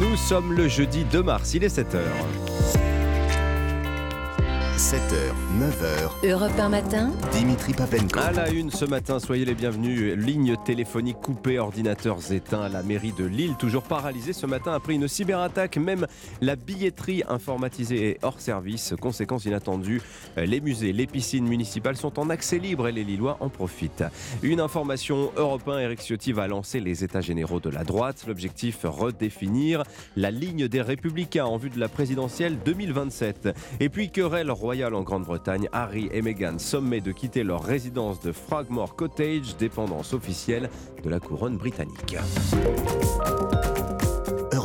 Nous sommes le jeudi 2 mars, il est 7h. 7h, 9h. Europe 1 matin. Dimitri Papenko. À la une ce matin, soyez les bienvenus. Ligne téléphonique coupée, ordinateurs éteints. La mairie de Lille, toujours paralysée ce matin après une cyberattaque. Même la billetterie informatisée est hors service. Conséquence inattendue, les musées, les piscines municipales sont en accès libre et les Lillois en profitent. Une information européen, Eric Ciotti va lancer les états généraux de la droite. L'objectif, redéfinir la ligne des républicains en vue de la présidentielle 2027. Et puis, querelle royale en Grande-Bretagne, Harry et Meghan sommet de quitter leur résidence de Frogmore Cottage, dépendance officielle de la couronne britannique.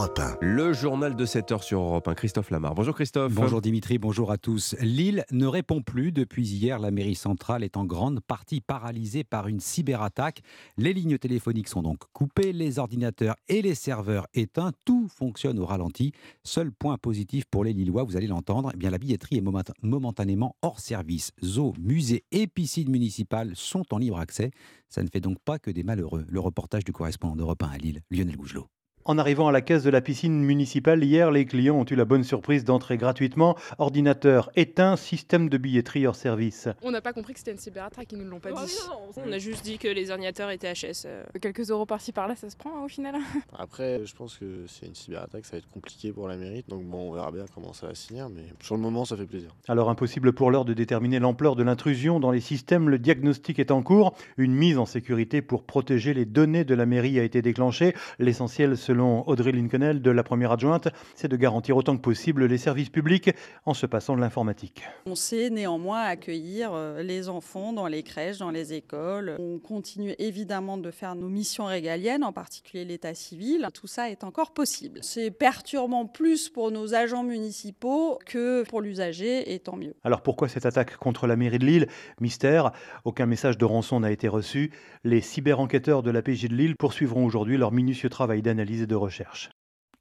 Europe 1. Le journal de 7 heures sur Europe 1. Christophe Lamar. Bonjour Christophe. Bonjour Dimitri, bonjour à tous. Lille ne répond plus. Depuis hier, la mairie centrale est en grande partie paralysée par une cyberattaque. Les lignes téléphoniques sont donc coupées, les ordinateurs et les serveurs éteints. Tout fonctionne au ralenti. Seul point positif pour les Lillois, vous allez l'entendre, eh bien la billetterie est momentanément hors service. Zoos, musées et piscines municipales sont en libre accès. Ça ne fait donc pas que des malheureux. Le reportage du correspondant d'Europe 1 à Lille, Lionel Gougelot. En arrivant à la caisse de la piscine municipale hier, les clients ont eu la bonne surprise d'entrer gratuitement. Ordinateur éteint, système de billetterie hors service. On n'a pas compris que c'était une cyberattaque, ils ne l'ont pas Oh dit. non, on a juste dit que les ordinateurs étaient HS. euh. Quelques euros par-ci par-là, ça se prend hein, au final. Après, je pense que c'est une cyberattaque, ça va être compliqué pour la mairie. Donc bon, on verra bien comment ça va se finir, mais sur le moment, ça fait plaisir. Alors impossible pour l'heure de déterminer l'ampleur de l'intrusion dans les systèmes. Le diagnostic est en cours. Une mise en sécurité pour protéger les données de la mairie a été déclenchée. L'essentiel, selon Audrey Lincolnel de la première adjointe, c'est de garantir autant que possible les services publics en se passant de l'informatique. On sait néanmoins accueillir euh, les enfants dans les crèches, dans les écoles. On continue évidemment de faire nos missions régaliennes, en particulier l'état civil. Tout ça est encore possible. C'est perturbant plus pour nos agents municipaux que pour l'usager, et tant mieux. Alors pourquoi cette attaque contre la mairie de Lille? Mystère. Aucun message de rançon n'a été reçu. Les cyber-enquêteurs de la PJ de Lille poursuivront aujourd'hui leur minutieux travail d'analyse de recherche.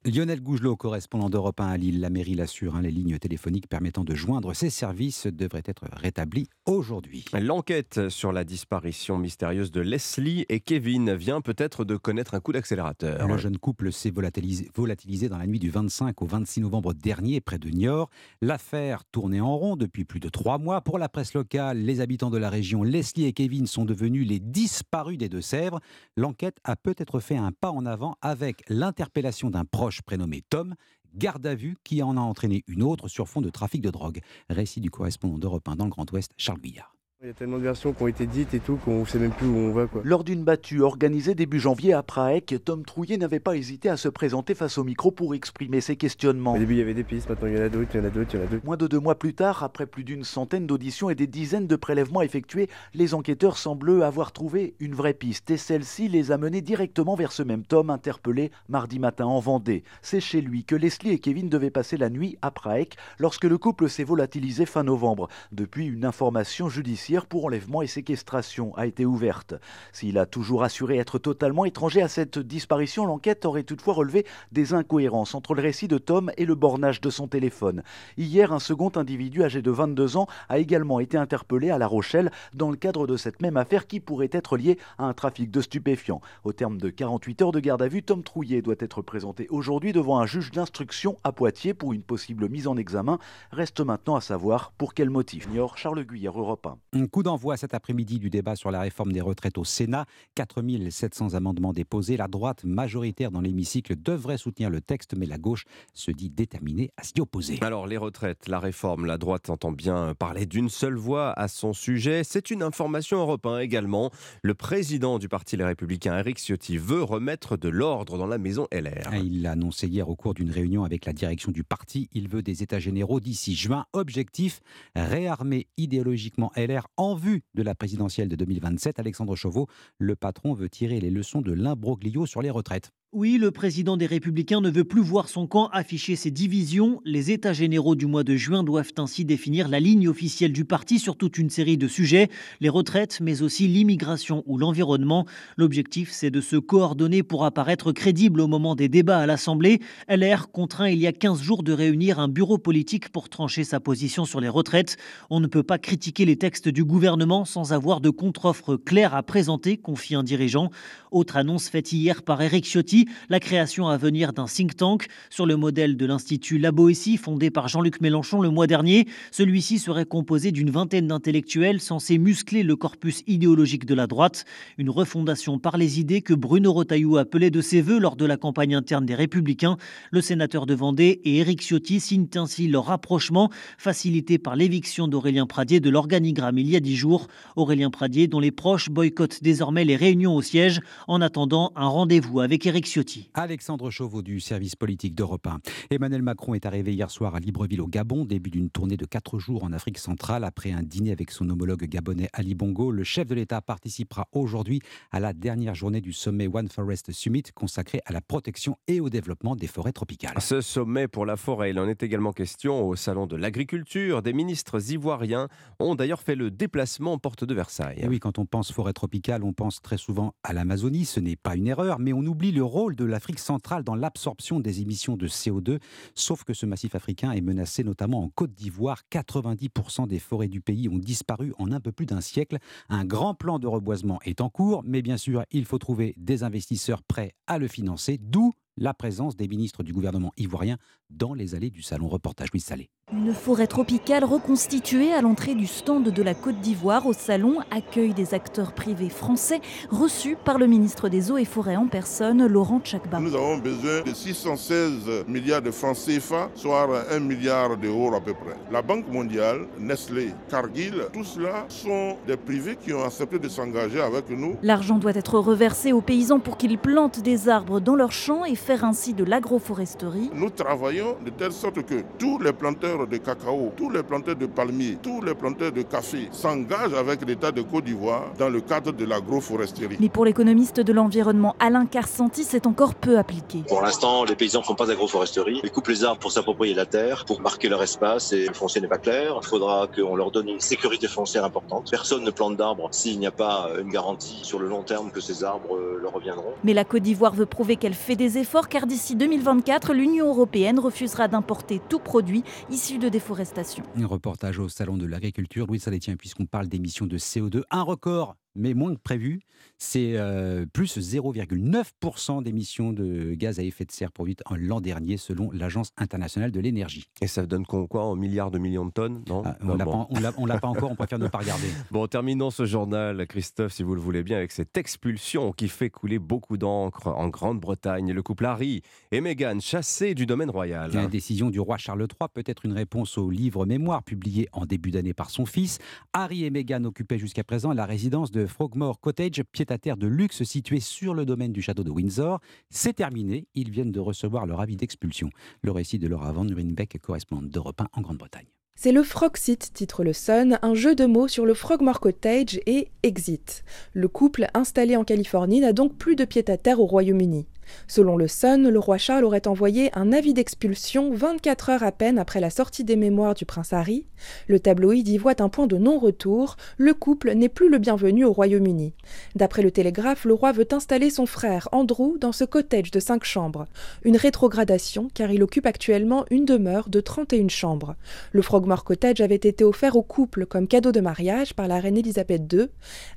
Lionel Gougelot, correspondant d'Europe 1 à Lille, la mairie l'assure, hein, les lignes téléphoniques permettant de joindre ces services devraient être rétablies aujourd'hui. L'enquête sur la disparition mystérieuse de Leslie et Kevin vient peut-être de connaître un coup d'accélérateur. Le jeune couple s'est volatilisé, volatilisé dans la nuit du 25 au 26 novembre dernier près de Niort. L'affaire tournait en rond depuis plus de trois mois. Pour la presse locale, les habitants de la région, Leslie et Kevin sont devenus les disparus des Deux-Sèvres. L'enquête a peut-être fait un pas en avant avec l'interpellation d'un proche prénommé Tom, garde à vue qui en a entraîné une autre sur fond de trafic de drogue. Récit du correspondant d'Europe 1 dans le Grand Ouest, Charles Guillard. Il y a tellement de versions qui ont été dites et tout qu'on ne sait même plus où on va. Quoi. Lors d'une battue organisée début janvier à Praec, Tom Trouillet n'avait pas hésité à se présenter face au micro pour exprimer ses questionnements. Au début, il y avait des pistes, maintenant il y en a d'autres, il y en a d'autres, il y en a d'autres. Moins de deux mois plus tard, après plus d'une centaine d'auditions et des dizaines de prélèvements effectués, les enquêteurs semblent avoir trouvé une vraie piste et celle-ci les a menés directement vers ce même Tom interpellé mardi matin en Vendée. C'est chez lui que Leslie et Kevin devaient passer la nuit à Praec lorsque le couple s'est volatilisé fin novembre. Depuis, une information judiciaire pour enlèvement et séquestration a été ouverte. S'il a toujours assuré être totalement étranger à cette disparition, l'enquête aurait toutefois relevé des incohérences entre le récit de Tom et le bornage de son téléphone. Hier, un second individu âgé de 22 ans a également été interpellé à La Rochelle dans le cadre de cette même affaire qui pourrait être liée à un trafic de stupéfiants. Au terme de 48 heures de garde à vue, Tom Trouillet doit être présenté aujourd'hui devant un juge d'instruction à Poitiers pour une possible mise en examen. Reste maintenant à savoir pour quel motif. Charles Guyard, Europe 1. Coup d'envoi cet après-midi du débat sur la réforme des retraites au Sénat. 4700 amendements déposés. La droite majoritaire dans l'hémicycle devrait soutenir le texte, mais la gauche se dit déterminée à s'y opposer. Alors les retraites, la réforme, la droite entend bien parler d'une seule voix à son sujet. C'est une information européenne également. Le président du Parti Les Républicains, Eric Ciotti, veut remettre de l'ordre dans la maison LR. Il l'a annoncé hier au cours d'une réunion avec la direction du parti. Il veut des états généraux d'ici juin. Objectif, réarmer idéologiquement LR en vue de la présidentielle de 2027. Alexandre Chauveau, le patron, veut tirer les leçons de l'imbroglio sur les retraites. Oui, le président des Républicains ne veut plus voir son camp afficher ses divisions. Les États généraux du mois de juin doivent ainsi définir la ligne officielle du parti sur toute une série de sujets, les retraites, mais aussi l'immigration ou l'environnement. L'objectif, c'est de se coordonner pour apparaître crédible au moment des débats à l'Assemblée. LR contraint il y a 15 jours de réunir un bureau politique pour trancher sa position sur les retraites. On ne peut pas critiquer les textes du gouvernement sans avoir de contre-offre claire à présenter, confie un dirigeant. Autre annonce faite hier par Éric Ciotti la création à venir d'un think tank sur le modèle de l'Institut La Boétie fondé par Jean-Luc Mélenchon le mois dernier. Celui-ci serait composé d'une vingtaine d'intellectuels censés muscler le corpus idéologique de la droite. Une refondation par les idées que Bruno Retailleau appelait de ses voeux lors de la campagne interne des Républicains. Le sénateur de Vendée et Éric Ciotti signent ainsi leur rapprochement, facilité par l'éviction d'Aurélien Pradier de l'organigramme il y a dix jours. Aurélien Pradier, dont les proches boycottent désormais les réunions au siège en attendant un rendez-vous avec Éric Ciotti. Alexandre Chauveau du service politique d'Europe 1. Emmanuel Macron est arrivé hier soir à Libreville au Gabon, début d'une tournée de quatre jours en Afrique centrale. Après un dîner avec son homologue gabonais Ali Bongo, le chef de l'État participera aujourd'hui à la dernière journée du sommet One Forest Summit consacré à la protection et au développement des forêts tropicales. Ce sommet pour la forêt, il en est également question au Salon de l'Agriculture. Des ministres ivoiriens ont d'ailleurs fait le déplacement en porte de Versailles. Et oui, quand on pense forêt tropicale, on pense très souvent à l'Amazonie. Ce n'est pas une erreur, mais on oublie le rôle de l'Afrique centrale dans l'absorption des émissions de CO2. Sauf que ce massif africain est menacé notamment en Côte d'Ivoire. 90% des forêts du pays ont disparu en un peu plus d'un siècle. Un grand plan de reboisement est en cours, mais bien sûr, il faut trouver des investisseurs prêts à le financer, d'où la présence des ministres du gouvernement ivoirien dans les allées du salon reportage Louis Salé. Une forêt tropicale reconstituée à l'entrée du stand de la Côte d'Ivoire au salon accueille des acteurs privés français reçus par le ministre des Eaux et Forêts en personne, Laurent Tchakba. Nous avons besoin de 616 milliards de francs CFA, soit 1 milliard d'euros à peu près. La Banque mondiale, Nestlé, Cargill, tout cela sont des privés qui ont accepté de s'engager avec nous. L'argent doit être reversé aux paysans pour qu'ils plantent des arbres dans leurs champs et faire ainsi de l'agroforesterie. Nous travaillons de telle sorte que tous les planteurs de cacao, tous les planteurs de palmiers, tous les planteurs de café s'engagent avec l'État de Côte d'Ivoire dans le cadre de l'agroforesterie. Mais pour l'économiste de l'environnement Alain Carsanti, c'est encore peu appliqué. Pour l'instant, les paysans ne font pas d'agroforesterie. Ils coupent les arbres pour s'approprier la terre, pour marquer leur espace et le foncier n'est pas clair. Il faudra qu'on leur donne une sécurité foncière importante. Personne ne plante d'arbres s'il n'y a pas une garantie sur le long terme que ces arbres euh, leur reviendront. Mais la Côte d'Ivoire veut prouver qu'elle fait des efforts car d'ici 2024, l'Union européenne refusera d'importer tout produit issu de déforestation. Un reportage au Salon de l'Agriculture. Louis Salétien, puisqu'on parle d'émissions de CO2, un record mais moins que prévu. C'est euh, plus 0,9% d'émissions de gaz à effet de serre produites l'an dernier, selon l'Agence internationale de l'énergie. Et ça donne quoi en milliards de millions de tonnes non? Ah, On ne l'a pas encore, on préfère ne pas regarder. Bon, terminons ce journal, Christophe, si vous le voulez bien, avec cette expulsion qui fait couler beaucoup d'encre en Grande-Bretagne. Le couple Harry et Meghan chassés du domaine royal. La décision du roi Charles III peut être une réponse au livre mémoire publié en début d'année par son fils. Harry et Meghan occupaient jusqu'à présent la résidence de Frogmore Cottage, pied-à-terre de luxe situé sur le domaine du château de Windsor. C'est terminé, ils viennent de recevoir leur avis d'expulsion. Le récit de Laura Van Nurenbeck, correspondante d'Europe 1 en Grande-Bretagne. C'est le Frogsit, titre le Sun, un jeu de mots sur le Frogmore Cottage et Exit. Le couple installé en Californie n'a donc plus de pied-à-terre au Royaume-Uni. Selon le Sun, le roi Charles aurait envoyé un avis d'expulsion 24 heures à peine après la sortie des mémoires du prince Harry. Le tabloïd y voit un point de non-retour, le couple n'est plus le bienvenu au Royaume-Uni. D'après le Télégraphe, le roi veut installer son frère Andrew dans ce cottage de 5 chambres. Une rétrogradation car il occupe actuellement une demeure de 31 chambres. Le Frogmore Cottage avait été offert au couple comme cadeau de mariage par la reine Elisabeth II.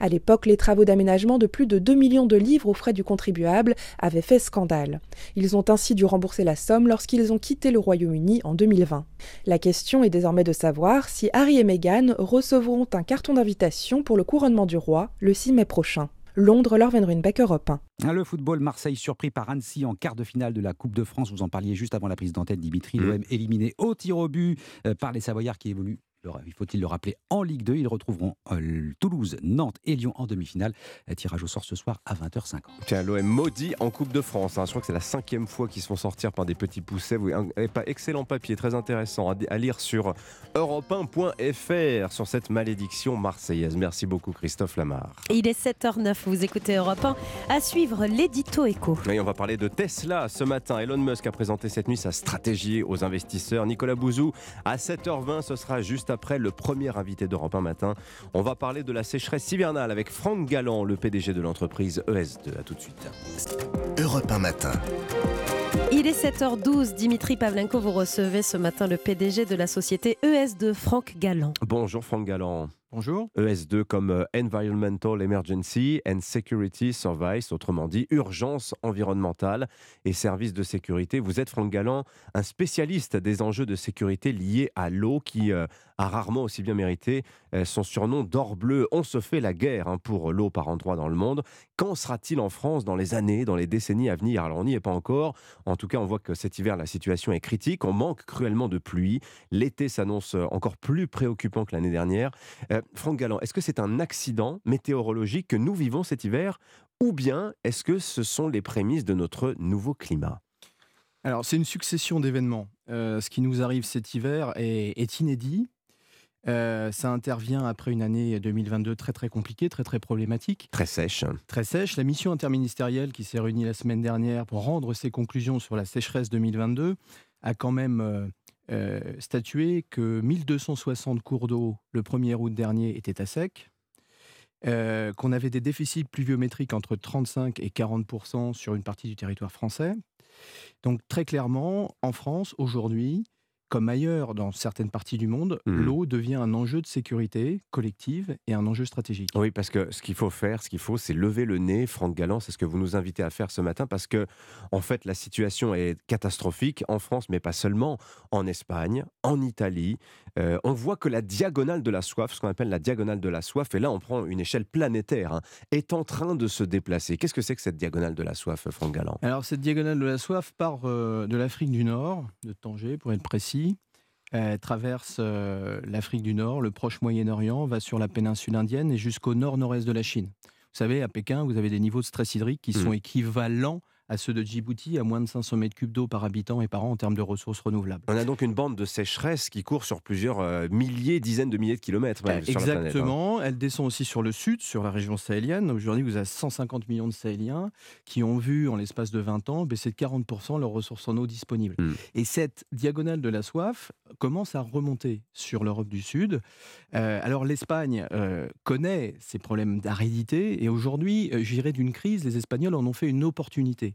À l'époque, les travaux d'aménagement de plus de 2 millions de livres aux frais du contribuable avaient fait scandale. Ils ont ainsi dû rembourser la somme lorsqu'ils ont quitté le Royaume-Uni en 2020. La question est désormais de savoir si Harry et Meghan recevront un carton d'invitation pour le couronnement du roi le 6 mai prochain. Londres, Laure Beck, Europe 1. Le football, Marseille surpris par Annecy en quart de finale de la Coupe de France. Vous en parliez juste avant la prise d'antenne, Dimitri. Mmh. L'OM éliminé au tir au but euh, par les Savoyards qui évoluent il faut-il le rappeler, en Ligue 2. Ils retrouveront euh, Toulouse, Nantes et Lyon en demi-finale. Tirage au sort ce soir à 20h50. Tiens, l'OM maudit en Coupe de France. Hein. Je crois que c'est la cinquième fois qu'ils se font sortir par des petits poussets. Vous avez pas excellent papier, très intéressant à, lire sur europe1.fr sur cette malédiction marseillaise. Merci beaucoup, Christophe Lamar. Il est 7h09, vous écoutez Europe 1. À suivre l'édito écho. Oui, on va parler de Tesla ce matin. Elon Musk a présenté cette nuit sa stratégie aux investisseurs. Nicolas Bouzou, à 7h20, ce sera juste après le premier invité d'Europe 1 matin. On va parler de la sécheresse hivernale avec Franck Galland, le PDG de l'entreprise ES2. A tout de suite. Europe 1 matin. Il est 7h12. Dimitri Pavlenko, vous recevez ce matin le PDG de la société ES2, Franck Galland. Bonjour Franck Galland. Bonjour. ES2 comme euh, Environmental Emergency and Security Service, autrement dit urgence environnementale et services de sécurité. Vous êtes, Franck Galland, un spécialiste des enjeux de sécurité liés à l'eau qui euh, a rarement aussi bien mérité euh, son surnom d'or bleu. On se fait la guerre hein, pour l'eau par endroits dans le monde. Quand sera-t-il en France dans les années, dans les décennies à venir? Alors on n'y est pas encore. En tout cas, on voit que cet hiver, la situation est critique. On manque cruellement de pluie. L'été s'annonce encore plus préoccupant que l'année dernière. Franck Galland, est-ce que c'est un accident météorologique que nous vivons cet hiver ou bien est-ce que ce sont les prémices de notre nouveau climat? Alors, c'est une succession d'événements. Euh, ce qui nous arrive cet hiver est, inédit. Euh, ça intervient après une année 2022 très très compliquée, très très problématique. Très sèche. Très sèche. La mission interministérielle qui s'est réunie la semaine dernière pour rendre ses conclusions sur la sécheresse 2022 a quand même euh, statué que 1260 cours d'eau le 1er août dernier étaient à sec, euh, qu'on avait des déficits pluviométriques entre 35 et 40 sur une partie du territoire français. Donc très clairement, en France, aujourd'hui, comme ailleurs dans certaines parties du monde, mmh. l'eau devient un enjeu de sécurité collective et un enjeu stratégique. Oui, parce que ce qu'il faut faire, ce qu'il faut, c'est lever le nez. Franck Galland, c'est ce que vous nous invitez à faire ce matin, parce que en fait, la situation est catastrophique en France, mais pas seulement, en Espagne, en Italie. Euh, on voit que la diagonale de la soif, ce qu'on appelle la diagonale de la soif, et là, on prend une échelle planétaire, hein, est en train de se déplacer. Qu'est-ce que c'est que cette diagonale de la soif, Franck Galland? Alors, cette diagonale de la soif part euh, de l'Afrique du Nord, de Tanger, pour être précis traverse euh, l'Afrique du Nord, le proche Moyen-Orient, va sur la péninsule indienne et jusqu'au nord-nord-est de la Chine. Vous savez, à Pékin, vous avez des niveaux de stress hydrique qui sont mmh. équivalents à ceux de Djibouti, à moins de 500 mètres cubes d'eau par habitant et par an en termes de ressources renouvelables. On a donc une bande de sécheresse qui court sur plusieurs euh, milliers, dizaines de milliers de kilomètres. Hein. Exactement. Elle descend aussi sur le sud, sur la région sahélienne. Aujourd'hui, vous avez 150 millions de Sahéliens qui ont vu, en l'espace de 20 ans, baisser de 40% leurs ressources en eau disponibles. Hmm. Et cette diagonale de la soif commence à remonter sur l'Europe du Sud. Euh, alors l'Espagne euh, connaît ces problèmes d'aridité et aujourd'hui, j'irai d'une crise, les Espagnols en ont fait une opportunité.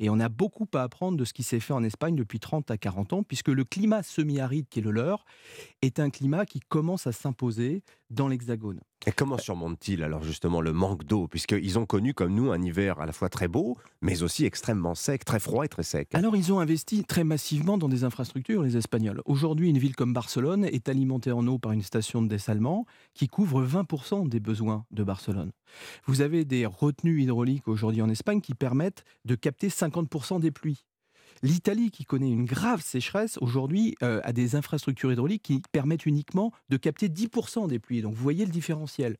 Et on a beaucoup à apprendre de ce qui s'est fait en Espagne depuis 30 à 40 ans, puisque le climat semi-aride qui est le leur est un climat qui commence à s'imposer dans l'Hexagone. Et comment surmontent-ils alors justement le manque d'eau? Puisqu'ils ont connu comme nous un hiver à la fois très beau, mais aussi extrêmement sec, très froid et très sec. Alors ils ont investi très massivement dans des infrastructures, les Espagnols. Aujourd'hui, une ville comme Barcelone est alimentée en eau par une station de dessalement qui couvre 20% des besoins de Barcelone. Vous avez des retenues hydrauliques aujourd'hui en Espagne qui permettent de capter 50% des pluies. L'Italie, qui connaît une grave sécheresse, aujourd'hui euh, a des infrastructures hydrauliques qui permettent uniquement de capter 10% des pluies. Donc vous voyez le différentiel.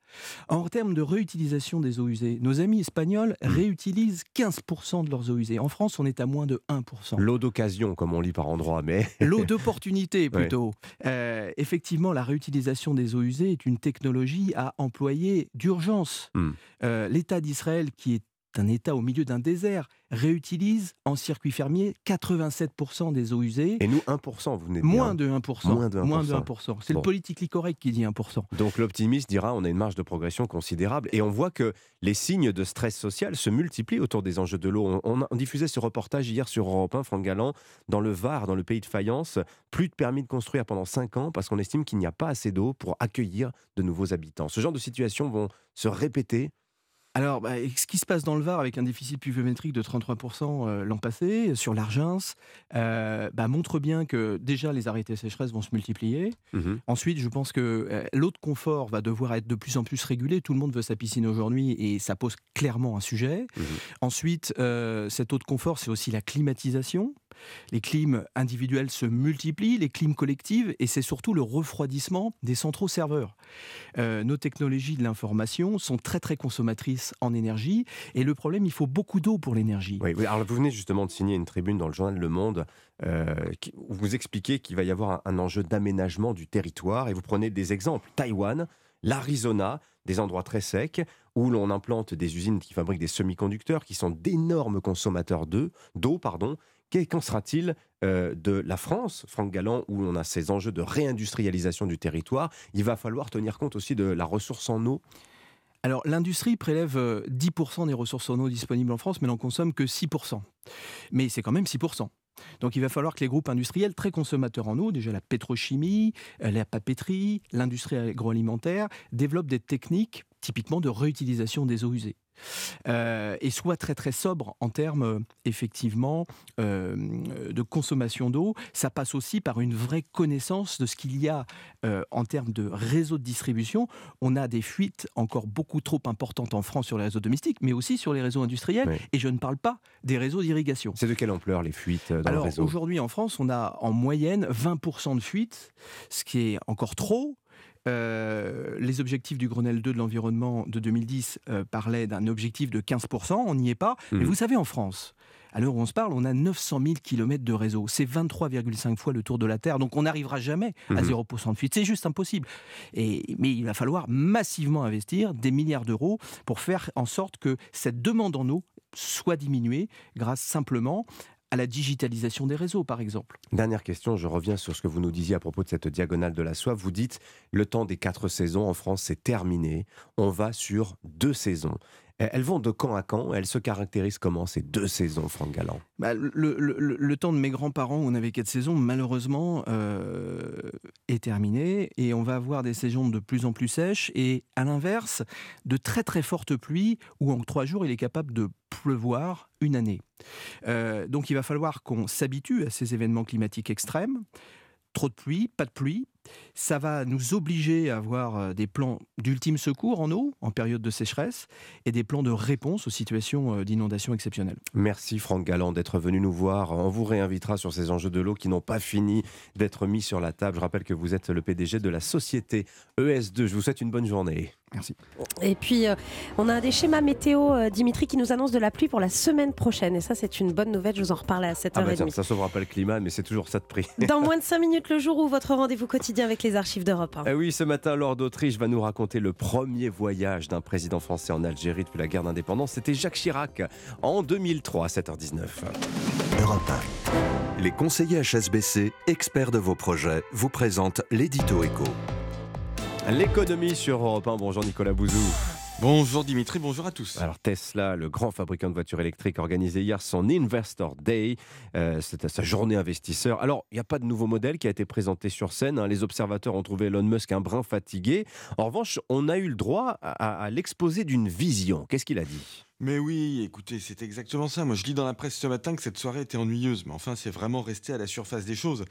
En termes de réutilisation des eaux usées, nos amis espagnols mmh. réutilisent 15% de leurs eaux usées. En France, on est à moins de 1%. L'eau d'occasion, comme on lit par endroits, mais... L'eau d'opportunité, plutôt. Euh, effectivement, la réutilisation des eaux usées est une technologie à employer d'urgence. Mmh. Euh, L'État d'Israël, qui est un État au milieu d'un désert, réutilise en circuit fermier 87% des eaux usées. Et nous, 1%, vous venez de Moins de 1%. Moins de 1%. Moins de 1%. C'est le politically correct qui dit 1%. Donc l'optimiste dira on a une marge de progression considérable. Et on voit que les signes de stress social se multiplient autour des enjeux de l'eau. On, diffusait ce reportage hier sur Europe 1, Franck Galland, dans le Var, dans le pays de Fayence. Plus de permis de construire pendant 5 ans parce qu'on estime qu'il n'y a pas assez d'eau pour accueillir de nouveaux habitants. Ce genre de situations vont se répéter alors, bah, ce qui se passe dans le Var avec un déficit pluviométrique de 33% euh, l'an passé, sur l'Argins, euh, bah, montre bien que déjà les arrêtés sécheresse vont se multiplier. Mmh Ensuite, je pense que euh, l'eau de confort va devoir être de plus en plus régulée. Tout le monde veut sa piscine aujourd'hui et ça pose clairement un sujet. Mmh Ensuite, cette eau de confort, c'est aussi la climatisation. Les clims individuels se multiplient, les clims collectives, et c'est surtout le refroidissement des centraux serveurs. Euh, nos technologies de l'information sont très très consommatrices en énergie, et le problème, il faut beaucoup d'eau pour l'énergie. Alors vous venez justement de signer une tribune dans le journal Le Monde euh, où vous expliquez qu'il va y avoir un, enjeu d'aménagement du territoire, et vous prenez des exemples. Taïwan, l'Arizona, des endroits très secs où l'on implante des usines qui fabriquent des semi-conducteurs qui sont d'énormes consommateurs d'eau, pardon, Qu'en sera-t-il euh, de la France, Franck Galland, où on a ces enjeux de réindustrialisation du territoire? Il va falloir tenir compte aussi de la ressource en eau alors l'industrie prélève 10% euh, des ressources en eau disponibles en France, mais n'en consomme que 6%. Mais c'est quand même 6%. Donc il va falloir que les groupes industriels très consommateurs en eau, déjà la pétrochimie, euh, la papeterie, l'industrie agroalimentaire, développent des techniques typiquement de réutilisation des eaux usées. Euh, et soit très très sobre en termes euh, effectivement euh, de consommation d'eau. Ça passe aussi par une vraie connaissance de ce qu'il y a en termes de réseau de distribution. On a des fuites encore beaucoup trop importantes en France sur les réseaux domestiques, mais aussi sur les réseaux industriels. Et je ne parle pas des réseaux d'irrigation. C'est de quelle ampleur les fuites dans Alors, le réseau? Aujourd'hui en France, on a en moyenne 20% de fuites, ce qui est encore trop. Euh, les objectifs du Grenelle 2 de l'environnement de 2010 euh, parlaient d'un objectif de 15%, on n'y est pas. Mais Mhm. vous savez, en France, à l'heure où on se parle, on a 900 000 km de réseau. C'est 23,5 fois le tour de la Terre. Donc on n'arrivera jamais à Mhm. 0% de fuite. C'est juste impossible. Et, mais il va falloir massivement investir des milliards d'euros pour faire en sorte que cette demande en eau soit diminuée grâce simplement à la digitalisation des réseaux, par exemple. Dernière question, je reviens sur ce que vous nous disiez à propos de cette diagonale de la soie. Vous dites, le temps des quatre saisons en France, c'est terminé. On va sur deux saisons. Eh, Elles vont de camp à camp. Elles se caractérisent comment ces deux saisons, Franck Galland? Bah, le, temps de mes grands-parents, où on avait quatre saisons, malheureusement, euh, est terminé. Et on va avoir des saisons de plus en plus sèches. Et à l'inverse, de très très fortes pluies, où en trois jours, il est capable de pleuvoir une année. Euh, donc il va falloir qu'on s'habitue à ces événements climatiques extrêmes. Trop de pluie, pas de pluie. Ça va nous obliger à avoir euh, des plans d'ultime secours en eau, en période de sécheresse, et des plans de réponse aux situations euh, d'inondation exceptionnelles. Merci Franck Galland d'être venu nous voir. On vous réinvitera sur ces enjeux de l'eau qui n'ont pas fini d'être mis sur la table. Je rappelle que vous êtes le PDG de la société ES2. Je vous souhaite une bonne journée. Merci. Et puis, euh, on a des schémas météo, euh, Dimitri, qui nous annonce de la pluie pour la semaine prochaine. Et ça, c'est une bonne nouvelle. Je vous en reparle à 7h30. Ah bah tiens, ça sauvera pas le climat, mais c'est toujours ça de prix. Dans moins de 5 minutes, le jour où votre rendez-vous quotidien avec les archives d'Europe. hein. Ah oui, ce matin, Lord d'Autriche va nous raconter le premier voyage d'un président français en Algérie depuis la guerre d'indépendance. C'était Jacques Chirac en 2003 à 7h19. Europe 1. Les conseillers HSBC, experts de vos projets, vous présentent l'édito éco. L'économie sur Europe 1. Bonjour Nicolas Bouzou. Bonjour Dimitri, bonjour à tous. Alors Tesla, le grand fabricant de voitures électriques, organisé hier son Investor Day. Euh, C'était sa journée investisseur. Alors, il n'y a pas de nouveau modèle qui a été présenté sur scène. hein. Les observateurs ont trouvé Elon Musk un brin fatigué. En revanche, on a eu le droit à, à l'exposé d'une vision. Qu'est-ce qu'il a dit? Mais oui, écoutez, c'est exactement ça. Moi, je lis dans la presse ce matin que cette soirée était ennuyeuse, mais enfin, c'est vraiment resté à la surface des choses.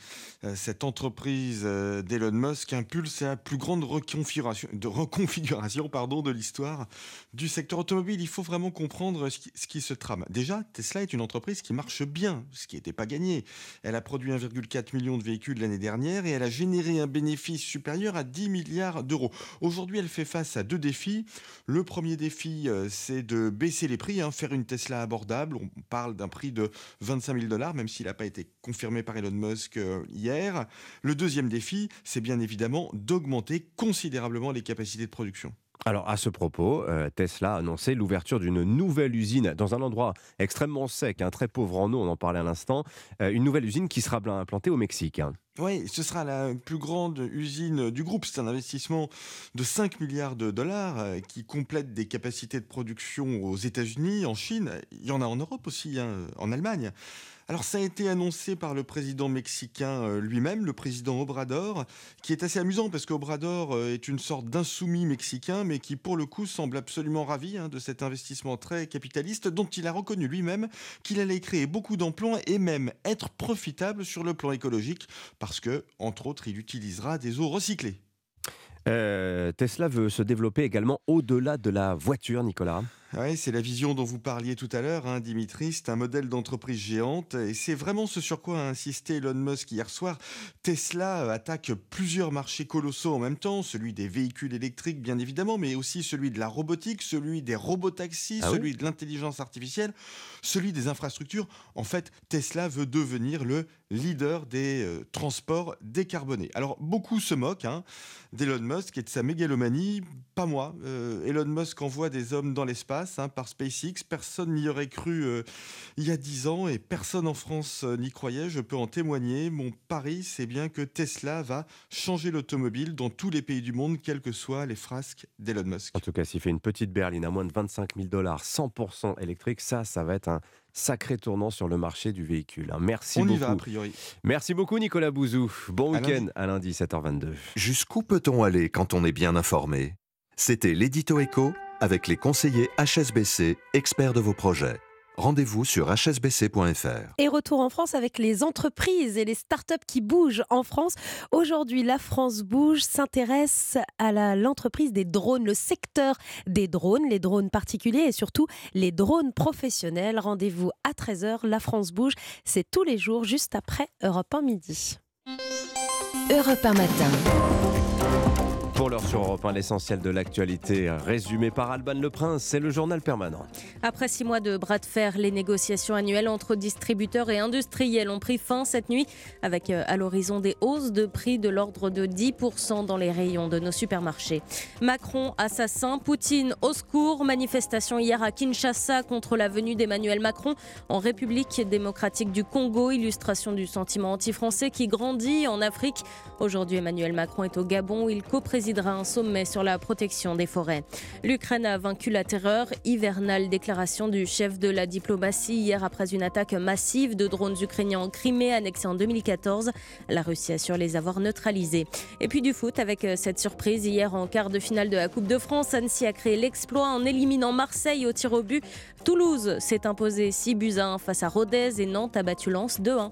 Euh, cette entreprise euh, d'Elon Musk impulse la plus grande reconfiguration, de, reconfiguration pardon, de l'histoire du secteur automobile. Il faut vraiment comprendre ce qui, se trame. Déjà, Tesla est une entreprise qui marche bien, ce qui n'était pas gagné. Elle a produit 1,4 million de véhicules l'année dernière et elle a généré un bénéfice supérieur à 10 milliards d'euros. Aujourd'hui, elle fait face à deux défis. Le premier défi, euh, c'est de baisser les prix, hein, faire une Tesla abordable. On parle d'un prix de 25 000 dollars, même s'il n'a pas été confirmé par Elon Musk euh, hier. Le deuxième défi, c'est bien évidemment d'augmenter considérablement les capacités de production. Alors, à ce propos, euh, Tesla a annoncé l'ouverture d'une nouvelle usine dans un endroit extrêmement sec, hein, très pauvre en eau, on en parlait à l'instant. Euh, une nouvelle usine qui sera implantée au Mexique. hein. Oui, ce sera la plus grande usine du groupe. C'est un investissement de 5 milliards de dollars euh, qui complète des capacités de production aux États-Unis, en Chine. Il y en a en Europe aussi, hein, en Allemagne. Alors ça a été annoncé par le président mexicain euh, lui-même, le président Obrador, qui est assez amusant parce qu'Obrador euh, est une sorte d'insoumis mexicain, mais qui pour le coup semble absolument ravi hein, de cet investissement très capitaliste dont il a reconnu lui-même qu'il allait créer beaucoup d'emplois et même être profitable sur le plan écologique parce que, entre autres, il utilisera des eaux recyclées. Euh, Tesla veut se développer également au-delà de la voiture, Nicolas. Oui, c'est la vision dont vous parliez tout à l'heure, hein, Dimitri. C'est un modèle d'entreprise géante et c'est vraiment ce sur quoi a insisté Elon Musk hier soir. Tesla euh, attaque plusieurs marchés colossaux en même temps, celui des véhicules électriques bien évidemment, mais aussi celui de la robotique, celui des robotaxis, Ah oui celui de l'intelligence artificielle, celui des infrastructures. En fait, Tesla veut devenir le leader des euh, transports décarbonés. Alors beaucoup se moquent hein, d'Elon Musk et de sa mégalomanie. Pas moi. Euh, Elon Musk envoie des hommes dans l'espace l'espace hein, par SpaceX. Personne n'y aurait cru euh, il y a dix ans et personne en France euh, n'y croyait. Je peux en témoigner. Mon pari, c'est bien que Tesla va changer l'automobile dans tous les pays du monde, quelles que soient les frasques d'Elon Musk. En tout cas, s'il fait une petite berline à moins de 25 000 dollars, 100% électrique, ça, ça va être un sacré tournant sur le marché du véhicule. Hein. Merci On beaucoup. y va, a priori. Merci beaucoup, Nicolas Bouzou. Bon week-end à lundi, 7h22. Jusqu'où peut-on aller quand on est bien informé? C'était l'édito écho avec les conseillers HSBC, experts de vos projets. Rendez-vous sur hsbc.fr. Et retour en France avec les entreprises et les startups qui bougent en France. Aujourd'hui, la France bouge s'intéresse à l'entreprise des drones, le secteur des drones, les drones particuliers et surtout les drones professionnels. Rendez-vous à 13h, la France bouge. C'est tous les jours, juste après Europe 1 midi. Europe 1 matin. Pour l'heure sur Europe 1, l'essentiel de l'actualité résumé par Alban Le Prince, c'est le journal permanent. Après six mois de bras de fer, les négociations annuelles entre distributeurs et industriels ont pris fin cette nuit, avec euh, à l'horizon des hausses de prix de l'ordre de 10% dans les rayons de nos supermarchés. Macron assassin, Poutine au secours, manifestation hier à Kinshasa contre la venue d'Emmanuel Macron en République démocratique du Congo, illustration du sentiment anti-français qui grandit en Afrique. Aujourd'hui, Emmanuel Macron est au Gabon où il coprésidera un sommet sur la protection des forêts. L'Ukraine a vaincu la terreur. Hivernale déclaration du chef de la diplomatie hier après une attaque massive de drones ukrainiens en Crimée annexée en 2014. La Russie assure les avoir neutralisés. Et puis du foot avec euh, cette surprise hier en quart de finale de la Coupe de France. Annecy a créé l'exploit en éliminant Marseille au tir au but. Toulouse s'est imposé 6 buts à 1 face à Rodez et Nantes a battu Lens 2-1.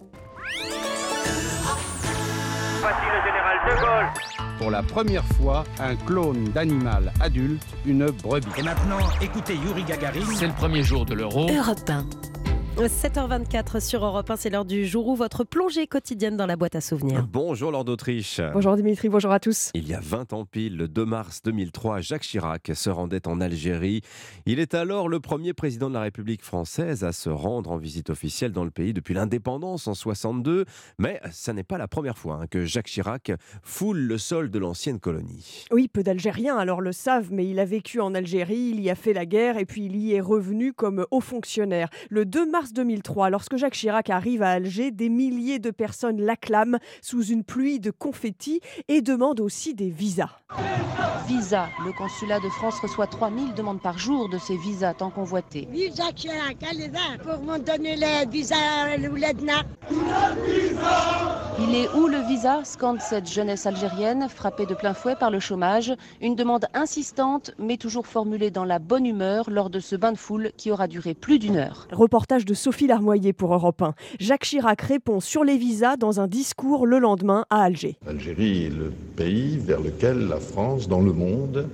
Voici le général de Gaulle. Pour la première fois, un clone d'animal adulte, une brebis. Et maintenant, écoutez Yuri Gagarin. C'est le premier jour de l'euro. Europe 1. 7h24 sur Europe 1, c'est l'heure du jour où votre plongée quotidienne dans la boîte à souvenirs. Bonjour Lord d'Autriche. Bonjour Dimitri, bonjour à tous. Il y a 20 ans pile, le 2 mars 2003, Jacques Chirac se rendait en Algérie. Il est alors le premier président de la République française à se rendre en visite officielle dans le pays depuis l'indépendance en 62. Mais ça n'est pas la première fois hein, que Jacques Chirac foule le sol de l'ancienne colonie. Oui, peu d'Algériens alors le savent, mais il a vécu en Algérie, il y a fait la guerre et puis il y est revenu comme haut fonctionnaire. Le 2 mars 2003, lorsque Jacques Chirac arrive à Alger, des milliers de personnes l'acclament sous une pluie de confettis et demandent aussi des visas. Visa. Le consulat de France reçoit 3000 demandes par jour de ces visas tant convoités. Jacques Chirac, allez là, pour me donner le visa ou l'EDNA. Il est où le visa scande cette jeunesse algérienne frappée de plein fouet par le chômage? Une demande insistante mais toujours formulée dans la bonne humeur lors de ce bain de foule qui aura duré plus d'une heure. Reportage de Sophie Larmoyer pour Europe 1. Jacques Chirac répond sur les visas dans un discours le lendemain à Alger. L'Algérie est le pays vers lequel la France, dans le monde,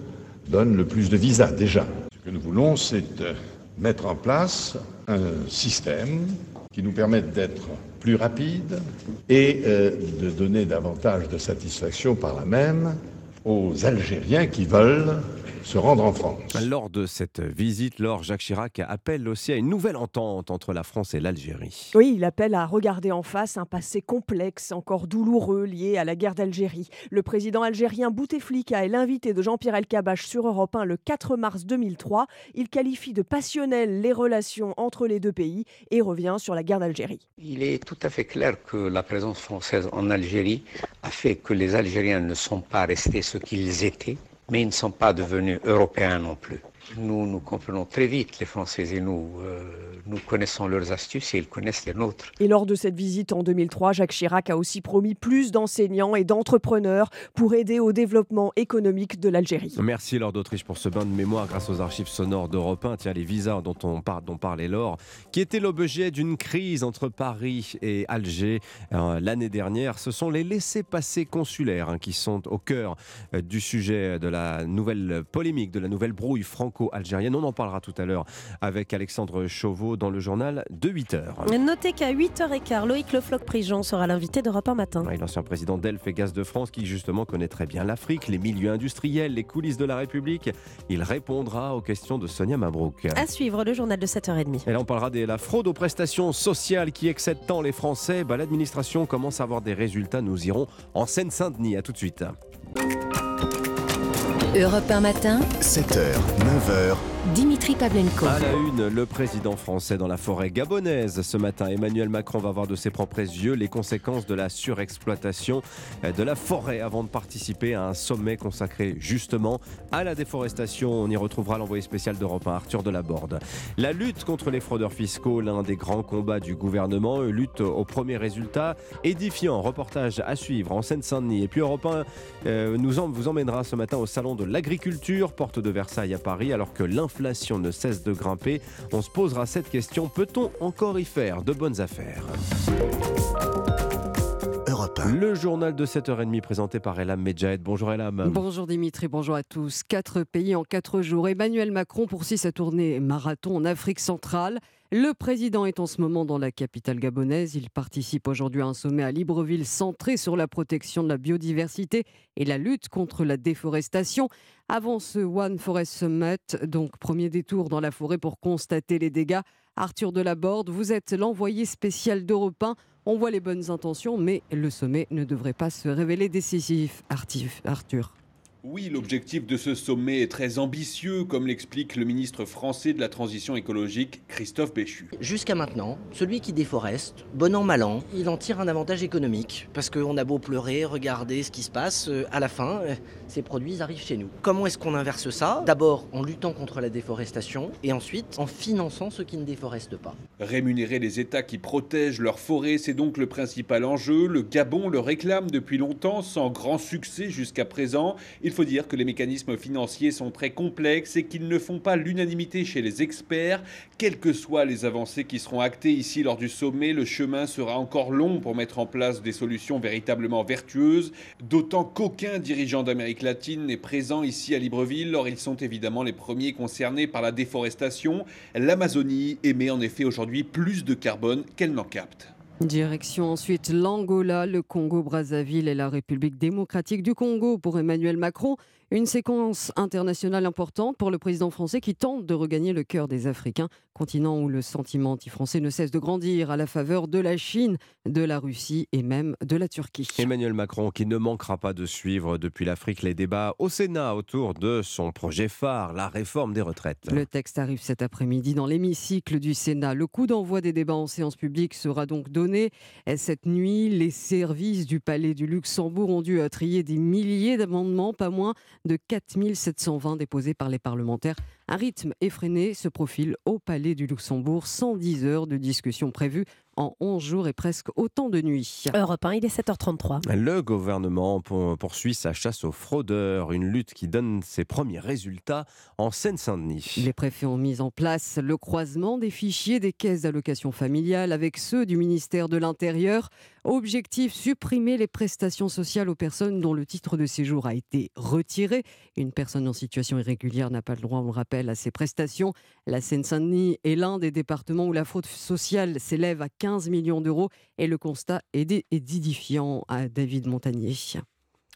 donne le plus de visas déjà. Ce que nous voulons, c'est euh, mettre en place un système qui nous permette d'être plus rapide et euh, de donner davantage de satisfaction par là même aux Algériens qui veulent se rendre en France. Lors de cette visite, Laure Jacques Chirac appelle aussi à une nouvelle entente entre la France et l'Algérie. Oui, il appelle à regarder en face un passé complexe, encore douloureux, lié à la guerre d'Algérie. Le président algérien Bouteflika est l'invité de Jean-Pierre Elkabbach sur Europe 1 le 4 mars 2003. Il qualifie de passionnelles les relations entre les deux pays et revient sur la guerre d'Algérie. Il est tout à fait clair que la présence française en Algérie a fait que les Algériens ne sont pas restés ce qu'ils étaient, mais ils ne sont pas devenus européens non plus. Nous, nous comprenons très vite, les Français et nous, euh, nous connaissons leurs astuces et ils connaissent les nôtres. Et lors de cette visite en 2003, Jacques Chirac a aussi promis plus d'enseignants et d'entrepreneurs pour aider au développement économique de l'Algérie. Merci Laure d'Autriche pour ce bain de mémoire grâce aux archives sonores d'Europe 1. Tiens, les visas dont on parle, dont parlait Laure, qui était l'objet d'une crise entre Paris et Alger euh, l'année dernière. Ce sont les laissés-passer consulaires hein, qui sont au cœur euh, du sujet de la nouvelle polémique, de la nouvelle brouille franco-algérienne. On en parlera tout à l'heure avec Alexandre Chauveau dans le journal de 8 heures. Notez qu'à 8h15, Loïc Le Floch-Prigent sera l'invité d'Europe 1 matin. Oui, L'ancien président d'Elf et Gaz de France qui justement connaît très bien l'Afrique, les milieux industriels, les coulisses de la République. Il répondra aux questions de Sonia Mabrouk. À suivre le journal de 7h30. Et là, on parlera de la fraude aux prestations sociales qui excède tant les Français. Bah, L'administration commence à avoir des résultats. Nous irons en Seine-Saint-Denis. À tout de suite. Europe 1 matin, 7h, 9h, Dimitri Pavlenko. À la une, le président français dans la forêt gabonaise. Ce matin, Emmanuel Macron va voir de ses propres yeux les conséquences de la surexploitation de la forêt avant de participer à un sommet consacré justement à la déforestation. On y retrouvera l'envoyé spécial d'Europe 1, Arthur Delaborde. La lutte contre les fraudeurs fiscaux, l'un des grands combats du gouvernement, lutte au premier résultat. Édifiant, reportage à suivre en Seine-Saint-Denis. Et puis Europe 1 euh, nous vous emmènera ce matin au salon de l'agriculture, porte de Versailles à Paris, alors que l'inflation l'inflation ne cesse de grimper, on se posera cette question, peut-on encore y faire de bonnes affaires? Le journal de 7h30 présenté par Elam Medjahed. Bonjour Elam. Bonjour Dimitri, bonjour à tous. Quatre pays en quatre jours. Emmanuel Macron poursuit sa tournée marathon en Afrique centrale. Le président est en ce moment dans la capitale gabonaise. Il participe aujourd'hui à un sommet à Libreville centré sur la protection de la biodiversité et la lutte contre la déforestation. Avant ce One Forest Summit, donc premier détour dans la forêt pour constater les dégâts, Arthur Delaborde, vous êtes l'envoyé spécial d'Europe 1. On voit les bonnes intentions, mais le sommet ne devrait pas se révéler décisif. Arthur. Oui, l'objectif de ce sommet est très ambitieux, comme l'explique le ministre français de la Transition écologique, Christophe Béchu. Jusqu'à maintenant, celui qui déforeste, bon an, mal an, il en tire un avantage économique. Parce qu'on a beau pleurer, regarder ce qui se passe, euh, à la fin, euh, ces produits arrivent chez nous. Comment est-ce qu'on inverse ça? D'abord en luttant contre la déforestation, et ensuite en finançant ceux qui ne déforestent pas. Rémunérer les États qui protègent leurs forêts, c'est donc le principal enjeu. Le Gabon le réclame depuis longtemps, sans grand succès jusqu'à présent. Il faut dire que les mécanismes financiers sont très complexes et qu'ils ne font pas l'unanimité chez les experts. Quelles que soient les avancées qui seront actées ici lors du sommet, le chemin sera encore long pour mettre en place des solutions véritablement vertueuses, d'autant qu'aucun dirigeant d'Amérique latine n'est présent ici à Libreville. Or, ils sont évidemment les premiers concernés par la déforestation. L'Amazonie émet en effet aujourd'hui plus de carbone qu'elle n'en capte. Direction ensuite l'Angola, le Congo-Brazzaville et la République démocratique du Congo pour Emmanuel Macron. Une séquence internationale importante pour le président français qui tente de regagner le cœur des Africains, continent où le sentiment anti-français ne cesse de grandir à la faveur de la Chine, de la Russie et même de la Turquie. Emmanuel Macron qui ne manquera pas de suivre depuis l'Afrique les débats au Sénat autour de son projet phare, la réforme des retraites. Le texte arrive cet après-midi dans l'hémicycle du Sénat. Le coup d'envoi des débats en séance publique sera donc donné. Cette nuit, les services du Palais du Luxembourg ont dû trier des milliers d'amendements, pas moins de 4720 déposés par les parlementaires. Un rythme effréné se profile au Palais du Luxembourg, 110 heures de discussion prévues en 11 jours et presque autant de nuits. Europe 1, il est 7h33. Le gouvernement poursuit sa chasse aux fraudeurs, une lutte qui donne ses premiers résultats en Seine-Saint-Denis. Les préfets ont mis en place le croisement des fichiers des caisses d'allocation familiale avec ceux du ministère de l'Intérieur. Objectif supprimer les prestations sociales aux personnes dont le titre de séjour a été retiré. Une personne en situation irrégulière n'a pas le droit, on le rappelle, à ces prestations. La Seine-Saint-Denis est l'un des départements où la fraude sociale s'élève à 15 millions d'euros et le constat est édifiant à David Montagnier.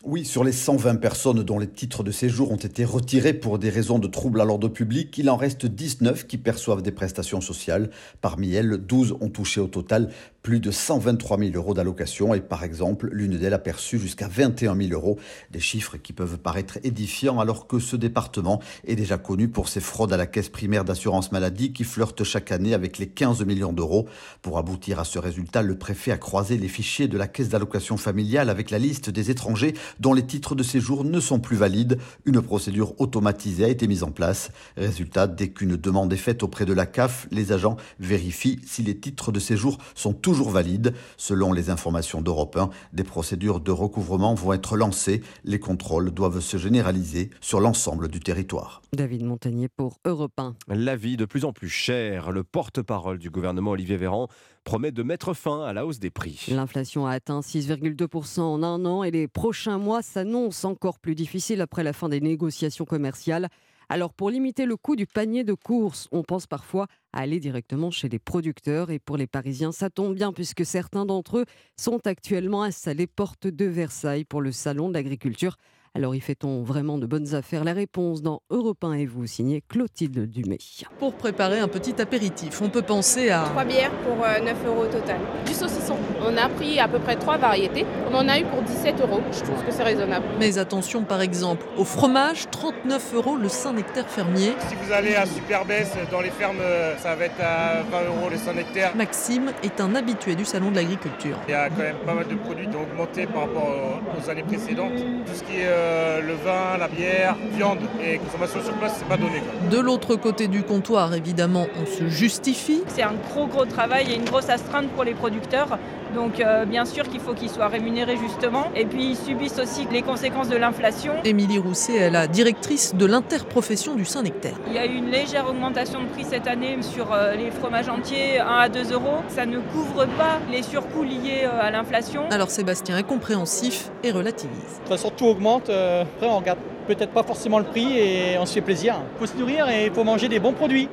Oui, sur les 120 personnes dont les titres de séjour ont été retirés pour des raisons de troubles à l'ordre public, il en reste 19 qui perçoivent des prestations sociales. Parmi elles, 12 ont touché au total plus de 123 000 euros d'allocation et par exemple, l'une d'elles a perçu jusqu'à 21 000 euros, des chiffres qui peuvent paraître édifiants alors que ce département est déjà connu pour ses fraudes à la caisse primaire d'assurance maladie qui flirtent chaque année avec les 15 millions d'euros. Pour aboutir à ce résultat, le préfet a croisé les fichiers de la caisse d'allocation familiale avec la liste des étrangers dont les titres de séjour ne sont plus valides. Une procédure automatisée a été mise en place. Résultat, dès qu'une demande est faite auprès de la CAF, les agents vérifient si les titres de séjour sont toujours toujours valide. Selon les informations d'Europe 1, des procédures de recouvrement vont être lancées. Les contrôles doivent se généraliser sur l'ensemble du territoire. David Montagnier pour Europe 1. La vie de plus en plus chère. Le porte-parole du gouvernement Olivier Véran promet de mettre fin à la hausse des prix. L'inflation a atteint 6,2% en un an et les prochains mois s'annoncent encore plus difficiles après la fin des négociations commerciales. Alors pour limiter le coût du panier de courses, on pense parfois à aller directement chez les producteurs et pour les Parisiens, ça tombe bien puisque certains d'entre eux sont actuellement installés porte de Versailles pour le salon de l'agriculture Alors y fait-on vraiment de bonnes affaires? La réponse dans Europe 1 et vous, signé Clotilde Dumay. Pour préparer un petit apéritif, on peut penser à... Trois bières pour 9 euh, euros au total. Du saucisson. On a pris à peu près trois variétés. On en a eu pour 17 euros. Je trouve que c'est raisonnable. Mais attention par exemple au fromage, 39 euros le Saint-Nectaire fermier. Si vous allez à Superbès, dans les fermes, ça va être à 20 euros le Saint-Nectaire. Maxime est un habitué du salon de l'agriculture. Il y a quand même pas mal de produits qui ont augmenté par rapport aux années précédentes. Tout ce qui est euh, le vin, la bière, viande et consommation sur place, c'est pas donné. De l'autre côté du comptoir, évidemment, on se justifie. C'est un gros gros travail et une grosse astreinte pour les producteurs. Donc euh, bien sûr qu'il faut qu'ils soient rémunérés justement. Et puis ils subissent aussi les conséquences de l'inflation. Émilie Rousset est la directrice de l'interprofession du Saint-Nectaire. Il y a eu une légère augmentation de prix cette année sur euh, les fromages entiers, 1 à 2 euros. Ça ne couvre pas les surcoûts liés euh, à l'inflation. Alors Sébastien est compréhensif et relativise. De toute façon tout augmente. Après on regarde peut-être pas forcément le prix et on se fait plaisir. Il faut se nourrir et il faut manger des bons produits.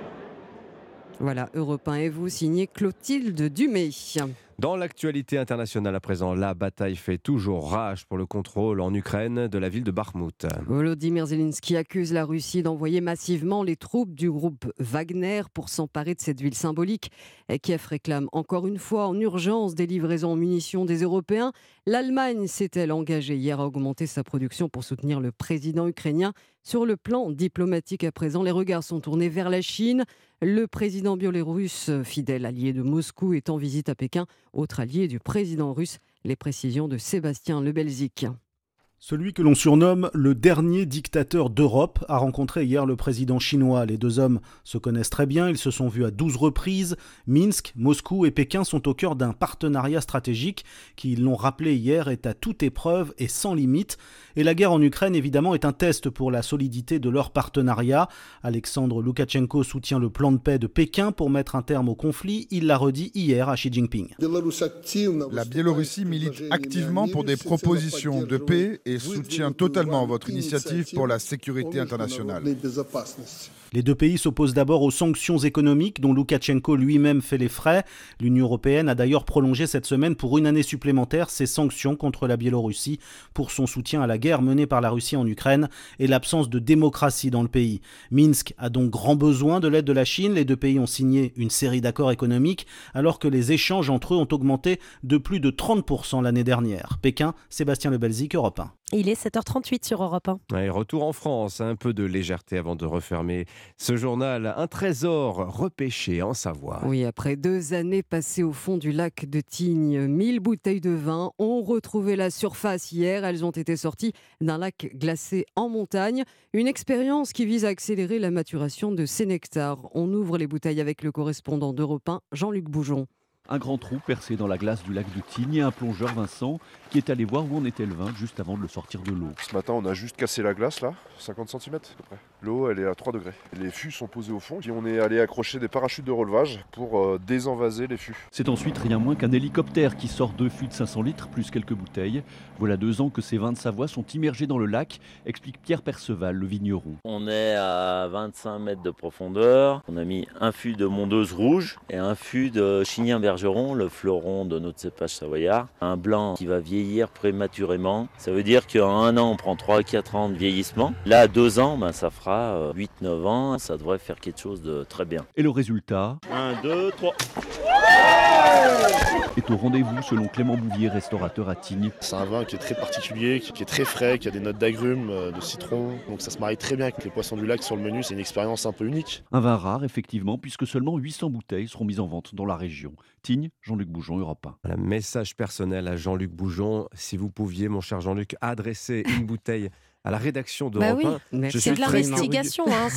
Voilà, Europe 1 et vous, signé Clotilde Dumay. Dans l'actualité internationale à présent, la bataille fait toujours rage pour le contrôle en Ukraine de la ville de Bakhmut. Volodymyr Zelensky accuse la Russie d'envoyer massivement les troupes du groupe Wagner pour s'emparer de cette ville symbolique. Kiev réclame encore une fois en urgence des livraisons en munitions des Européens. L'Allemagne s'est-elle engagée hier à augmenter sa production pour soutenir le président ukrainien? Sur le plan diplomatique à présent, les regards sont tournés vers la Chine. Le président biélorusse, fidèle allié de Moscou, est en visite à Pékin, autre allié du président russe. Les précisions de Sébastien Lebelzik. Celui que l'on surnomme le dernier dictateur d'Europe a rencontré hier le président chinois. Les deux hommes se connaissent très bien, ils se sont vus à 12 reprises. Minsk, Moscou et Pékin sont au cœur d'un partenariat stratégique qui, ils l'ont rappelé hier, est à toute épreuve et sans limite. Et la guerre en Ukraine, évidemment, est un test pour la solidité de leur partenariat. Alexandre Loukachenko soutient le plan de paix de Pékin pour mettre un terme au conflit. Il l'a redit hier à Xi Jinping. La Biélorussie milite activement pour des propositions de paix et soutient totalement votre initiative pour la sécurité internationale. Les deux pays s'opposent d'abord aux sanctions économiques dont Loukachenko lui-même fait les frais. L'Union européenne a d'ailleurs prolongé cette semaine pour une année supplémentaire ses sanctions contre la Biélorussie pour son soutien à la guerre menée par la Russie en Ukraine et l'absence de démocratie dans le pays. Minsk a donc grand besoin de l'aide de la Chine. Les deux pays ont signé une série d'accords économiques alors que les échanges entre eux ont augmenté de plus de 30% l'année dernière. Pékin, Sébastien Lebelzik, Europe 1. Il est 7h38 sur Europe 1. retour en France, un peu de légèreté avant de refermer ce journal. Un trésor repêché en Savoie. Oui, après deux années passées au fond du lac de Tignes, 1000 bouteilles de vin ont retrouvé la surface hier. Elles ont été sorties d'un lac glacé en montagne. Une expérience qui vise à accélérer la maturation de ces nectars. On ouvre les bouteilles avec le correspondant d'Europe 1, Jean-Luc Boujon. Un grand trou percé dans la glace du lac de Tignes et un plongeur Vincent qui est allé voir où en était le vin juste avant de le sortir de l'eau. Ce matin, on a juste cassé la glace là, 50 cm à peu près. L'eau, elle est à 3 degrés. Les fûts sont posés au fond et on est allé accrocher des parachutes de relevage pour euh, désenvaser les fûts. C'est ensuite rien moins qu'un hélicoptère qui sort deux fûts de 500 litres plus quelques bouteilles. Voilà deux ans que ces vins de Savoie sont immergés dans le lac, explique Pierre Perceval, le vigneron. On est à 25 mètres de profondeur. On a mis un fût de mondeuse rouge et un fût de Chignien Bergeron, le fleuron de notre cépage savoyard. Un blanc qui va vieillir prématurément. Ça veut dire qu'en un an, on prend 3-4 ans de vieillissement. Là, à deux ans, ben, ça fera 8-9 euh, ans. Ça devrait faire quelque chose de très bien. Et le résultat 1, 2, 3 est au rendez-vous selon Clément Bouvier, restaurateur à Tignes. C'est un vin qui est très particulier, qui est très frais, qui a des notes d'agrumes, euh, de citron. Donc ça se marie très bien avec les poissons du lac sur le menu. C'est une expérience un peu unique. Un vin rare, effectivement, puisque seulement 800 bouteilles seront mises en vente dans la région. Tignes, Jean-Luc Boujon, Europe 1. Un message personnel à Jean-Luc Boujon. Si vous pouviez, mon cher Jean-Luc, adresser une bouteille à la rédaction de bah C'est de l'investigation. Hein,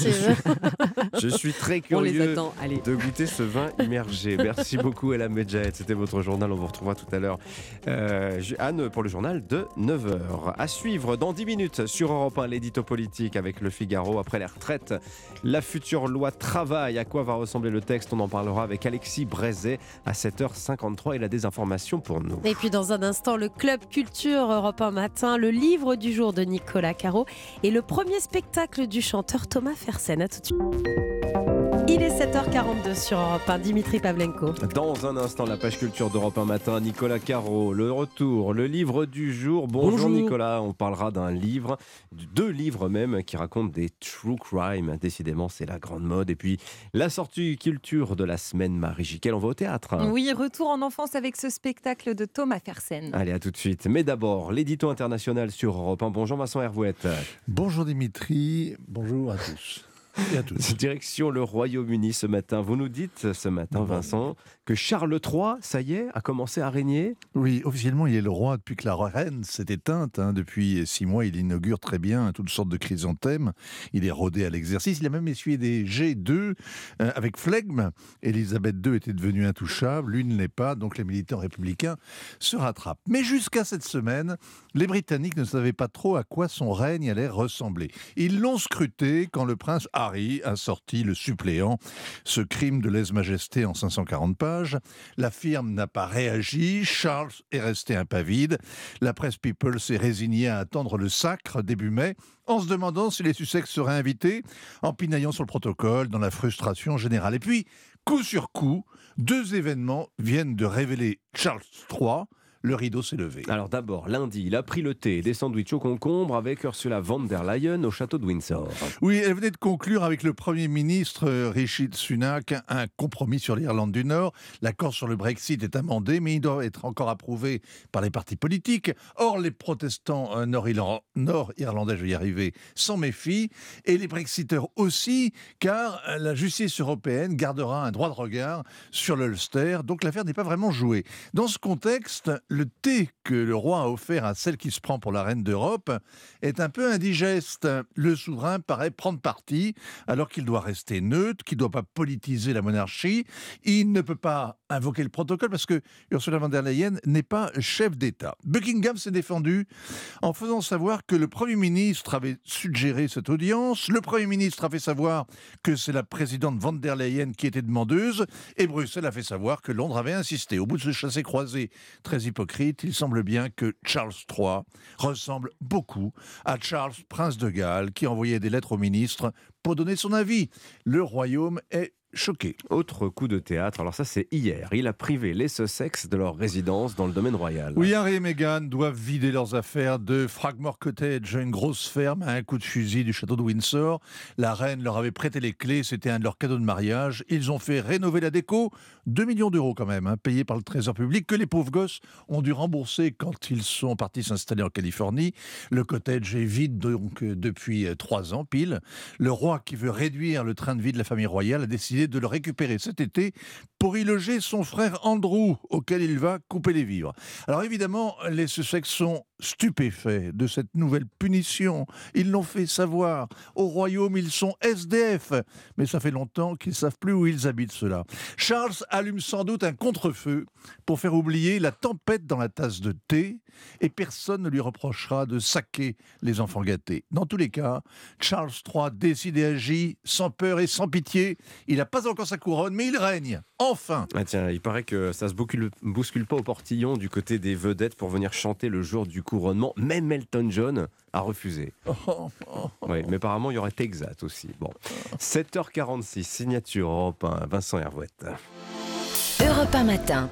je suis très curieux de goûter ce vin immergé. Merci beaucoup, Ella Medjahed. C'était votre journal. On vous retrouvera tout à l'heure. Euh, Anne, pour le journal de 9h. À suivre dans 10 minutes sur Europe 1, l'édito politique avec le Figaro. Après les retraites, la future loi travail. À quoi va ressembler le texte? On en parlera avec Alexis Brézet à 7h53 et la désinformation pour nous. Et puis dans un instant, le Club Culture Europe 1 matin, le livre du jour de Nicolas Et le premier spectacle du chanteur Thomas Fersen. À tout de suite. Il est 7h42 sur Europe 1. Dimitri Pavlenko. Dans un instant, la page culture d'Europe 1 matin, Nicolas Caro, le retour, le livre du jour. Bonjour, Bonjour. Nicolas, on parlera d'un livre, de deux livres même, qui racontent des true crime. Décidément, c'est la grande mode. Et puis, la sortie culture de la semaine, Marie Jiquel, on va au théâtre. Oui, retour en enfance avec ce spectacle de Thomas Fersen. Allez, à tout de suite. Mais d'abord, l'édito international sur Europe 1. Bonjour Vincent Hervouette. Bonjour Dimitri, bonjour à tous. Et à toutes. Direction le Royaume-Uni ce matin. Vous nous dites ce matin, Vincent, que Charles III, ça y est, a commencé à régner? Oui, officiellement, il est le roi depuis que la reine s'est éteinte. hein. Depuis six mois, il inaugure très bien toutes sortes de chrysanthèmes. Il est rodé à l'exercice. Il a même essuyé des G2 euh, avec flegme. Élisabeth II était devenue intouchable, lui ne l'est pas, donc les militants républicains se rattrapent. Mais jusqu'à cette semaine, les Britanniques ne savaient pas trop à quoi son règne allait ressembler. Ils l'ont scruté quand le prince Harry a sorti le suppléant, ce crime de lèse-majesté en 540 pages. La firme n'a pas réagi, Charles est resté impavide, la presse People s'est résignée à attendre le sacre début mai, en se demandant si les Sussex seraient invités, en pinaillant sur le protocole, dans la frustration générale. Et puis, coup sur coup, deux événements viennent de révéler Charles III. Le rideau s'est levé. Alors d'abord, lundi, il a pris le thé et des sandwichs au concombre avec Ursula von der Leyen au château de Windsor. Oui, elle venait de conclure avec le Premier ministre euh, Rishi Sunak un compromis sur l'Irlande du Nord. L'accord sur le Brexit est amendé, mais il doit être encore approuvé par les partis politiques. Or, les protestants euh, nord-irlan- nord-irlandais, je vais y arriver, s'en méfient, et les Brexiteurs aussi, car euh, la justice européenne gardera un droit de regard sur l'Ulster, donc l'affaire n'est pas vraiment jouée. Dans ce contexte, le thé que le roi a offert à celle qui se prend pour la reine d'Europe est un peu indigeste. Le souverain paraît prendre parti alors qu'il doit rester neutre, qu'il ne doit pas politiser la monarchie. Il ne peut pas invoquer le protocole parce que Ursula von der Leyen n'est pas chef d'État. Buckingham s'est défendu en faisant savoir que le Premier ministre avait suggéré cette audience. Le Premier ministre a fait savoir que c'est la présidente von der Leyen qui était demandeuse et Bruxelles a fait savoir que Londres avait insisté. Au bout de ce chassé-croisé très hypocrite, il semble bien que Charles III ressemble beaucoup à Charles, prince de Galles, qui envoyait des lettres au ministre pour donner son avis. Le royaume est choqué. Autre coup de théâtre, alors ça c'est hier, il a privé les Sussex de leur résidence dans le domaine royal. Oui, Harry et Meghan doivent vider leurs affaires de Fragmore Cottage, une grosse ferme à un coup de fusil du château de Windsor. La reine leur avait prêté les clés, c'était un de leurs cadeaux de mariage. Ils ont fait rénover la déco, 2 millions d'euros quand même, hein, payés par le Trésor public, que les pauvres gosses ont dû rembourser quand ils sont partis s'installer en Californie. Le cottage est vide donc euh, depuis euh, trois ans pile. Le roi qui veut réduire le train de vie de la famille royale a décidé de le récupérer cet été pour y loger son frère Andrew, auquel il va couper les vivres. Alors évidemment, les Sussex sont stupéfaits de cette nouvelle punition. Ils l'ont fait savoir. Au royaume, ils sont SDF. Mais ça fait longtemps qu'ils savent plus où ils habitent, cela. Charles allume sans doute un contre-feu pour faire oublier la tempête dans la tasse de thé et personne ne lui reprochera de saquer les enfants gâtés. Dans tous les cas, Charles III décide et agit sans peur et sans pitié. Il n'a pas encore sa couronne, mais il règne. Enfin Ah tiens, il paraît que ça se bouscule, bouscule pas au portillon du côté des vedettes pour venir chanter le jour du couronnement. Même Elton John a refusé. Oui, mais apparemment il y aurait Texas aussi. Bon, 7h46, signature Europe 1, Vincent Hervouette. Europe 1 matin.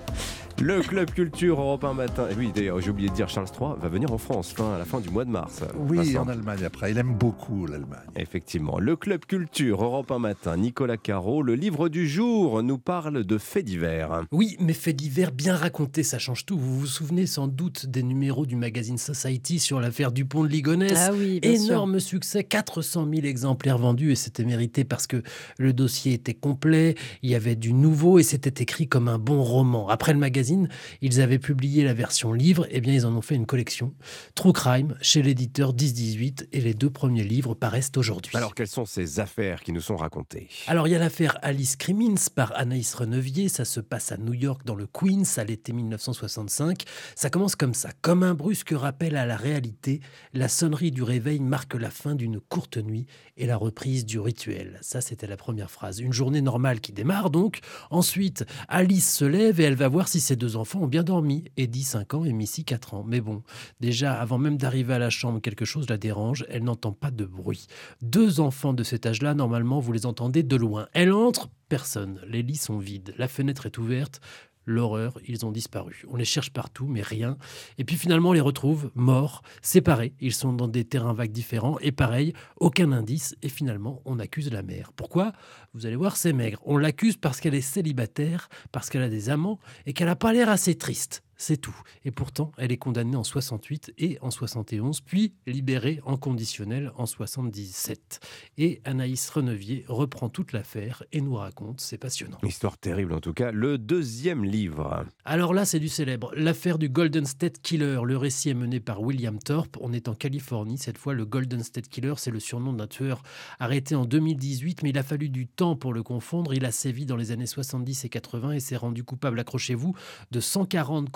Le Club Culture Europe 1 matin. Et oui, d'ailleurs, j'ai oublié de dire, Charles III va venir en France fin, à la fin du mois de mars. Oui, Vincent. en Allemagne après. Il aime beaucoup l'Allemagne. Effectivement. Le Club Culture Europe 1 matin, Nicolas Caro, le livre du jour nous parle de faits divers. Oui, mais faits divers bien racontés, ça change tout. Vous vous souvenez sans doute des numéros du magazine Society sur l'affaire Dupont de Ligonnès? Ah oui, bien sûr. Énorme succès, 400 000 exemplaires vendus et c'était mérité parce que le dossier était complet, il y avait du nouveau et c'était écrit comme un bon roman. Après le magazine, ils avaient publié la version livre, et bien ils en ont fait une collection. True Crime chez l'éditeur 10-18 et les deux premiers livres paraissent aujourd'hui. Alors, quelles sont ces affaires qui nous sont racontées? Alors, il y a l'affaire Alice Crimmins par Anaïs Renevier. Ça se passe à New York, dans le Queens, à l'été 1965. Ça commence comme ça. Comme un brusque rappel à la réalité, la sonnerie du réveil marque la fin d'une courte nuit et la reprise du rituel. Ça, c'était la première phrase. Une journée normale qui démarre donc. Ensuite, Alice se lève et elle va voir si ses ses deux enfants ont bien dormi, Eddie 5 ans et Missy 4 ans. Mais bon, déjà, avant même d'arriver à la chambre, quelque chose la dérange, elle n'entend pas de bruit. Deux enfants de cet âge-là, normalement, vous les entendez de loin. Elle entre, personne. Les lits sont vides, la fenêtre est ouverte. L'horreur, ils ont disparu. On les cherche partout, mais rien. Et puis finalement, on les retrouve morts, séparés. Ils sont dans des terrains vagues différents. Et pareil, aucun indice. Et finalement, on accuse la mère. Pourquoi? Vous allez voir, c'est maigre. On l'accuse parce qu'elle est célibataire, parce qu'elle a des amants et qu'elle n'a pas l'air assez triste. C'est tout. Et pourtant, elle est condamnée en 68 et en 71, puis libérée en conditionnel en 77. Et Anaïs Renevier reprend toute l'affaire et nous raconte, c'est passionnant. Histoire terrible en tout cas, le deuxième livre. Alors là, c'est du célèbre. L'affaire du Golden State Killer. Le récit est mené par William Thorpe. On est en Californie. Cette fois, le Golden State Killer, c'est le surnom d'un tueur arrêté en 2018, mais il a fallu du temps pour le confondre. Il a sévi dans les années 70 et 80 et s'est rendu coupable, accrochez-vous, de 140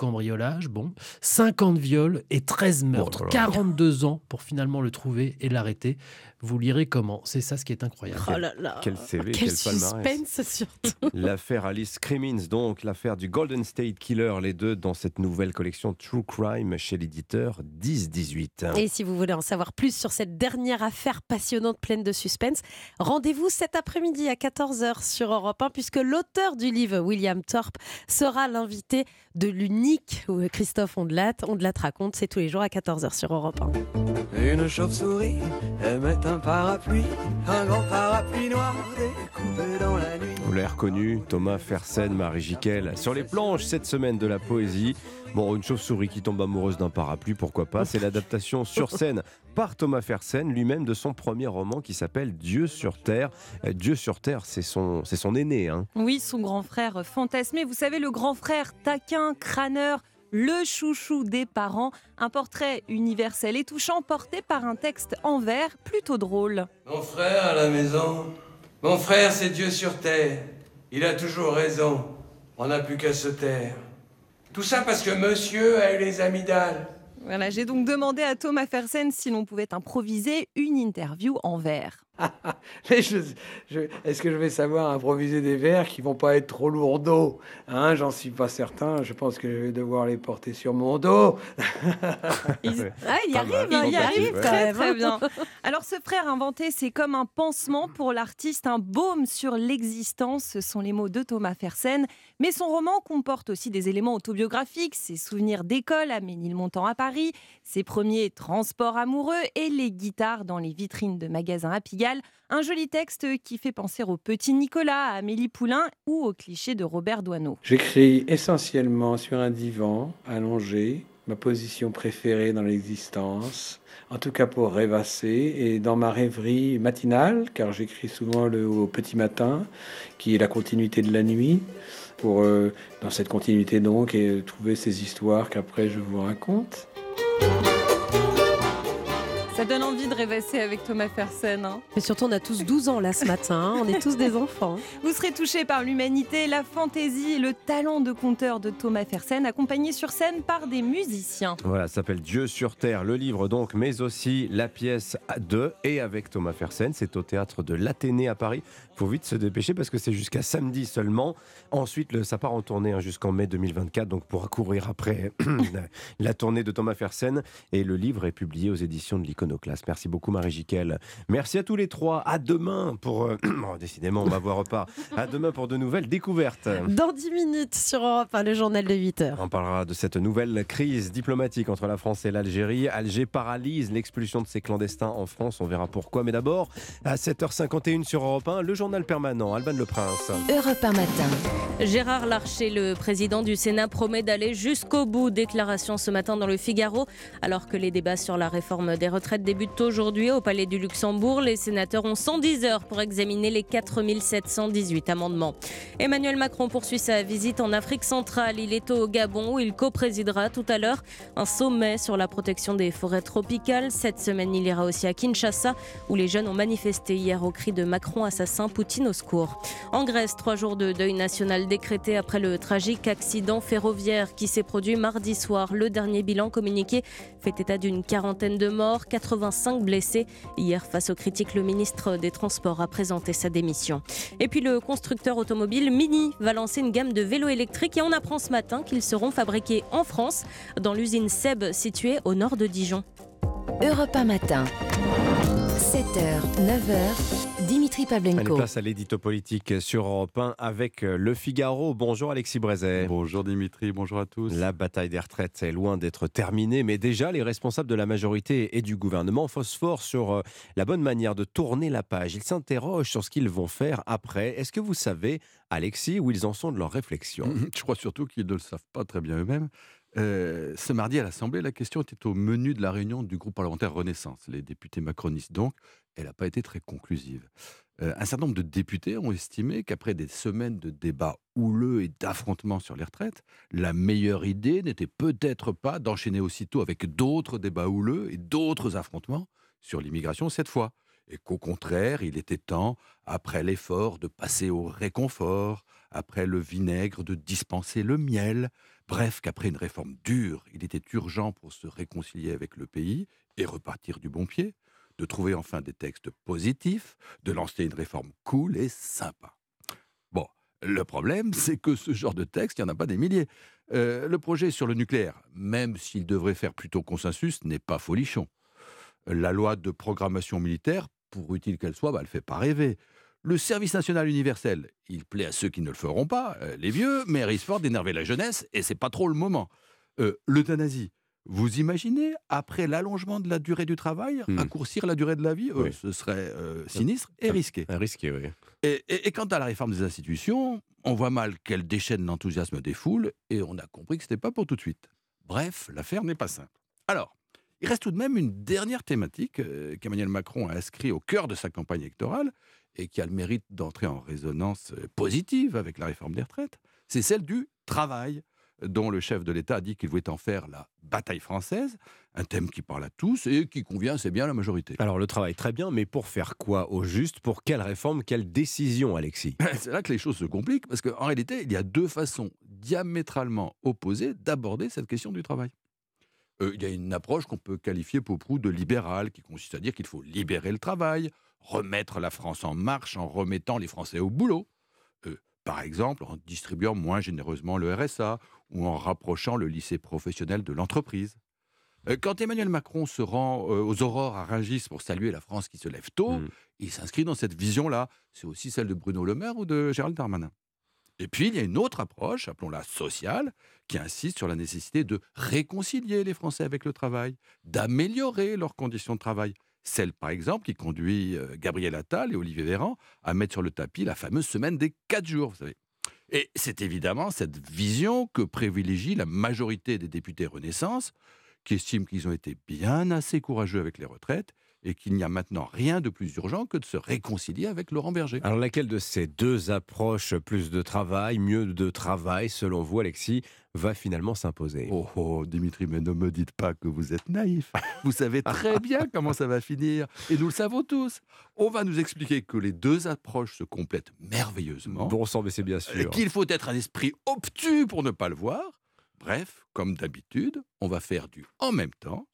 bon, 50 viols et 13 meurtres, 42 ans pour finalement le trouver et l'arrêter. Vous lirez comment, c'est ça ce qui est incroyable. Oh là là. Quel CV, Quel quel palmarès. suspense surtout. L'affaire Alice Crimmins, donc l'affaire du Golden State Killer, les deux dans cette nouvelle collection True Crime chez l'éditeur 10-18. Et si vous voulez en savoir plus sur cette dernière affaire passionnante pleine de suspense, rendez-vous cet après-midi à 14h sur Europe 1 puisque l'auteur du livre, William Thorpe, sera l'invité de l'unique Christophe Ondelat. Ondelat raconte, c'est tous les jours à 14h sur Europe 1. Une chauve-souris aimait un parapluie, un grand parapluie noir découpé dans la nuit. Vous l'avez reconnu, Thomas Fersen, Marie Jiquel, sur les planches cette semaine de la poésie. Bon, une chauve-souris qui tombe amoureuse d'un parapluie, pourquoi pas C'est l'adaptation sur scène par Thomas Fersen, lui-même de son premier roman qui s'appelle Dieu sur Terre. Euh, Dieu sur Terre, c'est son, c'est son aîné. Hein. Oui, son grand frère fantasmé. Vous savez, le grand frère taquin, crâneur, le chouchou des parents. Un portrait universel et touchant porté par un texte en vers plutôt drôle. Mon frère à la maison, mon frère c'est Dieu sur terre. Il a toujours raison, on n'a plus qu'à se taire. Tout ça parce que monsieur a eu les amygdales. Voilà, j'ai donc demandé à Thomas Fersen si l'on pouvait improviser une interview en vers. Mais je- je- Est-ce que je vais savoir improviser des vers qui vont pas être trop lourdeaux hein, J'en suis pas certain. Je pense que je vais devoir les porter sur mon dos. Il- Ah, il y arrive, mal, hein, il y arrive ouais. très très bien. Alors ce frère inventé, c'est comme un pansement pour l'artiste, un baume sur l'existence, ce sont les mots de Thomas Fersen. Mais son roman comporte aussi des éléments autobiographiques, ses souvenirs d'école à Ménilmontant à Paris, ses premiers transports amoureux et les guitares dans les vitrines de magasins à Pigalle. Un joli texte qui fait penser au petit Nicolas, à Amélie Poulain ou au cliché de Robert Doisneau. J'écris essentiellement sur un divan, allongé, ma position préférée dans l'existence, en tout cas pour rêvasser, et dans ma rêverie matinale, car j'écris souvent le, au petit matin, qui est la continuité de la nuit, pour, euh, dans cette continuité donc, et trouver ces histoires qu'après je vous raconte. Ça donne envie de rêvasser avec Thomas Fersen. hein. Mais surtout, on a tous 12 ans là ce matin, hein. on est tous des enfants. Vous serez touchés par l'humanité, la fantaisie et le talent de conteur de Thomas Fersen, accompagné sur scène par des musiciens. Voilà, ça s'appelle Dieu sur Terre, le livre donc, mais aussi la pièce deux et avec Thomas Fersen. C'est au théâtre de l'Athénée à Paris. Faut vite se dépêcher parce que c'est jusqu'à samedi seulement. Ensuite, le, ça part en tournée hein, jusqu'en mai 2024, donc pour courir après la, tournée de Thomas Fersen. Et le livre est publié aux éditions de l'Iconoclaste. Merci beaucoup Marie Jiquel. Merci à tous les trois. À demain pour... euh, oh, décidément, on va voir repart. À demain pour de nouvelles découvertes. Dans 10 minutes sur Europe 1, le journal de 8 heures. On parlera de cette nouvelle crise diplomatique entre la France et l'Algérie. Alger paralyse l'expulsion de ses clandestins en France. On verra pourquoi. Mais d'abord, à 7h51 sur Europe 1, le journal permanent, Alban Le Prince. Europe 1 matin. Gérard Larcher, le président du Sénat, promet d'aller jusqu'au bout. Déclaration ce matin dans le Figaro. Alors que les débats sur la réforme des retraites débutent aujourd'hui au Palais du Luxembourg, les sénateurs ont 110 heures pour examiner les 4718 amendements. Emmanuel Macron poursuit sa visite en Afrique centrale. Il est au Gabon où il co-présidera tout à l'heure un sommet sur la protection des forêts tropicales. Cette semaine, il ira aussi à Kinshasa où les jeunes ont manifesté hier au cri de Macron assassin, En Grèce, trois jours de deuil national décrété après le tragique accident ferroviaire qui s'est produit mardi soir. Le dernier bilan communiqué fait état d'une quarantaine de morts, 85 blessés. Hier, face aux critiques, le ministre des Transports a présenté sa démission. Et puis le constructeur automobile Mini va lancer une gamme de vélos électriques et on apprend ce matin qu'ils seront fabriqués en France dans l'usine Seb située au nord de Dijon. Europe 1 matin. 7h, 9h, Dimitri Pavlenko. place à l'édito politique sur Europe 1 avec euh, Le Figaro. Bonjour Alexis Brézet. Bonjour Dimitri, bonjour à tous. La bataille des retraites est loin d'être terminée, mais déjà les responsables de la majorité et du gouvernement phosphorent sur euh, la bonne manière de tourner la page. Ils s'interrogent sur ce qu'ils vont faire après. Est-ce que vous savez, Alexis, où ils en sont de leurs réflexions? Je crois surtout qu'ils ne le savent pas très bien eux-mêmes. Euh, ce mardi à l'Assemblée, la question était au menu de la réunion du groupe parlementaire Renaissance, les députés macronistes donc. Elle n'a pas été très conclusive. Euh, un certain nombre de députés ont estimé qu'après des semaines de débats houleux et d'affrontements sur les retraites, la meilleure idée n'était peut-être pas d'enchaîner aussitôt avec d'autres débats houleux et d'autres affrontements sur l'immigration cette fois. Et qu'au contraire, il était temps, après l'effort, de passer au réconfort, après le vinaigre, de dispenser le miel. Bref, qu'après une réforme dure, il était urgent pour se réconcilier avec le pays et repartir du bon pied, de trouver enfin des textes positifs, de lancer une réforme cool et sympa. Bon, le problème, c'est que ce genre de texte, il n'y en a pas des milliers. Euh, le projet sur le nucléaire, même s'il devrait faire plutôt consensus, n'est pas folichon. La loi de programmation militaire, pour utile qu'elle soit, bah, elle ne fait pas rêver. Le service national universel, il plaît à ceux qui ne le feront pas, euh, les vieux, mais risque fort d'énerver la jeunesse, et c'est pas trop le moment. Euh, L'euthanasie, vous imaginez, après l'allongement de la durée du travail, Hmm. raccourcir la durée de la vie Euh, Oui. Ce serait euh, sinistre et risqué. Risqué, oui. Et, et- et quant à la réforme des institutions, on voit mal qu'elle déchaîne l'enthousiasme des foules, et on a compris que ce n'était pas pour tout de suite. Bref, l'affaire n'est pas simple. Alors, il reste tout de même une dernière thématique euh, qu'Emmanuel Macron a inscrit au cœur de sa campagne électorale et qui a le mérite d'entrer en résonance euh, positive avec la réforme des retraites. C'est celle du travail, dont le chef de l'État a dit qu'il voulait en faire la bataille française, un thème qui parle à tous et qui convient assez bien à la majorité. Alors le travail, très bien, mais pour faire quoi au juste? Pour quelle réforme? Quelle décision, Alexis? C'est là que les choses se compliquent, parce qu'en réalité, il y a deux façons diamétralement opposées d'aborder cette question du travail. Euh, il y a une approche qu'on peut qualifier pour prou de libérale, qui consiste à dire qu'il faut libérer le travail, remettre la France en marche en remettant les Français au boulot. Euh, par exemple, en distribuant moins généreusement le RSA ou en rapprochant le lycée professionnel de l'entreprise. Euh, Quand Emmanuel Macron se rend aux aurores à Rungis pour saluer la France qui se lève tôt, il s'inscrit dans cette vision-là. C'est aussi celle de Bruno Le Maire ou de Gérald Darmanin? Et puis, il y a une autre approche, appelons-la sociale, qui insiste sur la nécessité de réconcilier les Français avec le travail, d'améliorer leurs conditions de travail. Celle, par exemple, qui conduit euh, Gabriel Attal et Olivier Véran à mettre sur le tapis la fameuse semaine des quatre jours, vous savez. Et c'est évidemment cette vision que privilégie la majorité des députés Renaissance, qui estiment qu'ils ont été bien assez courageux avec les retraites et qu'il n'y a maintenant rien de plus urgent que de se réconcilier avec Laurent Berger. Alors laquelle de ces deux approches, plus de travail, mieux de travail, selon vous, Alexis, va finalement s'imposer? Oh, oh, Dimitri, mais ne me dites pas que vous êtes naïf. Vous savez très bien comment ça va finir. Et nous le savons tous. On va nous expliquer que les deux approches se complètent merveilleusement. Bon sang, mais c'est bien sûr. Qu'il faut être un esprit obtus pour ne pas le voir. Bref, comme d'habitude, on va faire du en même temps.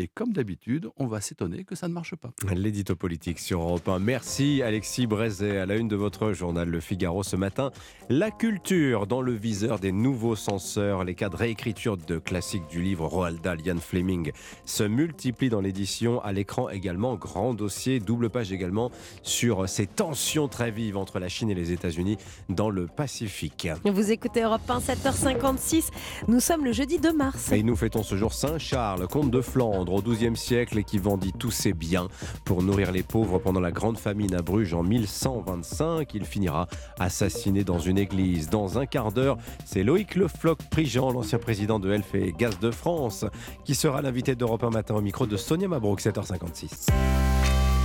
Et comme d'habitude, on va s'étonner que ça ne marche pas. L'édito politique sur Europe 1. Merci Alexis Brézet à la une de votre journal Le Figaro ce matin. La culture dans le viseur des nouveaux censeurs. Les cas de réécriture de classiques du livre Roald Dahl, Ian Fleming se multiplient dans l'édition. À l'écran également, grand dossier, double page également sur ces tensions très vives entre la Chine et les États-Unis dans le Pacifique. Vous écoutez Europe 1, 7h56. Nous sommes le jeudi 2 mars. Et nous fêtons ce jour Saint Charles, comte de Flandre au XIIe siècle et qui vendit tous ses biens pour nourrir les pauvres pendant la grande famine à Bruges en 1125. Il finira assassiné dans une église. Dans un quart d'heure, c'est Loïc Le Floch Prigent, l'ancien président de Elf et Gaz de France, qui sera l'invité d'Europe 1 matin au micro de Sonia Mabrouk, 7h56.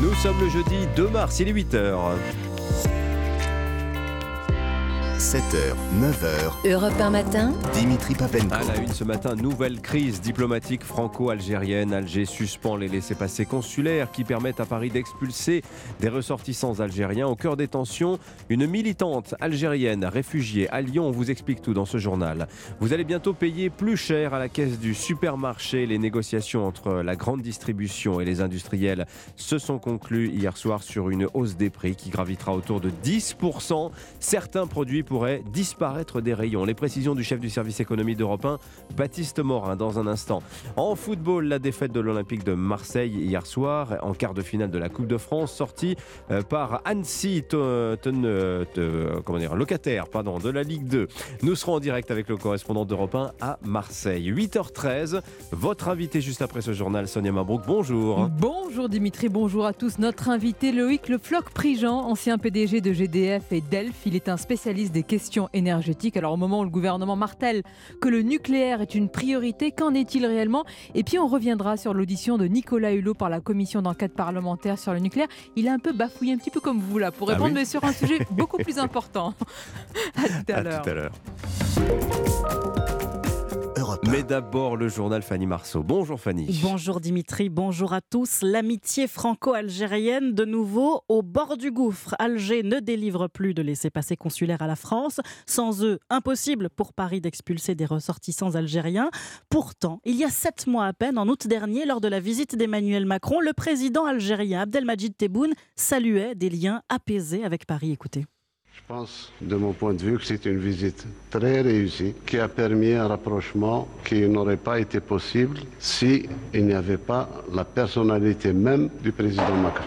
Nous sommes le jeudi 2 mars, il est 8h. 7h, 9h. Europe 1 matin. Dimitri Papenko. À la une ce matin, nouvelle crise diplomatique franco-algérienne. Alger suspend les laissés-passer consulaires qui permettent à Paris d'expulser des ressortissants algériens. Au cœur des tensions, une militante algérienne réfugiée à Lyon. On vous explique tout dans ce journal. Vous allez bientôt payer plus cher à la caisse du supermarché. Les négociations entre la grande distribution et les industriels se sont conclues hier soir sur une hausse des prix qui gravitera autour de 10%. Certains produits pourraient disparaître des rayons. Les précisions du chef du service économie d'Europe 1, Baptiste Morin, dans un instant. En football, la défaite de l'Olympique de Marseille hier soir, en quart de finale de la Coupe de France, sortie euh, par Annecy, comment dire, locataire pardon, de la Ligue 2. Nous serons en direct avec le correspondant d'Europe 1 à Marseille. 8h13, votre invité juste après ce journal, Sonia Mabrouk, bonjour. Bonjour Dimitri, bonjour à tous. Notre invité Loïc Le Floc Prigent, ancien PDG de GDF et Delph, il est un spécialiste des questions énergétiques. Alors au moment où le gouvernement martèle que le nucléaire est une priorité, qu'en est-il réellement? Et puis on reviendra sur l'audition de Nicolas Hulot par la commission d'enquête parlementaire sur le nucléaire. Il a un peu bafouillé un petit peu comme vous là pour ah répondre, mais sur un sujet beaucoup plus important. à tout à l'heure. Mais d'abord, le journal Fanny Marceau. Bonjour Fanny. Bonjour Dimitri, bonjour à tous. L'amitié franco-algérienne de nouveau au bord du gouffre. Alger ne délivre plus de laissez-passer consulaires à la France. Sans eux, impossible pour Paris d'expulser des ressortissants algériens. Pourtant, il y a sept mois à peine, en août dernier, lors de la visite d'Emmanuel Macron, le président algérien Abdelmajid Tebboune saluait des liens apaisés avec Paris. Écoutez. Je pense, de mon point de vue, que c'est une visite très réussie qui a permis un rapprochement qui n'aurait pas été possible s'il n'y avait pas la personnalité même du président Macron.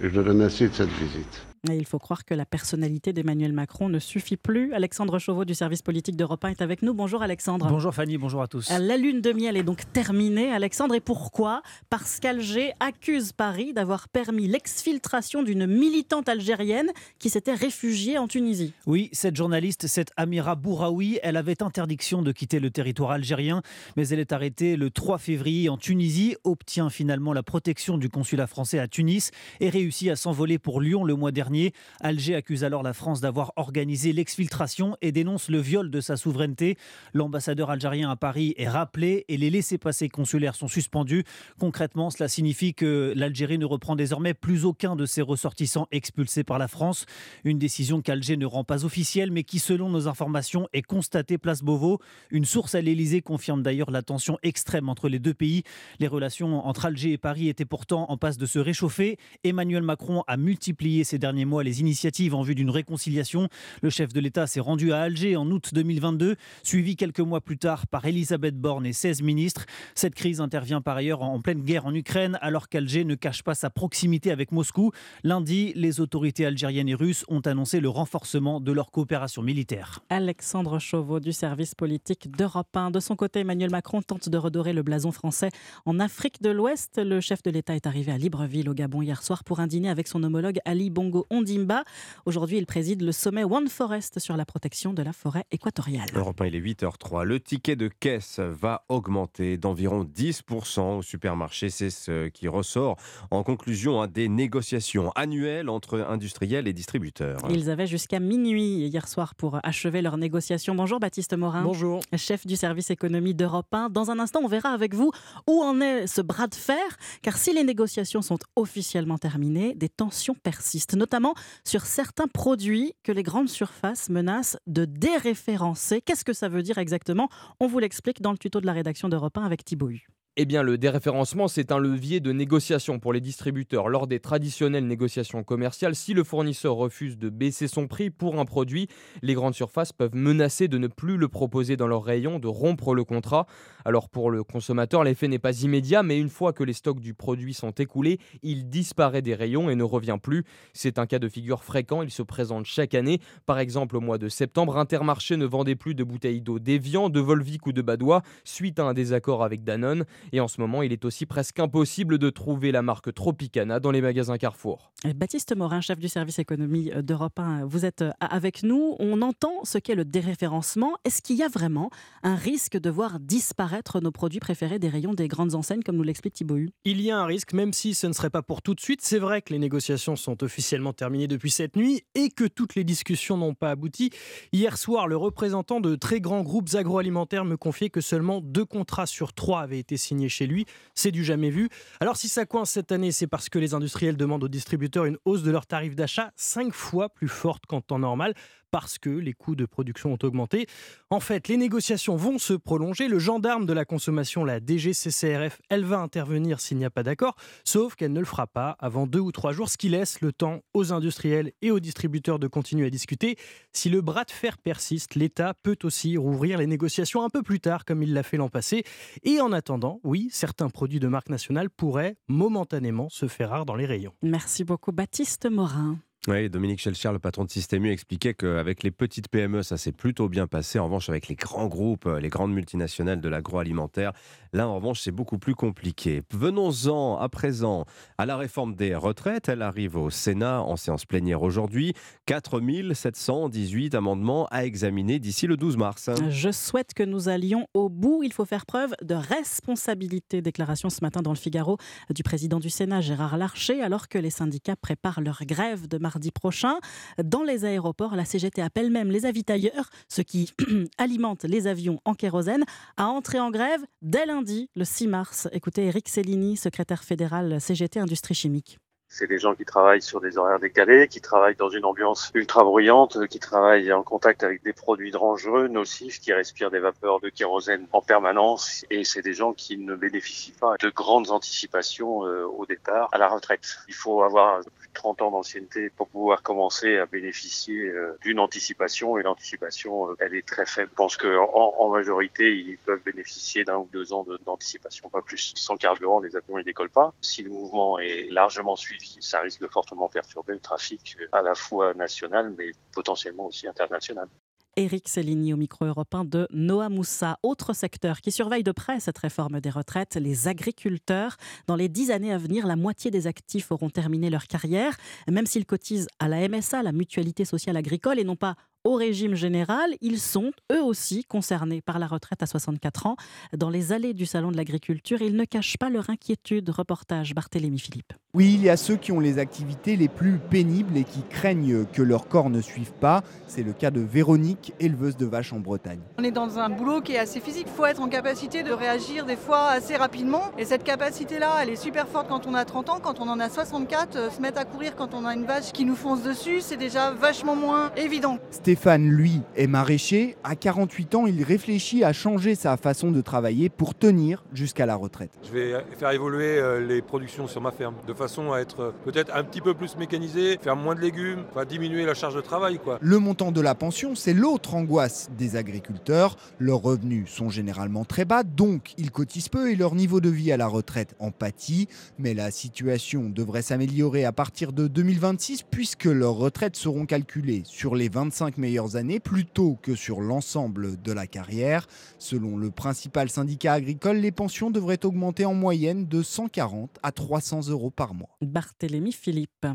je le remercie de cette visite il faut croire que la personnalité d'Emmanuel Macron ne suffit plus. Alexandre Chauveau du service politique d'Europe 1 est avec nous. Bonjour Alexandre. Bonjour Fanny, bonjour à tous. La lune de miel est donc terminée, Alexandre. Et pourquoi? Parce qu'Alger accuse Paris d'avoir permis l'exfiltration d'une militante algérienne qui s'était réfugiée en Tunisie. Oui, cette journaliste, cette Amira Bouraoui, elle avait interdiction de quitter le territoire algérien, mais elle est arrêtée le 3 février en Tunisie, obtient finalement la protection du consulat français à Tunis et réussit à s'envoler pour Lyon le mois dernier Alger accuse alors la France d'avoir organisé l'exfiltration et dénonce le viol de sa souveraineté. L'ambassadeur algérien à Paris est rappelé et les laissés-passer consulaires sont suspendus. Concrètement, cela signifie que l'Algérie ne reprend désormais plus aucun de ses ressortissants expulsés par la France. Une décision qu'Alger ne rend pas officielle, mais qui, selon nos informations, est constatée place Beauvau. Une source à l'Elysée confirme d'ailleurs la tension extrême entre les deux pays. Les relations entre Alger et Paris étaient pourtant en passe de se réchauffer. Emmanuel Macron a multiplié ces derniers mois les initiatives en vue d'une réconciliation. Le chef de l'État s'est rendu à Alger en août 2022, suivi quelques mois plus tard par Elisabeth Borne et 16 ministres. Cette crise intervient par ailleurs en pleine guerre en Ukraine, alors qu'Alger ne cache pas sa proximité avec Moscou. Lundi, les autorités algériennes et russes ont annoncé le renforcement de leur coopération militaire. Alexandre Chauveau du service politique d'Europe 1. De son côté, Emmanuel Macron tente de redorer le blason français en Afrique de l'Ouest. Le chef de l'État est arrivé à Libreville au Gabon hier soir pour un dîner avec son homologue Ali Bongo Ondimba. Aujourd'hui, il préside le sommet One Forest sur la protection de la forêt équatoriale. Europe 1, il est 8h03. Le ticket de caisse va augmenter d'environ 10% au supermarché. C'est ce qui ressort en conclusion à des négociations annuelles entre industriels et distributeurs. Ils avaient jusqu'à minuit hier soir pour achever leurs négociations. Bonjour Baptiste Morin. Bonjour. Chef du service économie d'Europe 1. Dans un instant, on verra avec vous où en est ce bras de fer. Car si les négociations sont officiellement terminées, des tensions persistent, notamment sur certains produits que les grandes surfaces menacent de déréférencer. Qu'est-ce que ça veut dire exactement? On vous l'explique dans le tuto de la rédaction d'Europe 1 avec Thibaut eh bien, le déréférencement, c'est un levier de négociation pour les distributeurs. Lors des traditionnelles négociations commerciales, si le fournisseur refuse de baisser son prix pour un produit, les grandes surfaces peuvent menacer de ne plus le proposer dans leur rayon, de rompre le contrat. Alors pour le consommateur, l'effet n'est pas immédiat, mais une fois que les stocks du produit sont écoulés, il disparaît des rayons et ne revient plus. C'est un cas de figure fréquent, il se présente chaque année. Par exemple, au mois de septembre, Intermarché ne vendait plus de bouteilles d'eau Déviant, de Volvic ou de Badois, suite à un désaccord avec Danone. Et en ce moment, il est aussi presque impossible de trouver la marque Tropicana dans les magasins Carrefour. Baptiste Morin, chef du service économie d'Europe 1, vous êtes avec nous. On entend ce qu'est le déréférencement. Est-ce qu'il y a vraiment un risque de voir disparaître nos produits préférés des rayons des grandes enseignes, comme nous l'explique Thibaut Hu? Il y a un risque, même si ce ne serait pas pour tout de suite. C'est vrai que les négociations sont officiellement terminées depuis cette nuit et que toutes les discussions n'ont pas abouti. Hier soir, le représentant de très grands groupes agroalimentaires me confiait que seulement deux contrats sur trois avaient été signés chez lui. C'est du jamais vu. Alors si ça coince cette année, c'est parce que les industriels demandent aux distributeurs une hausse de leur tarif d'achat cinq fois plus forte qu'en temps normal parce que les coûts de production ont augmenté. En fait, les négociations vont se prolonger. Le gendarme de la consommation, la DGCCRF, elle va intervenir s'il n'y a pas d'accord, sauf qu'elle ne le fera pas avant deux ou trois jours, ce qui laisse le temps aux industriels et aux distributeurs de continuer à discuter. Si le bras de fer persiste, l'État peut aussi rouvrir les négociations un peu plus tard, comme il l'a fait l'an passé. Et en attendant, oui, certains produits de marque nationale pourraient momentanément se faire rares dans les rayons. Merci beaucoup, Baptiste Morin. Oui, Dominique Schelcher, le patron de Système U, expliquait qu'avec les petites PME, ça s'est plutôt bien passé. En revanche, avec les grands groupes, les grandes multinationales de l'agroalimentaire, là, en revanche, c'est beaucoup plus compliqué. Venons-en à présent à la réforme des retraites. Elle arrive au Sénat en séance plénière aujourd'hui. 4718 amendements à examiner d'ici le 12 mars. Je souhaite que nous allions au bout. Il faut faire preuve de responsabilité. Déclaration ce matin dans le Figaro du président du Sénat, Gérard Larcher, alors que les syndicats préparent leur grève de mardi prochain. Dans les aéroports, la CGT appelle même les avitailleurs, ceux qui alimentent les avions en kérosène, à entrer en grève dès lundi, le 6 mars. Écoutez Eric Cellini, secrétaire fédéral CGT Industrie Chimique. C'est des gens qui travaillent sur des horaires décalés, qui travaillent dans une ambiance ultra bruyante, qui travaillent en contact avec des produits dangereux, nocifs, qui respirent des vapeurs de kérosène en permanence. Et c'est des gens qui ne bénéficient pas de grandes anticipations euh, au départ à la retraite. Il faut avoir 30 ans d'ancienneté pour pouvoir commencer à bénéficier euh, d'une anticipation. Et l'anticipation, euh, elle est très faible. Je pense qu'en en majorité, ils peuvent bénéficier d'un ou deux ans d'anticipation, pas plus. Sans carburant, les avions ne décollent pas. Si le mouvement est largement suivi, ça risque de fortement perturber le trafic à la fois national, mais potentiellement aussi international. Éric Cellini au micro européen de Noah Moussa. Autre secteur qui surveille de près cette réforme des retraites, les agriculteurs. Dans les dix années à venir, la moitié des actifs auront terminé leur carrière, même s'ils cotisent à la MSA, la Mutualité sociale agricole, et non pas au régime général, ils sont eux aussi concernés par la retraite à 64 ans. Dans les allées du Salon de l'Agriculture, ils ne cachent pas leur inquiétude. Reportage Barthélémy Philippe. Oui, il y a ceux qui ont les activités les plus pénibles et qui craignent que leur corps ne suive pas. C'est le cas de Véronique, éleveuse de vaches en Bretagne. On est dans un boulot qui est assez physique. Il faut être en capacité de réagir des fois assez rapidement. Et cette capacité-là, elle est super forte quand on a 30 ans. Quand on en a 64, euh, se mettre à courir quand on a une vache qui nous fonce dessus, c'est déjà vachement moins évident. Stéphane, lui, est maraîcher. À 48 ans, il réfléchit à changer sa façon de travailler pour tenir jusqu'à la retraite. Je vais faire évoluer euh, les productions sur ma ferme de façon à être euh, peut-être un petit peu plus mécanisé, faire moins de légumes, enfin, diminuer la charge de travail. Quoi. Le montant de la pension, c'est l'autre angoisse des agriculteurs. Leurs revenus sont généralement très bas, donc ils cotisent peu et leur niveau de vie à la retraite en pâtit. Mais la situation devrait s'améliorer à partir de 2026 puisque leurs retraites seront calculées sur les 25 meilleures années plutôt que sur l'ensemble de la carrière. Selon le principal syndicat agricole, les pensions devraient augmenter en moyenne de 140 à 300 euros par mois. Barthélémy Philippe.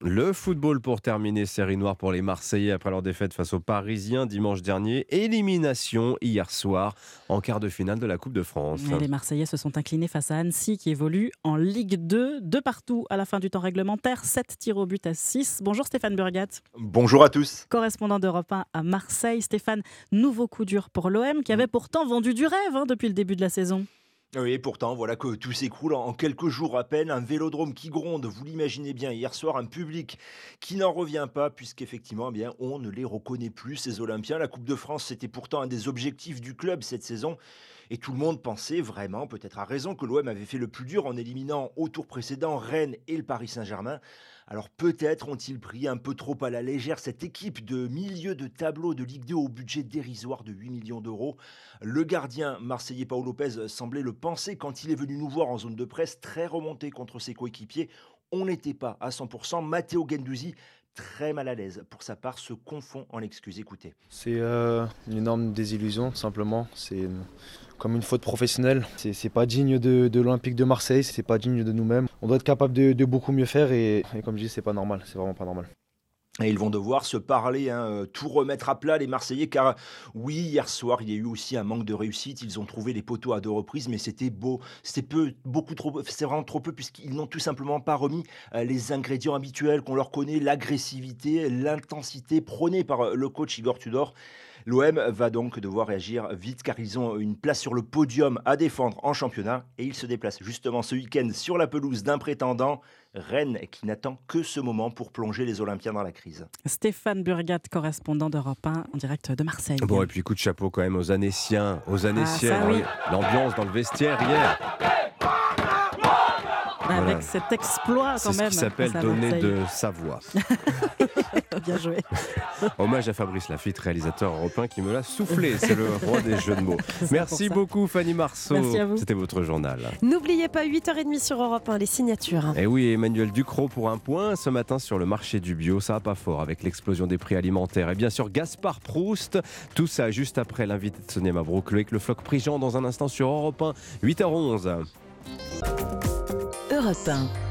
Le football pour terminer, série noire pour les Marseillais après leur défaite face aux Parisiens dimanche dernier. Élimination hier soir en quart de finale de la Coupe de France. Et les Marseillais se sont inclinés face à Annecy qui évolue en Ligue 2, de partout à la fin du temps réglementaire, 7 tirs au but à 6. Bonjour Stéphane Burgat. Bonjour à tous. Correspondant d'Europe 1 à Marseille. Stéphane, nouveau coup dur pour l'OM qui avait pourtant vendu du rêve hein, depuis le début de la saison. Oui, pourtant, voilà que tout s'écroule en quelques jours à peine. Un vélodrome qui gronde, vous l'imaginez bien. Hier soir, un public qui n'en revient pas, puisqu'effectivement, eh bien, on ne les reconnaît plus, ces Olympiens. La Coupe de France, c'était pourtant un des objectifs du club cette saison. Et tout le monde pensait vraiment, peut-être à raison, que l'OM avait fait le plus dur en éliminant au tour précédent Rennes et le Paris Saint-Germain. Alors peut-être ont-ils pris un peu trop à la légère cette équipe de milieu de tableau de Ligue 2 au budget dérisoire de 8 millions d'euros. Le gardien marseillais Paul Lopez semblait le penser quand il est venu nous voir en zone de presse, très remonté contre ses coéquipiers. On n'était pas à 100%. Matteo Gendouzi très mal à l'aise. Pour sa part, se confond en excuses. Écoutez. C'est euh, une énorme désillusion, simplement. C'est comme une faute professionnelle. C'est pas digne de, l'Olympique de Marseille, c'est pas digne de nous-mêmes. On doit être capable de, beaucoup mieux faire et, et comme je dis, c'est pas normal. C'est vraiment pas normal. Et ils vont devoir se parler, hein, euh, tout remettre à plat, les Marseillais, car oui, hier soir, il y a eu aussi un manque de réussite. Ils ont trouvé les poteaux à deux reprises, mais c'était beau, c'était peu, beaucoup trop, c'est vraiment trop peu, puisqu'ils n'ont tout simplement pas remis euh, les ingrédients habituels qu'on leur connaît, l'agressivité, l'intensité prônée par euh, le coach Igor Tudor. L'OM va donc devoir réagir vite car ils ont une place sur le podium à défendre en championnat et ils se déplacent justement ce week-end sur la pelouse d'un prétendant, Rennes, qui n'attend que ce moment pour plonger les Olympiens dans la crise. Stéphane Burgat, correspondant d'Europe 1 en direct de Marseille. Bon, et puis coup de chapeau quand même aux Anéciens. Aux Anéciens, ça, oui. l'ambiance dans le vestiaire hier. Avec Voilà. cet exploit C'est quand ce même. qui s'appelle face à donner de sa voix. Bien joué. Hommage à Fabrice Lafitte, réalisateur européen qui me l'a soufflé. C'est le roi des jeux de mots. Merci beaucoup Fanny Marceau. Merci à vous. C'était votre journal. N'oubliez pas 8h30 sur Europe 1, les signatures. Et oui, Emmanuel Ducrot pour un point ce matin sur le marché du bio. Ça va pas fort avec l'explosion des prix alimentaires. Et bien sûr, Gaspard Proust. Tout ça juste après l'invité de Sonia Mabrouk, Loïc Le Floc Prigent dans un instant sur Europe 1, 8h11. Europe 1.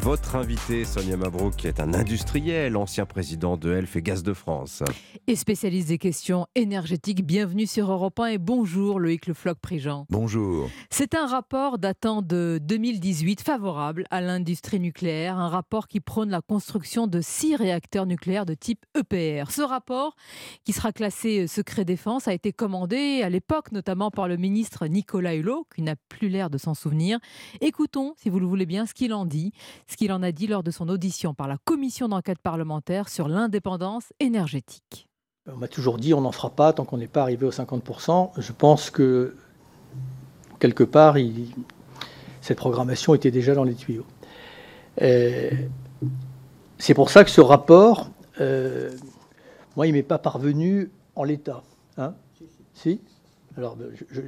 Votre invité, Sonia Mabrouk, qui est un industriel, ancien président de Elf et Gaz de France. Et spécialiste des questions énergétiques, bienvenue sur Europe 1 et bonjour Loïc Le Floc Prigent. Bonjour. C'est un rapport datant de 2018 favorable à l'industrie nucléaire, un rapport qui prône la construction de six réacteurs nucléaires de type EPR. Ce rapport, qui sera classé secret défense, a été commandé à l'époque notamment par le ministre Nicolas Hulot, qui n'a plus l'air de s'en souvenir. Écoutons, si vous le voulez bien, ce qu'il en dit, ce qu'il en a dit lors de son audition par la commission d'enquête parlementaire sur l'indépendance énergétique. On m'a toujours dit on n'en fera pas tant qu'on n'est pas arrivé aux 50%. Je pense que quelque part, il- cette programmation était déjà dans les tuyaux. Euh, C'est pour ça que ce rapport, euh, moi, il m'est pas parvenu en l'état. Hein si Alors, ben, je- je-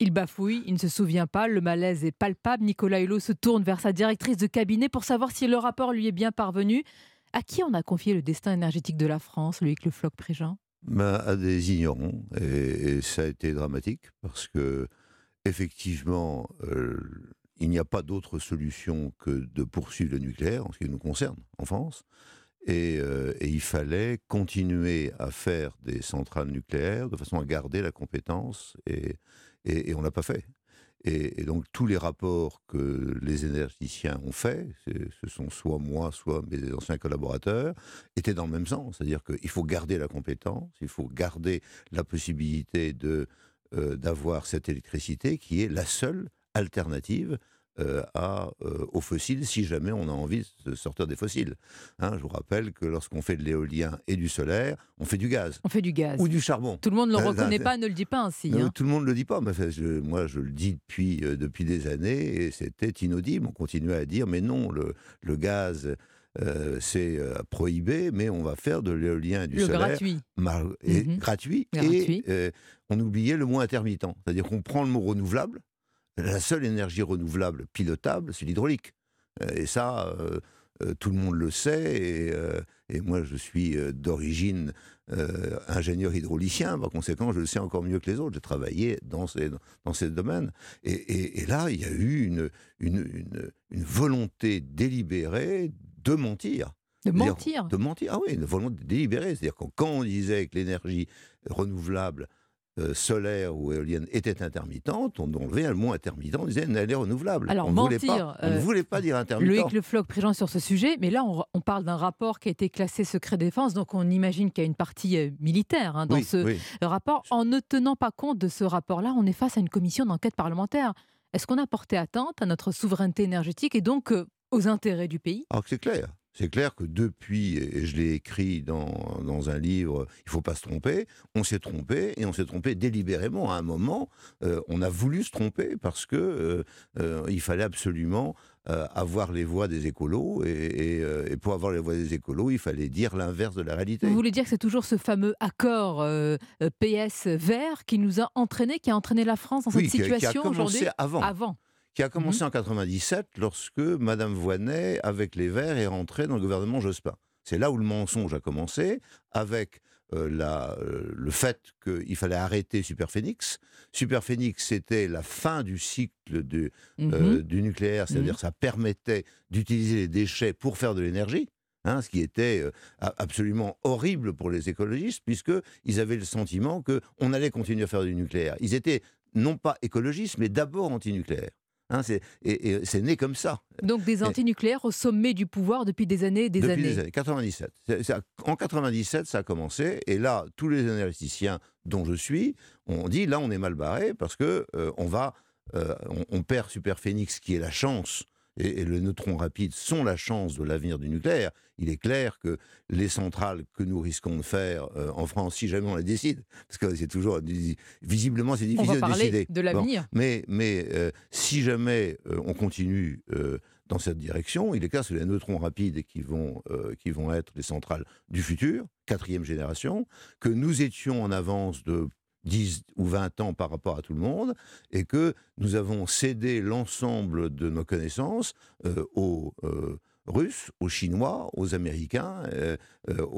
Il bafouille, il ne se souvient pas, le malaise est palpable. Nicolas Hulot se tourne vers sa directrice de cabinet pour savoir si le rapport lui est bien parvenu. À qui on a confié le destin énergétique de la France, Loïc Le Floc Prégent Ben, à des ignorants. Et, et ça a été dramatique parce que, effectivement, euh, il n'y a pas d'autre solution que de poursuivre le nucléaire, en ce qui nous concerne, en France. Et, euh, et il fallait continuer à faire des centrales nucléaires de façon à garder la compétence, et, et, et on l'a pas fait. Et, donc tous les rapports que les énergéticiens ont faits, ce sont soit moi, soit mes anciens collaborateurs, étaient dans le même sens. C'est-à-dire qu'il faut garder la compétence, il faut garder la possibilité euh, d'avoir cette électricité qui est la seule alternative euh, à, euh, aux fossiles si jamais on a envie de sortir des fossiles. Hein, je vous rappelle que lorsqu'on fait de l'éolien et du solaire, on fait du gaz. On fait du gaz. Ou du charbon. Tout le monde ne le Euh, reconnaît euh, pas, ne le dit pas ainsi. non, hein. Tout le monde ne le dit pas. Mais enfin, je- moi, je le dis depuis, euh, depuis des années et c'était inaudible. On continuait à dire, mais non, le, le gaz, euh, c'est euh, prohibé, mais on va faire de l'éolien et du Le solaire. gratuit. mar- et, Mhm. gratuit. Gratuit. Et euh, on oubliait le mot intermittent. C'est-à-dire qu'on prend le mot renouvelable. La seule énergie renouvelable pilotable, c'est l'hydraulique. Euh, Et ça, euh, euh, tout le monde le sait. Et, euh, et moi, je suis d'origine euh, ingénieur hydraulicien. Par conséquent, je le sais encore mieux que les autres. J'ai travaillé dans ces, dans ces domaines. Et, et- et là, il y a eu une, une, une- une volonté délibérée de mentir. De mentir? De mentir, ah oui, une volonté délibérée. C'est-à-dire que quand on disait que l'énergie renouvelable euh, solaire ou éolienne était intermittente, on enlevait le mot intermittent, on disait elle est renouvelable. Alors, on ne voulait mentir, pas, on ne euh, voulait pas dire intermittent. Loïc Le Floc Prégent sur ce sujet, mais là on, on parle d'un rapport qui a été classé secret défense, donc on imagine qu'il y a une partie euh, militaire hein, dans Oui, ce oui. rapport. En ne tenant pas compte de ce rapport-là, on est face à une commission d'enquête parlementaire. Est-ce qu'on a porté atteinte à notre souveraineté énergétique et donc euh, aux intérêts du pays? Alors que c'est clair. C'est clair que depuis, et je l'ai écrit dans, dans un livre, il faut pas se tromper, on s'est trompé, et on s'est trompé délibérément. À un moment, euh, on a voulu se tromper parce que euh, euh, il fallait absolument avoir les voix des écolos, et, et, et pour avoir les voix des écolos, il fallait dire l'inverse de la réalité. Vous voulez dire que c'est toujours ce fameux accord PS vert qui nous a entraîné, qui a entraîné la France dans Oui, cette situation aujourd'hui avant. Avant. Qui a commencé en 97 lorsque Madame Voynet, avec les Verts, est rentrée dans le gouvernement Jospin. C'est là où le mensonge a commencé, avec euh, la, euh, le fait qu'il fallait arrêter Superphénix. Superphénix, c'était la fin du cycle de, euh, Mhm. du nucléaire, c'est-à-dire Mhm. ça permettait d'utiliser les déchets pour faire de l'énergie. hein, ce qui était absolument horrible pour les écologistes, puisqu'ils avaient le sentiment qu'on allait continuer à faire du nucléaire. Ils étaient non pas écologistes, mais d'abord antinucléaires. Hein, c'est- et, et c'est né comme ça. Donc des antinucléaires au sommet du pouvoir depuis des années et des depuis années. des années, 97. C'est- c'est- en 97, ça a commencé, et là, tous les énergéticiens dont je suis, on dit là, on est mal barré parce que euh, on va, euh, on, on perd Superphénix, qui est la chance, et, et le neutron rapide sont la chance de l'avenir du nucléaire. Il est clair que les centrales que nous risquons de faire euh, en France, si jamais on les décide, parce que c'est toujours visiblement c'est On difficile va de parler décider. de l'avenir. mais mais euh, si jamais euh, on continue dans cette direction, il est clair que c'est les neutrons rapides qui vont, qui vont être les centrales du futur, quatrième génération, que nous étions en avance de 10 ou 20 ans par rapport à tout le monde, et que nous avons cédé l'ensemble de nos connaissances euh, aux euh, Russes, aux Chinois, aux Américains, euh,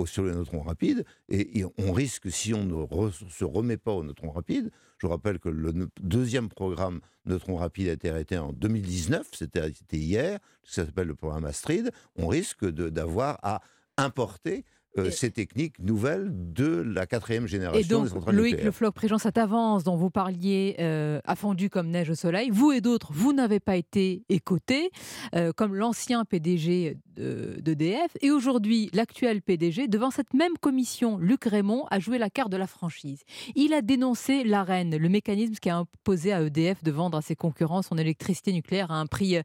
sur les neutrons rapides, et, on risque, si on ne se remet pas aux neutrons rapides, je rappelle que le deuxième programme neutron rapide a été arrêté en 2019, c'était hier, ça s'appelle le programme Astrid, on risque d'avoir à importer euh, ces techniques nouvelles de la quatrième génération Et donc, des centrales Loïc. Le Floch Prégent, cette avance dont vous parliez euh, a fondu comme neige au soleil. Vous et d'autres, vous n'avez pas été écoutés, euh, comme l'ancien PDG de- d'EDF. Et aujourd'hui, l'actuel PDG, devant cette même commission, Luc Raymond, a joué la carte de la franchise. Il a dénoncé l'AREN, le mécanisme qui a imposé à EDF de vendre à ses concurrents son électricité nucléaire à un prix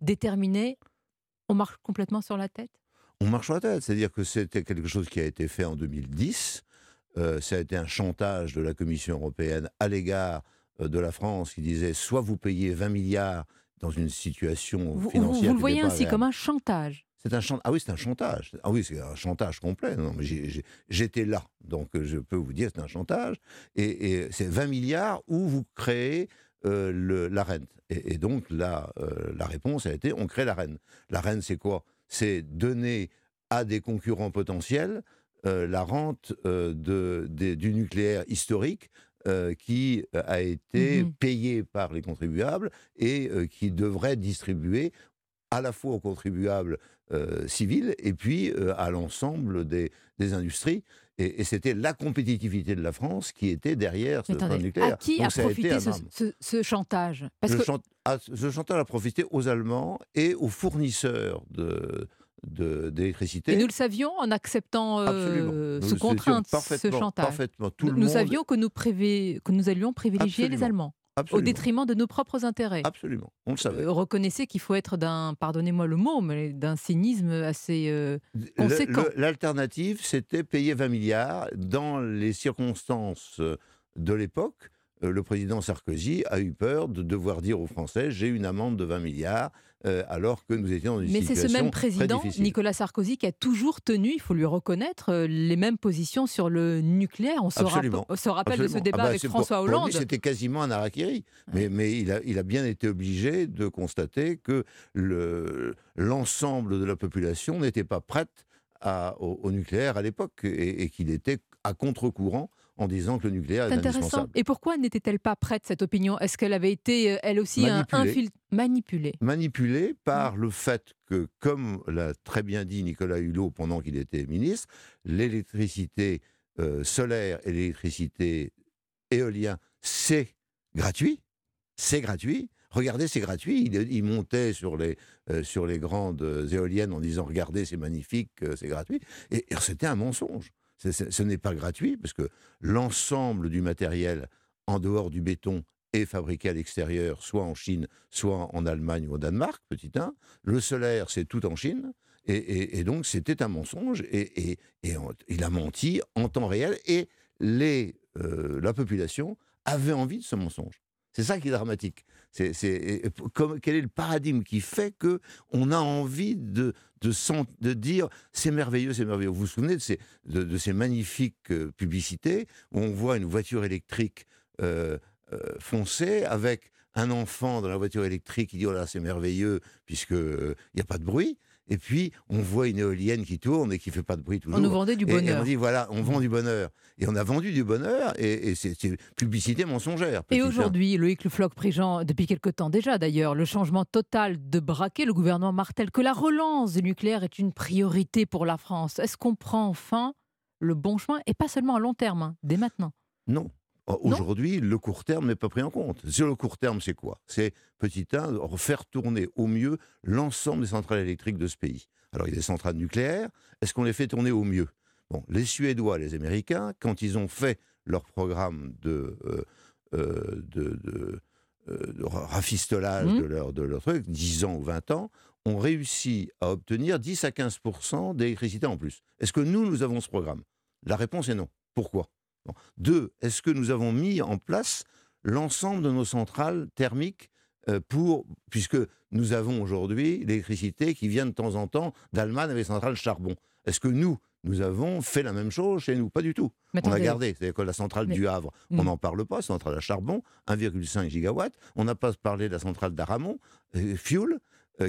déterminé. On marche complètement sur la tête? On marche sur la tête, c'est-à-dire que c'était quelque chose qui a été fait en 2010. Euh, ça a été un chantage de la Commission européenne à l'égard euh, de la France qui disait soit vous payez 20 milliards dans une situation Vous, financière. vous le voyez ainsi comme un chantage. C'est un chant- Ah oui, c'est un chantage. Ah oui, c'est un chantage complet. Non, mais j'étais là, donc je peux vous dire que c'est un chantage. Et, et c'est 20 milliards où vous créez euh, le- la rente. Et, et donc là, euh, la réponse a été on crée la rente. La rente, c'est quoi? C'est donner à des concurrents potentiels euh, la rente euh, de, du nucléaire historique. euh, qui a été Mhm. payé par les contribuables et qui devrait distribuer à la fois aux contribuables civils et puis à l'ensemble des, des industries. Et, et c'était la compétitivité de la France qui était derrière ce plan nucléaire. à qui Donc a profité un ce, drame. ce- ce chantage Parce Le que chant- a- ce chantage a profité aux Allemands et aux fournisseurs de- d'électricité. Et nous le savions en acceptant euh, sous contrainte ce chantage. parfaitement. Tout nous le nous monde- savions que nous, privé- que nous allions privilégier les Absolument. Au détriment de nos propres intérêts. Absolument, on le savait. Euh, reconnaissez qu'il faut être d'un, pardonnez-moi le mot, mais d'un cynisme assez euh, conséquent. L'alternative, c'était payer 20 milliards. Dans les circonstances euh, de l'époque, euh, le président Sarkozy a eu peur de devoir dire aux Français j'ai une amende de 20 milliards, euh, alors que nous étions dans une Mais c'est situation ce même président. Nicolas Sarkozy, qui a toujours tenu, il faut lui reconnaître, euh, les mêmes positions sur le nucléaire. On se, Absolument. rappelle de ce Absolument. débat Ah bah, avec c'est François pour Hollande. C'était quasiment un harakiri. Mais, mais il, a, il a bien été obligé de constater que le- l'ensemble de la population n'était pas prête à- au, au nucléaire à l'époque et, et qu'il était à contre-courant en disant que le nucléaire est intéressant. indispensable. Et pourquoi n'était-elle pas prête, cette opinion? Est-ce qu'elle avait été, euh, elle aussi, un Manipulée. manipulée? Manipulé par le fait que, comme l'a très bien dit Nicolas Hulot pendant qu'il était ministre, l'électricité euh, solaire et l'électricité éolien, c'est gratuit. C'est gratuit. Regardez, c'est gratuit. Il, il montait sur les, euh, sur les grandes euh, éoliennes en disant Regardez, c'est magnifique, euh, c'est gratuit. Et, et c'était un mensonge. Ce n'est pas gratuit parce que l'ensemble du matériel en dehors du béton est fabriqué à l'extérieur, soit en Chine, soit en Allemagne ou au Danemark, petit 1. Le solaire, c'est tout en Chine. Et, donc, c'était un mensonge. Et, il a menti en temps réel. Et euh, la population avait envie de ce mensonge. C'est ça qui est dramatique. Quel est le paradigme qui fait que on a envie de, dire c'est merveilleux, c'est merveilleux. Vous vous souvenez de ces, de ces magnifiques euh, publicités où on voit une voiture électrique euh, euh, foncée avec un enfant dans la voiture électrique qui dit oh là c'est merveilleux puisque il n'y a pas de bruit. Et puis, on voit une éolienne qui tourne et qui fait pas de bruit toujours. On nous vendait du Et- Et, bonheur. on dit, voilà, on vend du bonheur. Et on a vendu du bonheur, et, et c'est c'est publicité mensongère. Et petit aujourd'hui, Loïc Le Floch-Prigent, depuis quelque temps déjà d'ailleurs, le changement total de braquet, le gouvernement martèle que la relance du nucléaire est une priorité pour la France. Est-ce qu'on prend enfin le bon chemin et pas seulement à long terme, hein, dès maintenant Non. Aujourd'hui, le court terme n'est pas pris en compte. Sur le court terme, c'est quoi? C'est, petit 1, faire tourner au mieux l'ensemble des centrales électriques de ce pays. Alors, il y a des centrales nucléaires. Est-ce qu'on les fait tourner au mieux? Bon, les Suédois, les Américains, quand ils ont fait leur programme de, euh, euh, de, de, euh, de rafistolage de, leur, de leur truc, 10 ans ou 20 ans, ont réussi à obtenir 10 à 15% d'électricité en plus. Est-ce que nous, nous avons ce programme? La réponse est non. Pourquoi? Bon. Deux, est-ce que nous avons mis en place l'ensemble de nos centrales thermiques euh, pour, puisque nous avons aujourd'hui l'électricité qui vient de temps en temps d'Allemagne avec centrales charbon. Est-ce que nous, nous avons fait la même chose chez nous? Pas du tout. Mais on a gardé, c'est-à-dire que la centrale Mais- du Havre, Mm. on n'en parle pas, centrale à charbon, 1,5 gigawatts. On n'a pas parlé de la centrale d'Aramon, euh, Fuel,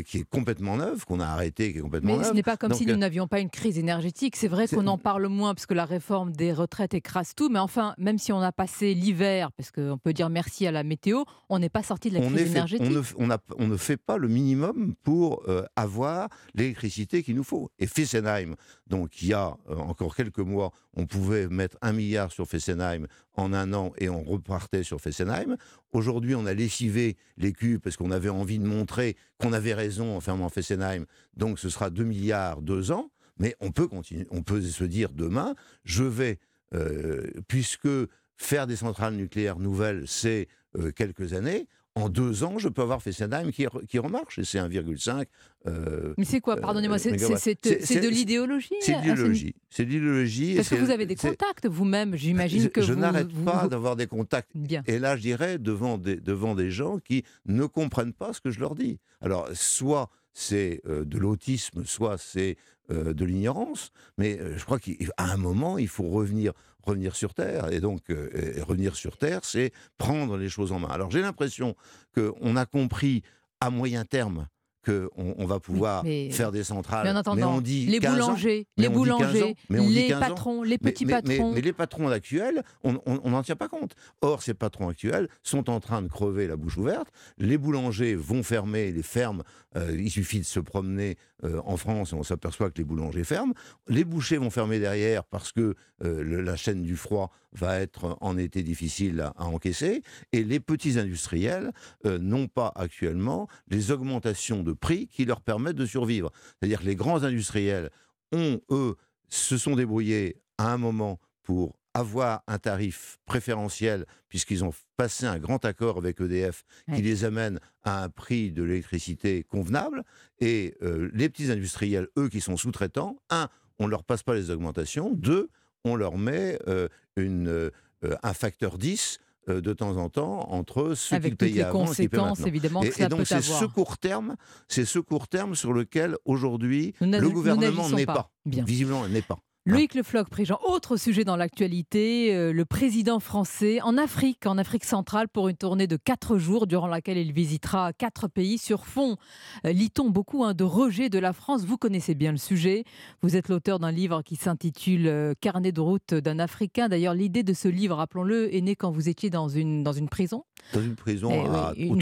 qui est complètement neuve, qu'on a arrêté, qui est complètement Mais neuve. ce n'est pas comme Donc, si euh, nous n'avions pas une crise énergétique. C'est vrai qu'on en parle moins parce que la réforme des retraites écrase tout. Mais enfin, même si on a passé l'hiver, parce qu'on peut dire merci à la météo, on n'est pas sorti de la on, crise fait- énergétique. on ne, on a- on ne fait pas le minimum pour euh, avoir l'électricité qu'il nous faut. Et Fessenheim, donc il y a euh, encore quelques mois, on pouvait mettre un milliard sur Fessenheim en un an et on repartait sur Fessenheim. Aujourd'hui, on a lessivé les parce qu'on avait envie de montrer qu'on avait raison en fermant Fessenheim. Donc ce sera 2 milliards deux ans. Mais on peut continuer, on peut se dire demain, je vais, euh, puisque faire des centrales nucléaires nouvelles, c'est euh, quelques années, en deux ans, je peux avoir Fessenheim qui, re- qui remarche, et c'est 1,5. euh, Mais c'est quoi Pardonnez-moi, c'est- de l'idéologie C'est de l'idéologie. C'est de l'idéologie. Parce que vous avez des contacts vous-même, j'imagine que je vous- n'arrête pas vous- d'avoir des contacts. Et là, je dirais, devant des, devant des gens qui ne comprennent pas ce que je leur dis. Alors, soit c'est euh, de l'autisme, soit c'est euh, de l'ignorance, mais euh, je crois qu'à un moment, il faut revenir, revenir sur Terre. Et donc, euh, revenir sur Terre, c'est prendre les choses en main. Alors, j'ai l'impression qu'on a compris à moyen terme qu'on on va pouvoir mais- faire des centrales. Mais en attendant, on dit les 15 ans, boulangers, les on dit 15 ans, boulangers, mais on dit les 15 ans. patrons, les petits mais- patrons. mais les patrons actuels, on n'en tient pas compte. Or, ces patrons actuels sont en train de crever la bouche ouverte. Les boulangers vont fermer les fermes. Euh, il suffit de se promener euh, en France et on s'aperçoit que les boulangers ferment. Les bouchers vont fermer derrière parce que euh, le- la chaîne du froid va être en été difficile à, à encaisser. Et les petits industriels n'ont pas actuellement les augmentations de prix qui leur permettent de survivre. C'est-à-dire que les grands industriels ont, eux, se sont débrouillés à un moment pour avoir un tarif préférentiel, puisqu'ils ont passé un grand accord avec EDF qui Ouais. les amène à un prix de l'électricité convenable. Et euh, les petits industriels, eux, qui sont sous-traitants, un, on ne leur passe pas les augmentations, deux, on leur met euh, une, euh, un facteur 10 euh, de temps en temps entre ceux Avec qui toutes payaient les avant et maintenant. évidemment, que et, ça et donc c'est ce court terme, c'est ce court terme sur lequel aujourd'hui le gouvernement n'est pas. pas. Bien. Visiblement, n'est pas. Loïc Le Floch, Prigent, autre sujet dans l'actualité, euh, le président français en Afrique, en Afrique centrale, pour une tournée de quatre jours durant laquelle il visitera quatre pays sur fond, euh, lit-on beaucoup, hein, de rejet de la France? Vous connaissez bien le sujet. Vous êtes l'auteur d'un livre qui s'intitule euh, Carnet de route d'un Africain. D'ailleurs, l'idée de ce livre, rappelons-le, est née quand vous étiez dans une, dans une prison. Dans une prison Eh à, oui, au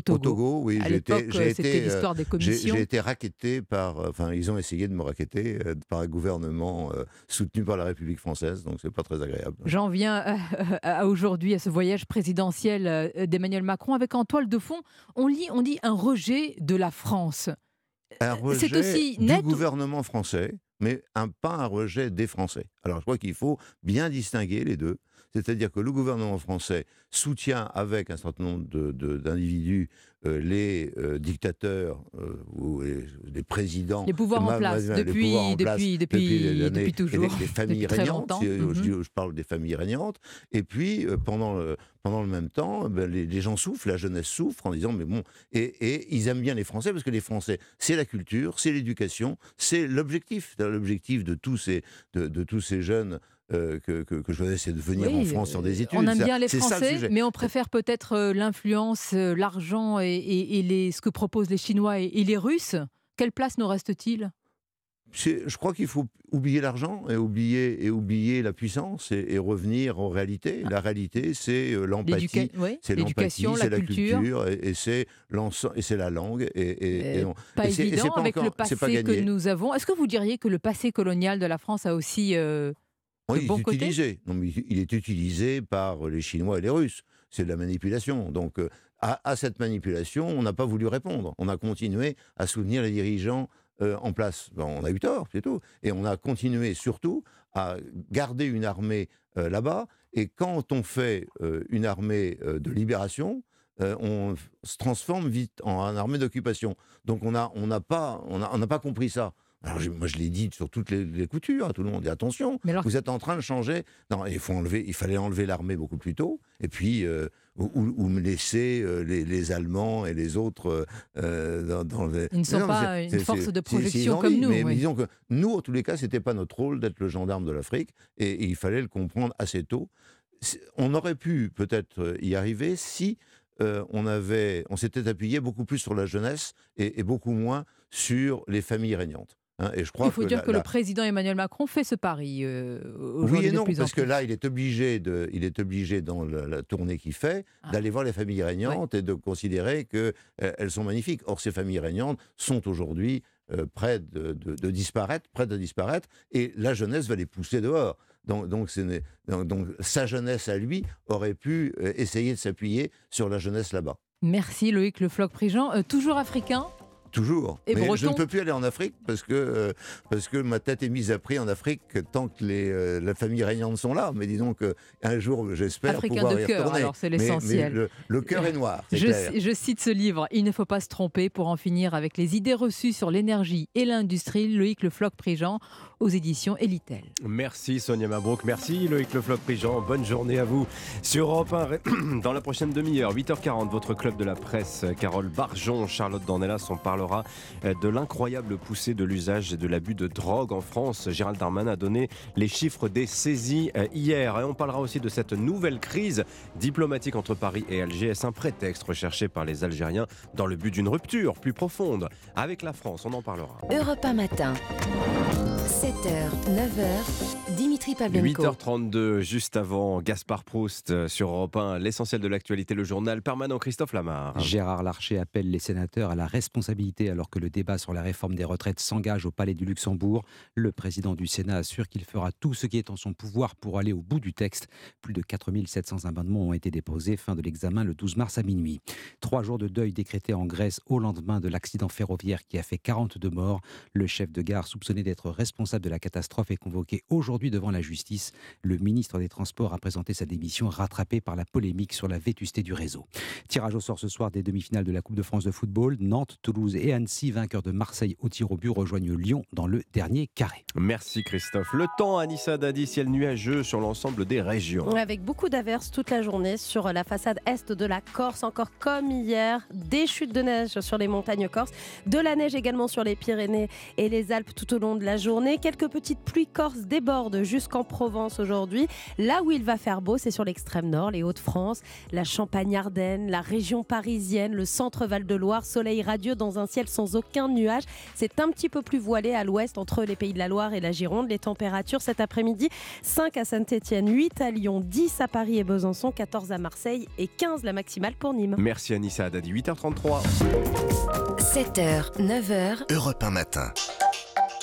Togo. au Togo. oui. J'ai été- euh, été, euh, l'histoire des j'ai- commissions. J'ai été racketté par. euh, Enfin, ils ont essayé de me racketter par un gouvernement soutenu par la République française, donc c'est pas très agréable. J'en viens à aujourd'hui à ce voyage présidentiel d'Emmanuel Macron avec en toile de fond, on lit, on dit un rejet de la France. Un rejet aussi du net ou- gouvernement français, mais un, pas un rejet des Français. Alors je crois qu'il faut bien distinguer les deux. C'est-à-dire que le gouvernement français soutient avec un certain nombre d'individus euh, les euh, dictateurs euh, ou les, les présidents. Les pouvoirs en place, depuis- en place depuis- depuis- années- depuis toujours, Les, les familles régnantes. je, Mhm. je parle des familles régnantes. Et puis, pendant, le, pendant le même temps, ben, les, les gens souffrent, la jeunesse souffre en disant, mais bon, et, et ils aiment bien les Français parce que les Français, c'est la culture, c'est l'éducation, c'est l'objectif. L'objectif de tous ces, de, de tous ces jeunes euh, que, que, que je connais, c'est de venir en France sur des études. On aime bien les le Français, mais on préfère peut-être euh, l'influence, euh, l'argent et, et- et les, ce que proposent les Chinois et, et les Russes. Quelle place nous reste-t-il? Je crois qu'il faut oublier l'argent et oublier, et oublier la puissance et, et revenir aux réalités. La réalité, c'est euh, l'empathie, c'est l'éducation, la c'est la culture. culture, et, et c'est la langue. Et, Euh, on- Pas évident pas avec encore- le pas passé que nous avons. Est-ce que vous diriez que le passé colonial de la France a aussi euh, Oui, il est utilisé. Non, mais il- est utilisé par les Chinois et les Russes. C'est de la manipulation. Donc, euh, à, à cette manipulation, on n'a pas voulu répondre. On a continué à soutenir les dirigeants euh, en place. On a eu tort, c'est tout. Et on a continué surtout à garder une armée euh, là-bas. Et quand on fait une armée de libération, on se transforme vite en, en armée d'occupation. Donc on n'a on n'a pas, on a- on n'a pas compris ça. Alors je- moi je l'ai dit sur toutes les, les coutures à tout le monde. Et attention, vous êtes en train de changer. Non, il faut enlever. Il fallait enlever l'armée beaucoup plus tôt. Et puis euh, ou, ou- laisser euh, les, les Allemands et les autres euh, dans, dans les- Ils ne sont Non, pas une force de projection comme envie, nous, Mais, mais oui. disons que nous, en tous les cas, c'était pas notre rôle d'être le gendarme de l'Afrique, et, et il fallait le comprendre assez tôt. On aurait pu peut-être y arriver si euh, on avait, on s'était appuyé beaucoup plus sur la jeunesse et, et beaucoup moins sur les familles régnantes. Hein. et je crois Il faut dire la- que la- le président Emmanuel Macron fait ce pari. euh, aujourd'hui oui et non, parce que là, il est obligé, de, il est obligé dans la, la tournée qu'il fait, Ah. d'aller voir les familles régnantes et de considérer qu'elles elles sont magnifiques. Or, ces familles régnantes sont aujourd'hui euh, près de, de- de disparaître, près de disparaître, et la jeunesse va les pousser dehors. Donc, donc, ce n'est- donc- donc, sa jeunesse à lui aurait pu euh, essayer de s'appuyer sur la jeunesse là-bas. Merci Loïc Le Floc Prigent. Euh, toujours africain Toujours. Et Mais je ne peux plus aller en Afrique parce que, euh, parce que ma tête est mise à prix en Afrique tant que les, euh, la famille régnante sont là. Mais disons qu'un jour, j'espère pouvoir de y cœur, retourner. alors c'est l'essentiel. le, le cœur est noir, Je, clair. je cite ce livre, Il ne faut pas se tromper pour en finir avec les idées reçues sur l'énergie et l'industrie, Loïc Le Floc Prigent aux éditions Elitel. Merci Sonia Mabrouk, merci Loïc Le Floc Prigent, bonne journée à vous. Sur Europe 1, dans la prochaine demi-heure, 8h40, votre club de la presse, Carole Barjon, Charlotte Dornelas, on parlera euh, de l'incroyable poussée de l'usage et de l'abus de drogue en France. Gérald Darmanin a donné les chiffres des saisies euh, hier. Et on parlera aussi de cette nouvelle crise diplomatique entre Paris et Alger. Est-ce un prétexte recherché par les Algériens dans le but d'une rupture plus profonde avec la France? On en parlera. Europe 1 matin. 7h, 9h, Dimitri Pavlenko. 8h32, juste avant Gaspard Proust euh, sur Europe 1, l'essentiel de l'actualité, le journal permanent Christophe Lamar. Gérard Larcher appelle les sénateurs à la responsabilité alors que le débat sur la réforme des retraites s'engage au Palais du Luxembourg. Le président du Sénat assure qu'il fera tout ce qui est en son pouvoir pour aller au bout du texte. Plus de 4700 amendements ont été déposés. Fin de l'examen le 12 mars à minuit. Trois jours de deuil décrétés en Grèce au lendemain de l'accident ferroviaire qui a fait 42 morts. Le chef de gare soupçonné d'être responsable de la catastrophe est convoqué aujourd'hui devant la justice. Le ministre des Transports a présenté sa démission rattrapée par la polémique sur la vétusté du réseau. Tirage au sort ce soir des demi-finales de la Coupe de France de football. Nantes, Toulouse et Annecy, vainqueurs de Marseille au tir au but, rejoignent Lyon dans le dernier carré. Merci Christophe. Le temps, Anissa Dadi, ciel nuageux sur l'ensemble des régions. Avec beaucoup d'averses toute la journée sur la façade est de la Corse, encore comme hier, des chutes de neige sur les montagnes corses, de la neige également sur les Pyrénées et les Alpes tout au long de la journée. Quelques petites pluies corses débordent jusqu'en Provence aujourd'hui. Là où il va faire beau, c'est sur l'extrême nord, les Hauts-de-France, la Champagne-Ardenne, la région parisienne, le centre Val-de-Loire, soleil radieux dans un ciel sans aucun nuage. C'est un petit peu plus voilé à l'ouest entre les pays de la Loire et la Gironde. Les températures cet après-midi, 5 à Saint-Étienne, 8 à Lyon, 10 à Paris et Besançon, 14 à Marseille et 15 la maximale pour Nîmes. Merci Anissa Dadi, 8h33. 7h, 9h, Europe 1 matin.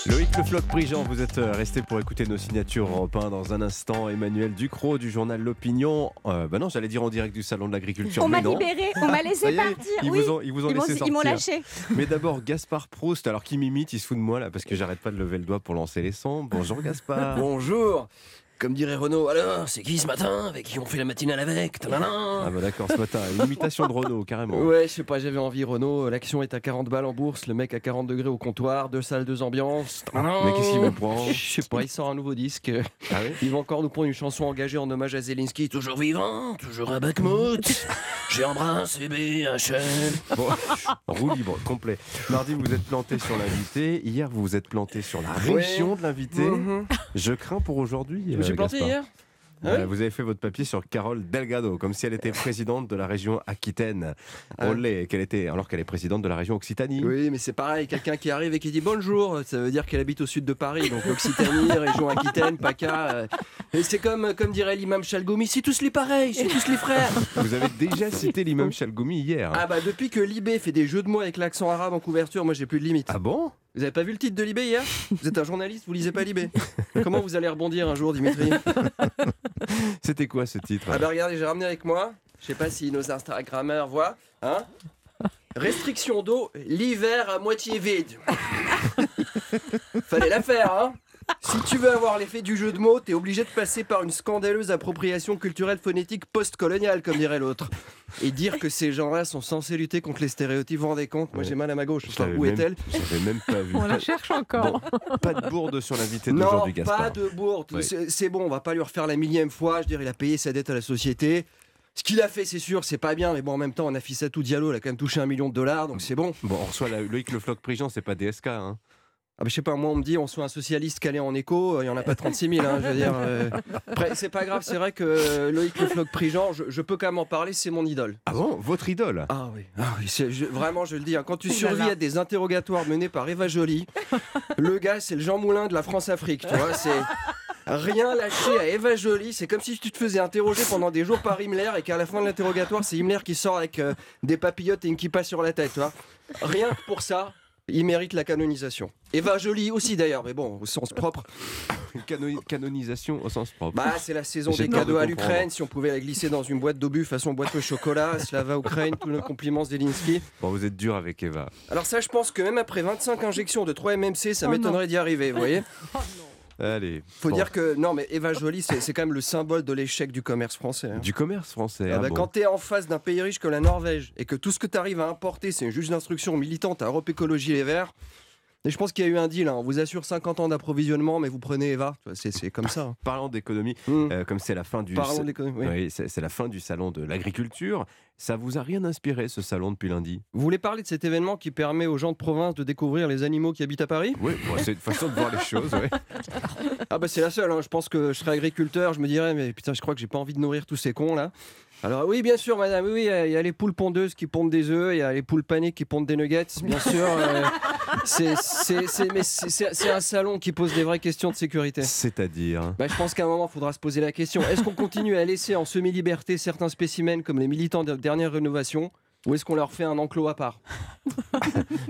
Loïc Le Floc Prigent, vous êtes euh, resté pour écouter nos signatures Europe 1 dans un instant. Emmanuel Ducrot du journal L'Opinion. Euh, bah non, j'allais dire en direct du salon de l'agriculture. On m'a libéré, on m'a laissé partir. Ils oui. vous ont, ils vous ont Ils m'ont- laissé ils m'ont sortir. lâché. Mais d'abord, Gaspard Proust, alors qui m'imite, il se fout de moi là parce que j'arrête pas de lever le doigt pour lancer les sons. Bonjour Gaspard. Bonjour Comme dirait Renaud, alors, c'est qui ce matin Avec qui on fait la matinale avec? Ah bah d'accord, ce matin, une imitation de Renault carrément. Ouais, je sais pas, j'avais envie, Renaud. L'action est à 40 balles en bourse, le mec à 40 degrés au comptoir, deux salles, deux ambiances. Mais qu'est-ce qu'il me prend? Je sais pas, il sort un nouveau disque. Ah oui Il va encore nous prendre une chanson engagée en hommage à Zelensky, toujours vivant, toujours à Bakhmut. J'ai embrassé BHL. Bon, roue libre, complet. Mardi, vous vous êtes planté sur l'invité. Hier, vous vous êtes planté sur la région Ouais. de l'invité. Mhm. Je crains pour aujourd'hui. euh, suis planté Gaspard. hier Ah Euh, oui vous avez fait votre papier sur Carole Delgado, comme si elle était présidente de la région Aquitaine. Ah. Qu'elle était, alors qu'elle est présidente de la région Occitanie. Oui, mais c'est pareil, quelqu'un qui arrive et qui dit bonjour, ça veut dire qu'elle habite au sud de Paris, donc l'Occitanie, région Aquitaine, PACA. euh, et c'est comme, comme dirait l'imam Chalgoumi, c'est tous les pareils, c'est tous les frères. Vous avez déjà cité l'imam Chalgoumi hier. Ah bah depuis que Libé fait des jeux de mots avec l'accent arabe en couverture, moi j'ai plus de limite. Ah bon? Vous avez pas vu le titre de Libé hier? Vous êtes un journaliste, vous lisez pas Libé. Comment vous allez rebondir un jour, Dimitri? C'était quoi ce titre? Ah bah regardez, j'ai ramené avec moi, je sais pas si nos Instagrammeurs voient, hein Restriction d'eau, l'hiver à moitié vide. Fallait la faire, hein? Si tu veux avoir l'effet du jeu de mots, t'es obligé de passer par une scandaleuse appropriation culturelle phonétique post-coloniale, comme dirait l'autre. Et dire que ces gens-là sont censés lutter contre les stéréotypes, vous vous rendez compte? Moi j'ai mal à ma gauche. Je Enfin, l'avais où même- est-elle? J'avais même pas vu. On la cherche encore. Bon, pas de bourde sur l'invité d'aujourd'hui, Gaspard. pas de bourde. Oui. C'est bon, on va pas lui refaire la millième fois. Je veux dire, il a payé sa dette à la société. Ce qu'il a fait, c'est sûr, c'est pas bien, mais bon, en même temps, on a Fissatou Diallo, il a quand même touché un million de dollars, donc c'est bon. Bon, on reçoit la- Loïc Le Floc Prigent, c'est pas DSK. Hein. Ah bah, je sais pas, moi on me dit on soit un socialiste calé en écho, euh, il y en a pas 36 000, hein, je veux dire. euh. Après, c'est pas grave, c'est vrai que euh, Loïc Le Floc Prigent, je, je peux quand même en parler, c'est mon idole. Ah bon Votre idole? Ah oui, ah oui c'est- je- vraiment je le dis, hein, quand tu Oh survis à des interrogatoires menés par Eva Joly, le gars c'est le Jean Moulin de la France-Afrique, tu vois, c'est rien lâché à Eva Joly, c'est comme si tu te faisais interroger pendant des jours par Himmler et qu'à la fin de l'interrogatoire c'est Himmler qui sort avec euh, des papillotes et une kippa sur la tête, tu vois. Rien que pour ça, il mérite la canonisation. Eva Joly aussi d'ailleurs, mais bon, au sens propre. Une cano- canonisation au sens propre. Bah, c'est la saison J'ai des de cadeaux à l'Ukraine. Si on pouvait la glisser dans une boîte d'obus façon boîte au chocolat, Slava Ukraine, tous nos compliments Zelensky. Bon, vous êtes dur avec Eva. Alors ça, je pense que même après 25 injections de 3 MMC, ça Oh m'étonnerait d'y arriver, vous voyez Allez. Faut bon. dire que, non mais Eva Joly, c'est quand même le symbole de l'échec du commerce français. hein. Du commerce français. Ah bah, bon. Quand t'es en face d'un pays riche comme la Norvège et que tout ce que t'arrives à importer, c'est une juge d'instruction militante à Europe Écologie Les Verts, et je pense qu'il y a eu un deal, hein. on vous assure 50 ans d'approvisionnement, mais vous prenez Eva, c'est comme ça. hein. Parlant d'économie, Mm. euh, comme c'est la fin du Parlons d'économie, oui. Oui, c'est la fin du salon de l'agriculture. Ça vous a rien inspiré ce salon depuis lundi? Vous voulez parler de cet événement qui permet aux gens de province de découvrir les animaux qui habitent à Paris? Oui, bon, c'est une façon de voir les choses. ouais. Ah bah c'est la seule, hein. je pense que je serais agriculteur, je me dirais mais putain je crois que j'ai pas envie de nourrir tous ces cons là. Alors oui bien sûr madame, oui oui, il y a les poules pondeuses qui pondent des œufs, il y a les poules panées qui pondent des nuggets, bien sûr. euh, c'est- un salon qui pose des vraies questions de sécurité. C'est-à-dire? Bah, je pense qu'à un moment, il faudra se poser la question. Est-ce qu'on continue à laisser en semi-liberté certains spécimens comme les militants de dernière rénovation ou est-ce qu'on leur fait un enclos à part?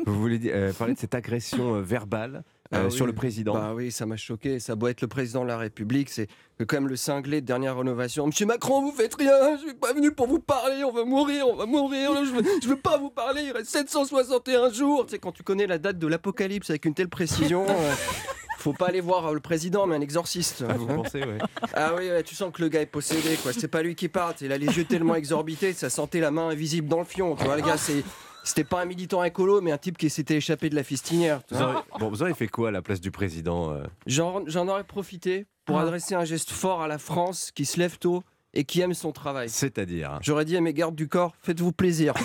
Vous voulez dire- euh, parler de cette agression euh, verbale? Ah oui. sur le président Bah oui, ça m'a choqué. Ça doit être le président de la République. C'est quand même le cinglé de dernière rénovation. Monsieur Macron, vous faites rien. Je suis pas venu pour vous parler. On va mourir, on va mourir. Je veux, je veux pas vous parler. Il reste 761 jours. Tu sais, quand tu connais la date de l'apocalypse avec une telle précision. euh, Faut pas aller voir euh, le président, mais un exorciste. Ah, vous pensez, ouais. Ah oui, ouais, tu sens que le gars est possédé, quoi. C'est pas lui qui part. Il a les yeux tellement exorbités, ça sentait la main invisible dans le fion. Tu vois, le gars, c'est. C'était pas un militant écolo, mais un type qui s'était échappé de la fistinière. Vous aurez, bon, vous aurez fait quoi à la place du président euh J'en j'en aurais profité pour adresser un geste fort à la France qui se lève tôt et qui aime son travail. C'est-à-dire J'aurais dit à mes gardes du corps, faites-vous plaisir.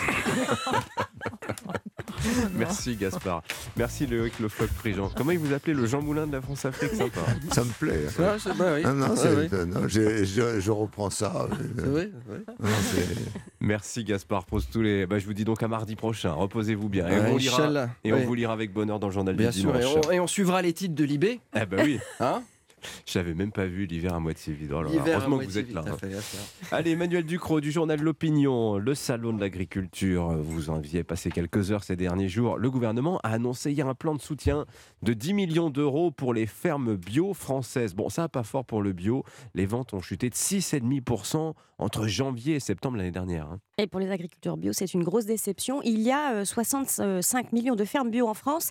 Merci Gaspard. Merci Loïc Le Floc Prigent. Comment il vous appelait le Jean Moulin de la France-Afrique? Sympa. Ça me plaît. Bah oui. Non, non, je, je- je reprends ça. vrai. Non, Merci Gaspard. Pose tous les. Bah, je vous dis donc à mardi prochain. Reposez-vous bien. Et, Ouais, on, lira, et vous lira avec bonheur dans le journal Bien du sûr, et dimanche. on, et on suivra les titres de Libé. Eh ben oui. Hein? J'avais même pas vu l'hiver à moitié vide. Oh L'hiver à heureusement que vous êtes vide, là. hein. fait. Allez, Emmanuel Ducrot du journal L'Opinion, le salon de l'agriculture. Vous en aviez passé quelques heures ces derniers jours. Le gouvernement a annoncé hier un plan de soutien de 10 millions d'euros pour les fermes bio françaises. Bon, ça, pas fort pour le bio. Les ventes ont chuté de 6,5% entre janvier et septembre l'année dernière. hein. Et pour les agriculteurs bio, c'est une grosse déception. Il y a euh, 65 millions de fermes bio en France.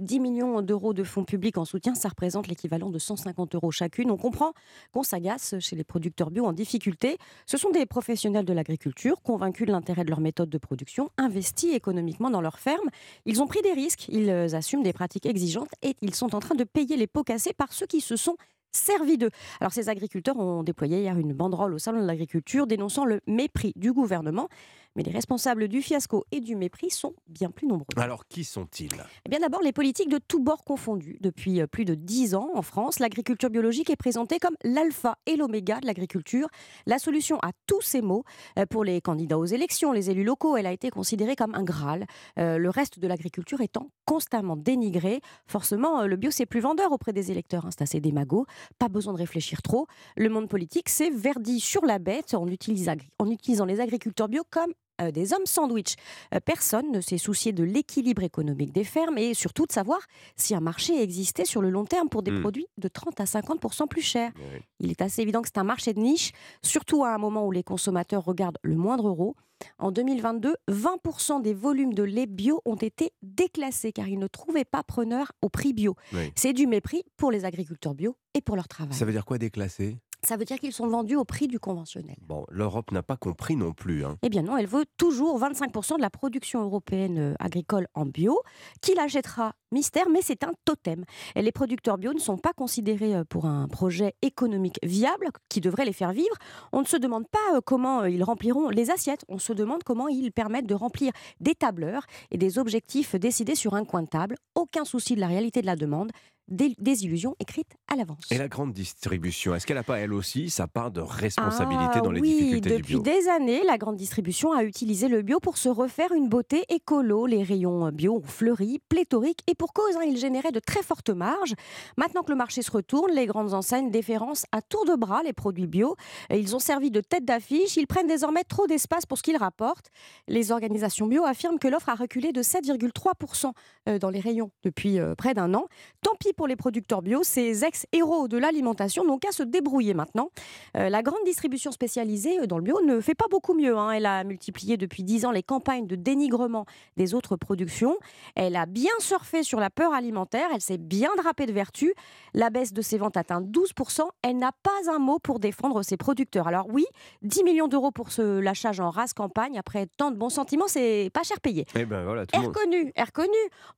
10 millions d'euros de fonds publics en soutien, ça représente l'équivalent de 150 euros chacune. On comprend qu'on s'agace chez les producteurs bio en difficulté. Ce sont des professionnels de l'agriculture, convaincus de l'intérêt de leur méthode de production, investis économiquement dans leurs fermes. Ils ont pris des risques, ils assument des pratiques exigeantes et ils sont en train de payer les pots cassés par ceux qui se sont servis d'eux. Alors ces agriculteurs ont déployé hier une banderole au salon de l'agriculture dénonçant le mépris du gouvernement. Mais les responsables du fiasco et du mépris sont bien plus nombreux. Alors, qui sont-ils? Eh bien d'abord, les politiques de tous bords confondus. Depuis euh, plus de 10 ans, en France, l'agriculture biologique est présentée comme l'alpha et l'oméga de l'agriculture. La solution à tous ces maux, euh, pour les candidats aux élections, les élus locaux, elle a été considérée comme un Graal. Euh, le reste de l'agriculture étant constamment dénigré. Forcément, le bio, c'est plus vendeur auprès des électeurs. hein, c'est assez démago. Pas besoin de réfléchir trop. Le monde politique s'est verdi sur la bête en, utilisa- en utilisant les agriculteurs bio comme euh, des hommes sandwich. Euh, personne ne s'est soucié de l'équilibre économique des fermes et surtout de savoir si un marché existait sur le long terme pour des Hmm. produits de 30 à 50 plus chers. Il est assez évident que c'est un marché de niche, surtout à un moment où les consommateurs regardent le moindre euro. En 2022, 20% des volumes de lait bio ont été déclassés car ils ne trouvaient pas preneur au prix bio. Oui. C'est du mépris pour les agriculteurs bio et pour leur travail. Ça veut dire quoi déclasser? Ça veut dire qu'ils sont vendus au prix du conventionnel. Bon, l'Europe n'a pas compris non plus. hein. Eh bien non, elle veut toujours 25% de la production européenne euh, agricole en bio. Qui l'achètera Mystère, mais c'est un totem. Et les producteurs bio ne sont pas considérés euh, pour un projet économique viable qui devrait les faire vivre. On ne se demande pas euh, comment ils rempliront les assiettes, on se demande comment ils permettent de remplir des tableurs et des objectifs décidés sur un coin de table. Aucun souci de la réalité de la demande, des, des illusions écrites à l'avance. Et la grande distribution, est-ce qu'elle n'a pas elle aussi sa part de responsabilité Ah dans les oui, difficultés depuis du bio des années, la grande distribution a utilisé le bio pour se refaire une beauté écolo. Les rayons bio ont fleuri, pléthoriques, et pour cause, hein, ils généraient de très fortes marges. Maintenant que le marché se retourne, les grandes enseignes déférencent à tour de bras les produits bio. Ils ont servi de tête d'affiche, ils prennent désormais trop d'espace pour ce qu'ils rapportent. Les organisations bio affirment que l'offre a reculé de 7,3% euh, dans les rayons depuis euh, près d'un an. Tant pis pour les producteurs bio, ces ex-héros de l'alimentation n'ont qu'à se débrouiller maintenant. Euh, la grande distribution spécialisée euh, dans le bio ne fait pas beaucoup mieux. hein. Elle a multiplié depuis 10 ans les campagnes de dénigrement des autres productions. Elle a bien surfé sur la peur alimentaire. Elle s'est bien drapée de vertu. La baisse de ses ventes atteint 12%. Elle n'a pas un mot pour défendre ses producteurs. Alors oui, 10 millions d'euros pour ce lâchage en race campagne. Après tant de bons sentiments, c'est pas cher payé. Eh ben voilà, tout monde. reconnu, est reconnu.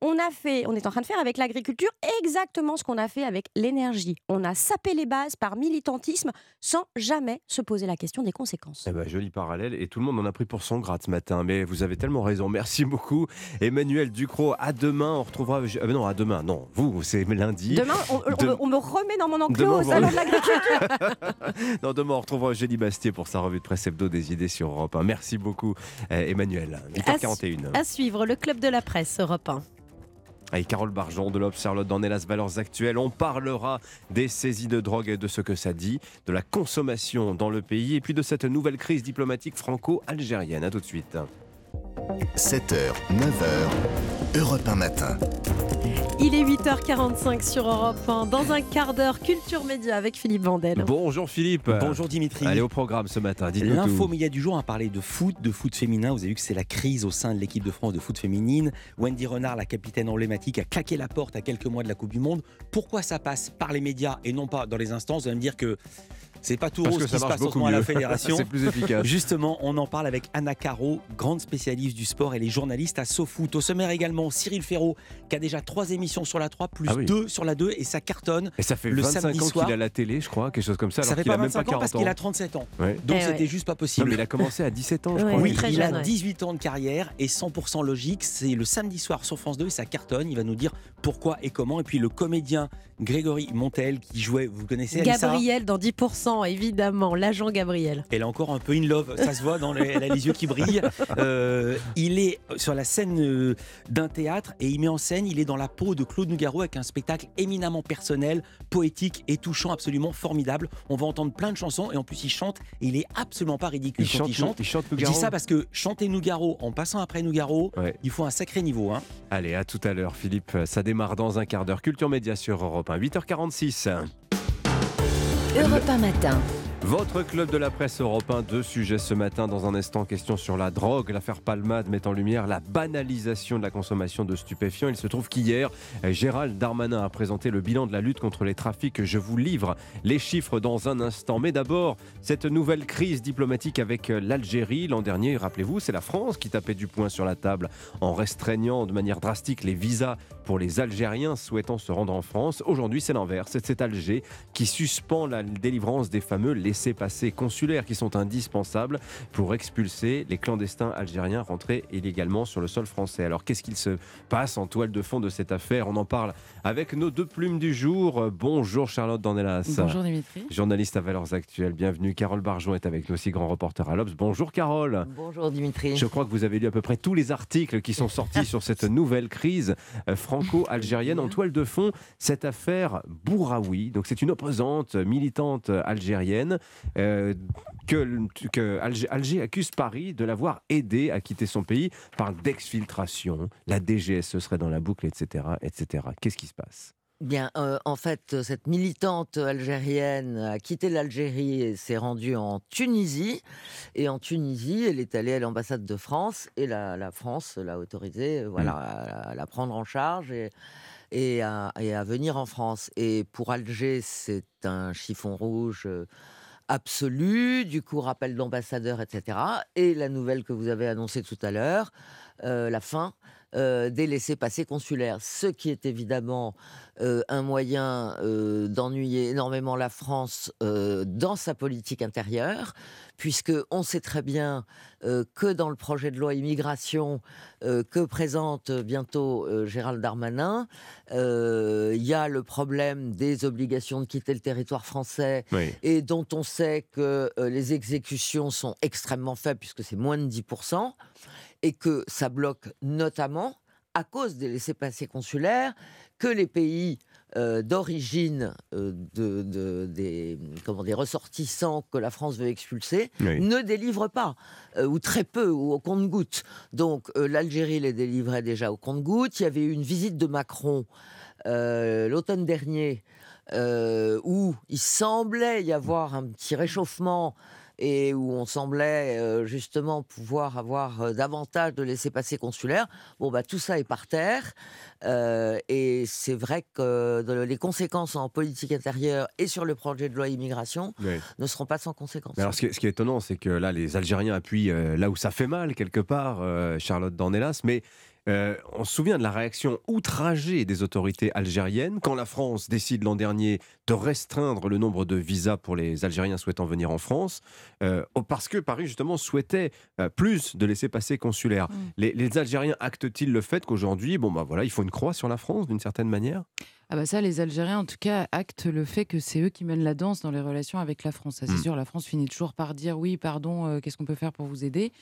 On a fait, on est en train de faire avec l'agriculture exactement ce qu'on a fait avec l'énergie. On a sapé les bases par militantisme sans jamais se poser la question des conséquences. Eh ben, joli parallèle et tout le monde en a pris pour son gras ce matin. Mais vous avez tellement raison. Merci beaucoup, Emmanuel Ducrot. À demain, on retrouvera. Ah ben non, à demain. Non, vous, c'est lundi. Demain, on, me, on me remet dans mon enclos au salon de l'agriculture. non, demain, on retrouvera Eugénie Bastier pour sa revue de presse hebdo des idées sur Europe 1. Merci beaucoup, euh, Emmanuel. À, 8h41. à suivre, le club de la presse Europe 1. Avec Carole Barjon de l'Obs, Charlotte Dornelas, Valeurs Actuelles, on parlera des saisies de drogue et de ce que ça dit, de la consommation dans le pays et puis de cette nouvelle crise diplomatique franco-algérienne. A tout de suite. 7h, 9h, Europe 1 matin. Il est 8h45 sur Europe 1. Dans un quart d'heure, Culture Média avec Philippe Vandel. Bonjour Philippe. Bonjour Dimitri. Allez au programme ce matin. L'info média du jour a parlé de foot, de foot féminin. Vous avez vu que c'est la crise au sein de l'équipe de France de foot féminine. Wendy Renard, la capitaine emblématique, a claqué la porte à quelques mois de la Coupe du Monde. Pourquoi ça passe par les médias et non pas dans les instances? Vous allez me dire que c'est pas tout Parce rose qui se passe en ce beaucoup moment à la fédération. C'est plus efficace. Justement, on en parle avec Anna Caro, grande spécialiste du sport et les journalistes à SoFoot. Au sommaire également, Cyril Ferraud, qui a déjà trois émissions sur la 3, plus Ah oui. deux sur la 2 et ça cartonne. Et ça fait le 25 samedi ans soir. qu'il a la télé, je crois, quelque chose comme ça. Ça alors fait pas a même 25 pas ans parce 40 qu'il a ans. 37 ans. Ouais. Donc Eh c'était ouais. juste pas Non, possible. mais il a commencé à 17 ans, je crois. Oui, très il jeune, a ouais. 18 ans de carrière et 100% logique. C'est le samedi soir sur France 2 et ça cartonne. Il va nous dire pourquoi et comment. Et puis le comédien Grégory Montel qui jouait, vous le connaissez, Alissa Gabriel dans 10%, évidemment, l'agent Gabriel. Elle est encore un peu in love, ça se voit, dans les, elle a les yeux qui brillent. Euh, il est sur la scène euh, d'un théâtre et il met en scène, il est dans la peau de Claude Nougaro avec un spectacle éminemment personnel, poétique et touchant, absolument formidable. On va entendre plein de chansons et en plus il chante et il est absolument pas ridicule Il quand chante, il chante. il chante Je dis ça parce que chanter Nougaro en passant après Nougaro, Ouais. il faut un sacré niveau. Hein. Allez, à tout à l'heure, Philippe. Ça démarre dans un quart d'heure. Culture Média sur Europe 1, 8h46. Europe 1 matin. Votre club de la presse européen, deux sujets ce matin. Dans un instant, question sur la drogue. L'affaire Palmade met en lumière la banalisation de la consommation de stupéfiants. Il se trouve qu'hier, Gérald Darmanin a présenté le bilan de la lutte contre les trafics. Je vous livre les chiffres dans un instant. Mais d'abord, cette nouvelle crise diplomatique avec l'Algérie. L'an dernier, rappelez-vous, c'est la France qui tapait du poing sur la table en restreignant de manière drastique les visas pour les Algériens souhaitant se rendre en France. Aujourd'hui, c'est l'inverse. C'est Alger qui suspend la délivrance des fameux laissés-passer consulaires qui sont indispensables pour expulser les clandestins algériens rentrés illégalement sur le sol français. Alors qu'est-ce qu'il se passe en toile de fond de cette affaire? On en parle avec nos deux plumes du jour. Bonjour Charlotte Dornelas. Bonjour Dimitri. Journaliste à Valeurs Actuelles, bienvenue. Carole Barjon est avec nous aussi, grand reporter à l'Obs. Bonjour Carole. Bonjour Dimitri. Je crois que vous avez lu à peu près tous les articles qui sont sortis sur cette nouvelle crise euh, franco-algérienne. En toile de fond, cette affaire Bouraoui. Donc c'est une opposante militante algérienne euh, que, que Alger, Alger accuse Paris de l'avoir aidé à quitter son pays par d'exfiltration. La DGSE serait dans la boucle, etc. etc. Qu'est-ce qui se passe? Bien, euh, en fait, cette militante algérienne a quitté l'Algérie et s'est rendue en Tunisie. Et en Tunisie, elle est allée à l'ambassade de France et la, la France l'a autorisée euh, voilà, à, à la prendre en charge et, et, à, et à venir en France. Et pour Alger, c'est un chiffon rouge. euh, absolu, du coup rappel d'ambassadeur, etc. Et la nouvelle que vous avez annoncée tout à l'heure, euh, la fin euh, des laissés-passer consulaires, ce qui est évidemment euh, un moyen euh, d'ennuyer énormément la France dans sa politique intérieure, puisque on sait très bien que dans le projet de loi immigration que présente bientôt Gérald Darmanin, il y a le problème des obligations de quitter le territoire français Oui. et dont on sait que les exécutions sont extrêmement faibles, puisque c'est moins de 10%, et que ça bloque notamment à cause des laissés-passer consulaires que les pays euh, d'origine euh, de, de- des, comment, des ressortissants que la France veut expulser Oui. ne délivrent pas, euh, ou très peu, ou au compte-gouttes. Donc l'Algérie les délivrait déjà au compte-gouttes. Il y avait eu une visite de Macron l'automne dernier où il semblait y avoir un petit réchauffement et où on semblait euh, justement pouvoir avoir euh, davantage de laissés-passer consulaires. Bon, bah, tout ça est par terre. euh, et c'est vrai que les conséquences en politique intérieure et sur le projet de loi immigration Oui. ne seront pas sans conséquences. Mais alors, ce qui, est, ce qui est étonnant, c'est que là, les Algériens appuient euh, là où ça fait mal, quelque part, euh, Charlotte Dornelas. Mais euh, on se souvient de la réaction outragée des autorités algériennes quand la France décide l'an dernier de restreindre le nombre de visas pour les Algériens souhaitant venir en France, euh, parce que Paris, justement, souhaitait euh, plus de laissés-passer consulaires. Les, les Algériens actent-ils le fait qu'aujourd'hui, bon, bah voilà, il faut une croix sur la France, d'une certaine manière? Ah bah ça, les Algériens, en tout cas, actent le fait que c'est eux qui mènent la danse dans les relations avec la France. Ça, c'est Mm. sûr, la France finit toujours par dire oui, pardon, euh, qu'est-ce qu'on peut faire pour vous aider?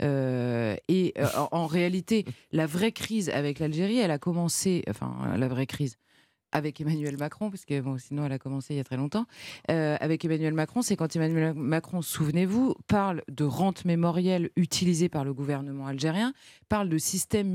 Euh, Et euh, en, en réalité, la vraie crise avec l'Algérie, elle a commencé, enfin, la vraie crise avec Emmanuel Macron, parce que bon, sinon elle a commencé il y a très longtemps, avec Emmanuel Macron, c'est quand Emmanuel Macron, souvenez-vous, parle de rente mémorielle utilisée par le gouvernement algérien, parle de système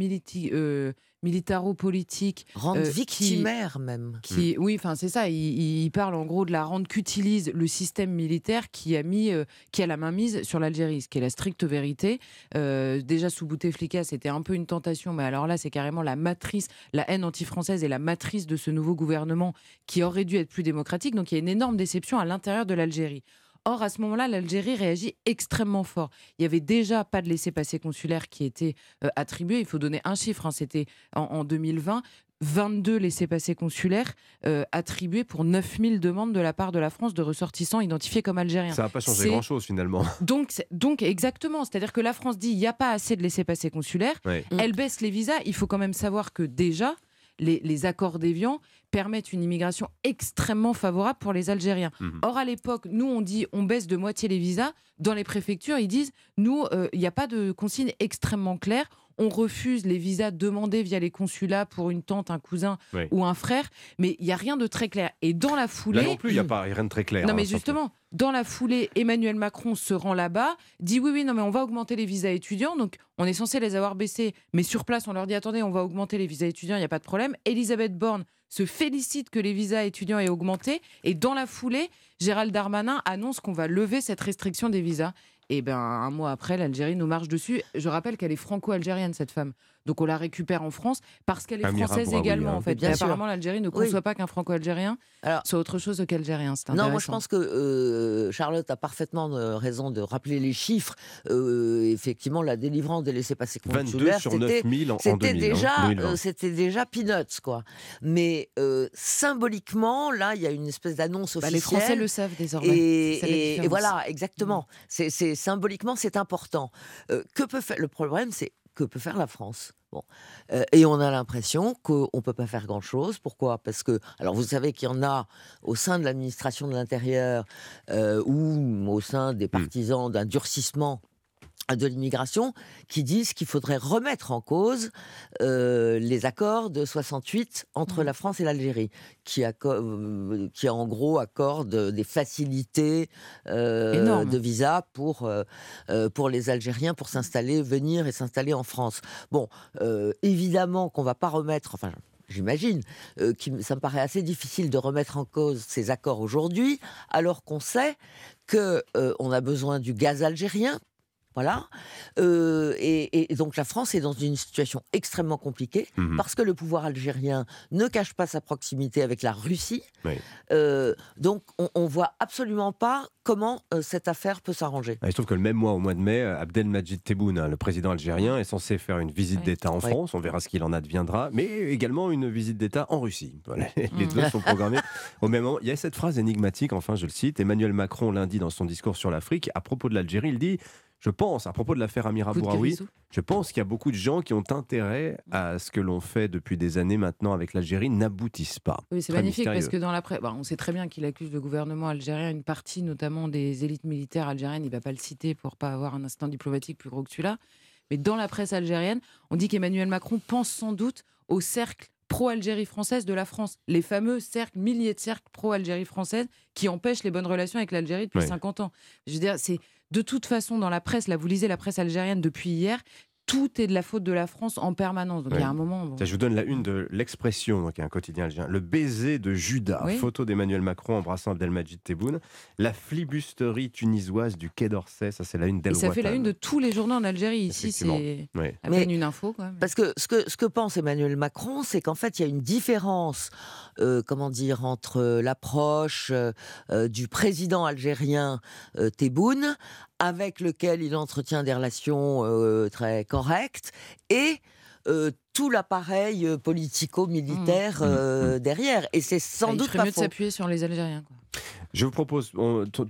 euh, militaro-politique. Rente euh, qui- victimaire, même. Qui, Oui, enfin c'est ça, il, il parle en gros de la rente qu'utilise le système militaire qui a, mis, euh, qui a la main mise sur l'Algérie, ce qui est la stricte vérité. Euh, déjà sous Bouteflika, c'était un peu une tentation, mais alors là, c'est carrément la matrice, la haine anti-française est la matrice de ce nouveau gouvernement qui aurait dû être plus démocratique. Donc il y a une énorme déception à l'intérieur de l'Algérie. Or, à ce moment-là, l'Algérie réagit extrêmement fort. Il y avait déjà pas de laissez-passer consulaire qui était euh, attribué. Il faut donner un chiffre. hein, C'était en, en 2020. 22 laissés-passer consulaires euh, attribués pour 9000 demandes de la part de la France de ressortissants identifiés comme algériens. Ça n'a pas changé grand-chose, finalement. donc, donc exactement, c'est-à-dire que la France dit il n'y a pas assez de laissés-passer consulaires, Ouais. elle baisse les visas. Il faut quand même savoir que déjà, les, les accords d'Évian permettent une immigration extrêmement favorable pour les Algériens. Mhm. Or, à l'époque, nous, on dit on baisse de moitié les visas. Dans les préfectures, ils disent nous, euh, il n'y a pas de consigne extrêmement claire. On refuse les visas demandés via les consulats pour une tante, un cousin Oui. ou un frère, mais il n'y a rien de très clair. Et dans la foulée. Là non plus, il n'y a pas rien de très clair. Non, hein, mais justement, dans la foulée, Emmanuel Macron se rend là-bas, dit oui, oui, non, mais on va augmenter les visas étudiants. Donc, on est censé les avoir baissés. Mais sur place, on leur dit attendez, on va augmenter les visas étudiants, il n'y a pas de problème. Elisabeth Borne se félicite que les visas étudiants aient augmenté. Et dans la foulée, Gérald Darmanin annonce qu'on va lever cette restriction des visas. Et ben un mois après, l'Algérie nous marche dessus. Je rappelle qu'elle est franco-algérienne cette femme. Donc on la récupère en France parce qu'elle est Amira française également hein. en fait. Bien apparemment l'Algérie ne Oui. conçoit pas qu'un franco-algérien soit autre chose qu'algérien. C'est Non, moi je pense que euh, Charlotte a parfaitement euh, raison de rappeler les chiffres. Euh, effectivement, la délivrance des laissés-passer 22 consulaires, sur c'était 9000 en- en c'était 2000, hein, déjà, 2020. euh, c'était déjà peanuts quoi. Mais euh, symboliquement, là, il y a une espèce d'annonce Bah, officielle. les Français le savent désormais. Et, voilà, exactement. C'est c'est- symboliquement, c'est important. Euh, que peut faire le problème, c'est que peut faire la France Bon. Euh, et on a l'impression qu'on ne peut pas faire grand-chose. Pourquoi? Parce que, alors vous savez qu'il y en a au sein de l'administration de l'Intérieur euh, ou au sein des partisans d'un durcissement de l'immigration qui disent qu'il faudrait remettre en cause euh, les accords de 68 entre la France et l'Algérie, qui, euh, qui en gros accordent des facilités euh, de visa pour, euh, pour les Algériens pour s'installer, venir et s'installer en France. Bon, évidemment qu'on va pas remettre, enfin j'imagine, euh, ça me paraît assez difficile de remettre en cause ces accords aujourd'hui, alors qu'on sait que euh, on a besoin du gaz algérien. Voilà. Euh, et, et donc la France est dans une situation extrêmement compliquée Mhm. parce que le pouvoir algérien ne cache pas sa proximité avec la Russie. Oui. Euh, donc on, on voit absolument pas comment euh, cette affaire peut s'arranger. Ah, Il se trouve que le même mois, au mois de mai, Abdelmajid Tebboune, hein, le président algérien, est censé faire une visite d'État en Oui. France. On verra ce qu'il en adviendra, mais également une visite d'État en Russie. Voilà, Les deux sont programmés au même moment. Il y a cette phrase énigmatique, enfin, je le cite. Emmanuel Macron, lundi, dans son discours sur l'Afrique, à propos de l'Algérie, il dit Je pense, à propos de l'affaire Amira Bouraoui, je pense qu'il y a beaucoup de gens qui ont intérêt à ce que l'on fait depuis des années maintenant avec l'Algérie n'aboutisse pas. Oui, c'est magnifique parce que dans la presse, bah, on sait très bien qu'il accuse le gouvernement algérien, une partie notamment des élites militaires algériennes, il ne va pas le citer pour pas avoir un instant diplomatique plus gros que celui-là, mais dans la presse algérienne, on dit qu'Emmanuel Macron pense sans doute au cercle pro-Algérie française de la France, les fameux cercles, milliers de cercles pro-Algérie française qui empêchent les bonnes relations avec l'Algérie depuis Ouais. 50 ans. Je veux dire, c'est de toute façon dans la presse, là vous lisez la presse algérienne depuis hier, tout est de la faute de la France en permanence. Donc il y a un moment. bon. Tiens, je vous donne la une de l'expression, donc un quotidien algérien. Le baiser de Judas, Oui. photo d'Emmanuel Macron embrassant Abdelmajid Tebboune. La flibusterie tunisoise du Quai d'Orsay, ça c'est la une d'El ça fait la une de tous les journaux en Algérie. Ici, c'est Oui. à Mais- peine une info. Quoi. Parce que ce, que ce que pense Emmanuel Macron, c'est qu'en fait, il y a une différence, euh, comment dire, entre l'approche euh, euh, du président algérien euh, Tebboune, avec lequel il entretient des relations euh, très correctes, et euh, tout l'appareil euh, politico-militaire euh, derrière. Et c'est sans il doute ferait pas mieux de s'appuyer sur les Algériens. quoi. Je vous propose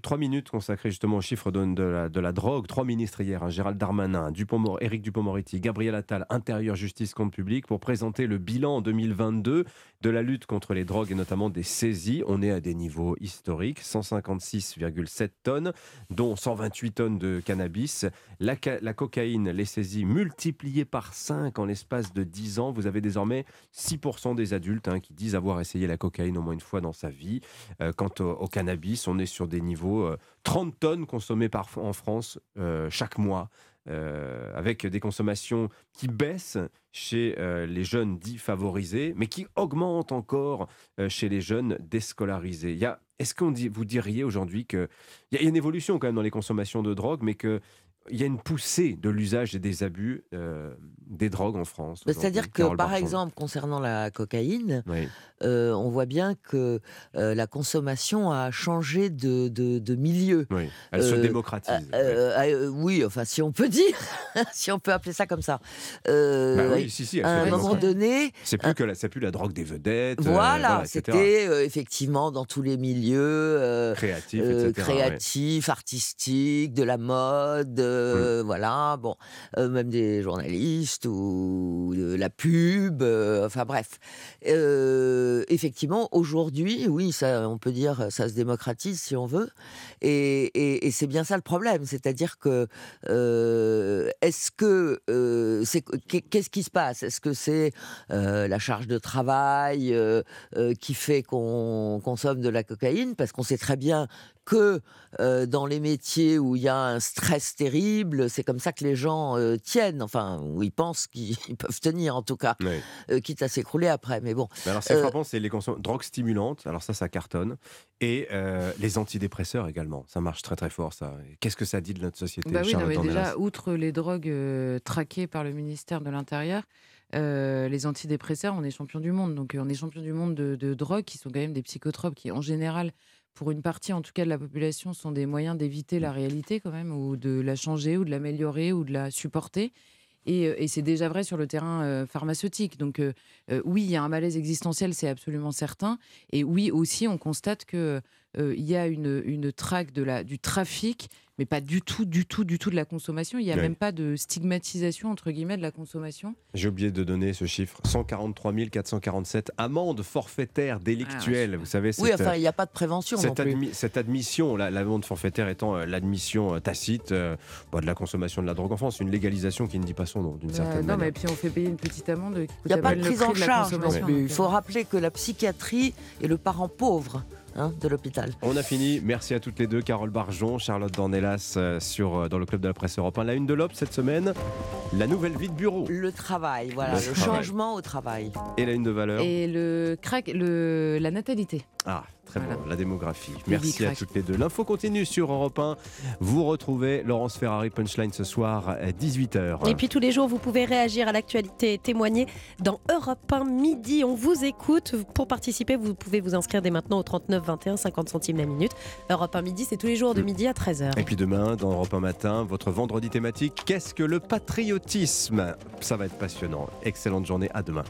trois minutes consacrées justement aux chiffres de, la, drogue. Trois ministres hier, hein, Gérald Darmanin, Dupont Éric Dupont-Moretti, Gabriel Attal, Intérieur, Justice, Compte Public, pour présenter le bilan en 2022 de la lutte contre les drogues et notamment des saisies. On est à des niveaux historiques, 156,7 tonnes, dont 128 tonnes de cannabis. La, ca- la cocaïne, les saisies multipliées par 5 en l'espace de 10 ans. Vous avez désormais 6% des adultes hein, qui disent avoir essayé la cocaïne au moins une fois dans sa vie. Euh, quant au cannabis, on est sur des niveaux euh, 30 tonnes consommées par, en France euh, chaque mois. euh, avec des consommations qui baissent chez euh, les jeunes dits favorisés, mais qui augmentent encore euh, chez les jeunes déscolarisés. Y est-ce qu'on dit, vous diriez aujourd'hui qu'il y a une évolution quand même dans les consommations de drogue, mais qu'il y a une poussée de l'usage et des abus euh, des drogues en France Bah, C'est-à-dire que, Carole par exemple, concernant la cocaïne, Oui. euh, on voit bien que euh, la consommation a changé de, de- de milieu. Oui, elle se démocratise. oui, enfin, si on peut dire, si on peut appeler ça comme ça. Bah oui, si, si, à un moment donné, C'est plus que la, plus la drogue des vedettes. voilà, c'était effectivement dans tous les milieux Créatifs, etc., créatifs, artistiques, de la mode, euh, Mm. voilà, bon, euh, même des journalistes ou de la pub, euh, enfin bref. Euh, effectivement, aujourd'hui, oui, ça, on peut dire, ça se démocratise si on veut, et, et- et c'est bien ça le problème, c'est-à-dire que euh, est-ce que euh, qu'est-ce qui se passe? Est-ce que c'est euh, la charge de travail euh, euh, qui fait qu'on consomme de la cocaïne? Parce qu'on sait très bien que euh, dans les métiers où il y a un stress terrible, c'est comme ça que les gens euh, tiennent, enfin, où ils pensent qu'ils peuvent tenir en tout cas, euh, quitte à s'écrouler après. Mais bon. Mais alors, c'est Euh, frappant, c'est les consom- drogues stimulantes. Alors, ça, ça cartonne. Et euh, les antidépresseurs également. Ça marche très, très fort, ça. Qu'est-ce que ça dit de notre société Bah oui, non, mais déjà, outre les drogues euh, traquées par le ministère de l'Intérieur, euh, les antidépresseurs, on est champion du monde. Donc, euh, on est champion du monde de, de drogues qui sont quand même des psychotropes qui, en général, pour une partie en tout cas de la population, sont des moyens d'éviter la réalité quand même, ou de la changer, ou de l'améliorer, ou de la supporter. Et, euh, c'est déjà vrai sur le terrain euh, pharmaceutique. Donc euh, oui, il y a un malaise existentiel, c'est absolument certain. Et oui, aussi, on constate que il y a une, une traque de la, du trafic, mais pas du tout, du tout, du tout de la consommation. Il n'y a Oui. même pas de stigmatisation, entre guillemets, de la consommation. J'ai oublié de donner ce chiffre 143 447 amendes forfaitaires délictuelles. Vous savez, Oui, enfin, il n'y a pas de prévention non cette, plus. admi- cette admission, la- l'amende forfaitaire étant euh, l'admission euh, tacite euh, bah, de la consommation de la drogue en France, une légalisation qui ne dit pas son nom d'une Euh, certaine non, mais manière. puis on fait payer une petite amende. Il n'y a pas de prise en charge non consommation. plus. Il faut rappeler que la psychiatrie est le parent pauvre hein, de l'hôpital. On a fini. Merci à toutes les deux, Carole Barjon, Charlotte Dornelas, euh, sur, euh, dans le club de la presse européen. La une de l'Obs cette semaine, la nouvelle vie de bureau. Le travail, voilà, Le le, travail. changement au travail. Et la une de valeur. Et le crack, le, la natalité. Ah, très Voilà. bon, la démographie. Merci à toutes les deux. L'info continue sur Europe 1. Vous retrouvez Laurence Ferrari Punchline ce soir à 18h. Et puis tous les jours, vous pouvez réagir à l'actualité et témoigner dans Europe 1 midi. On vous écoute. Pour participer, vous pouvez vous inscrire dès maintenant au 39 21 50 centimes la minute. Europe 1 midi, c'est tous les jours de midi à 13h. Et puis demain, dans Europe 1 matin, votre vendredi thématique, qu'est-ce que le patriotisme? Ça va être passionnant. Excellente journée, à demain.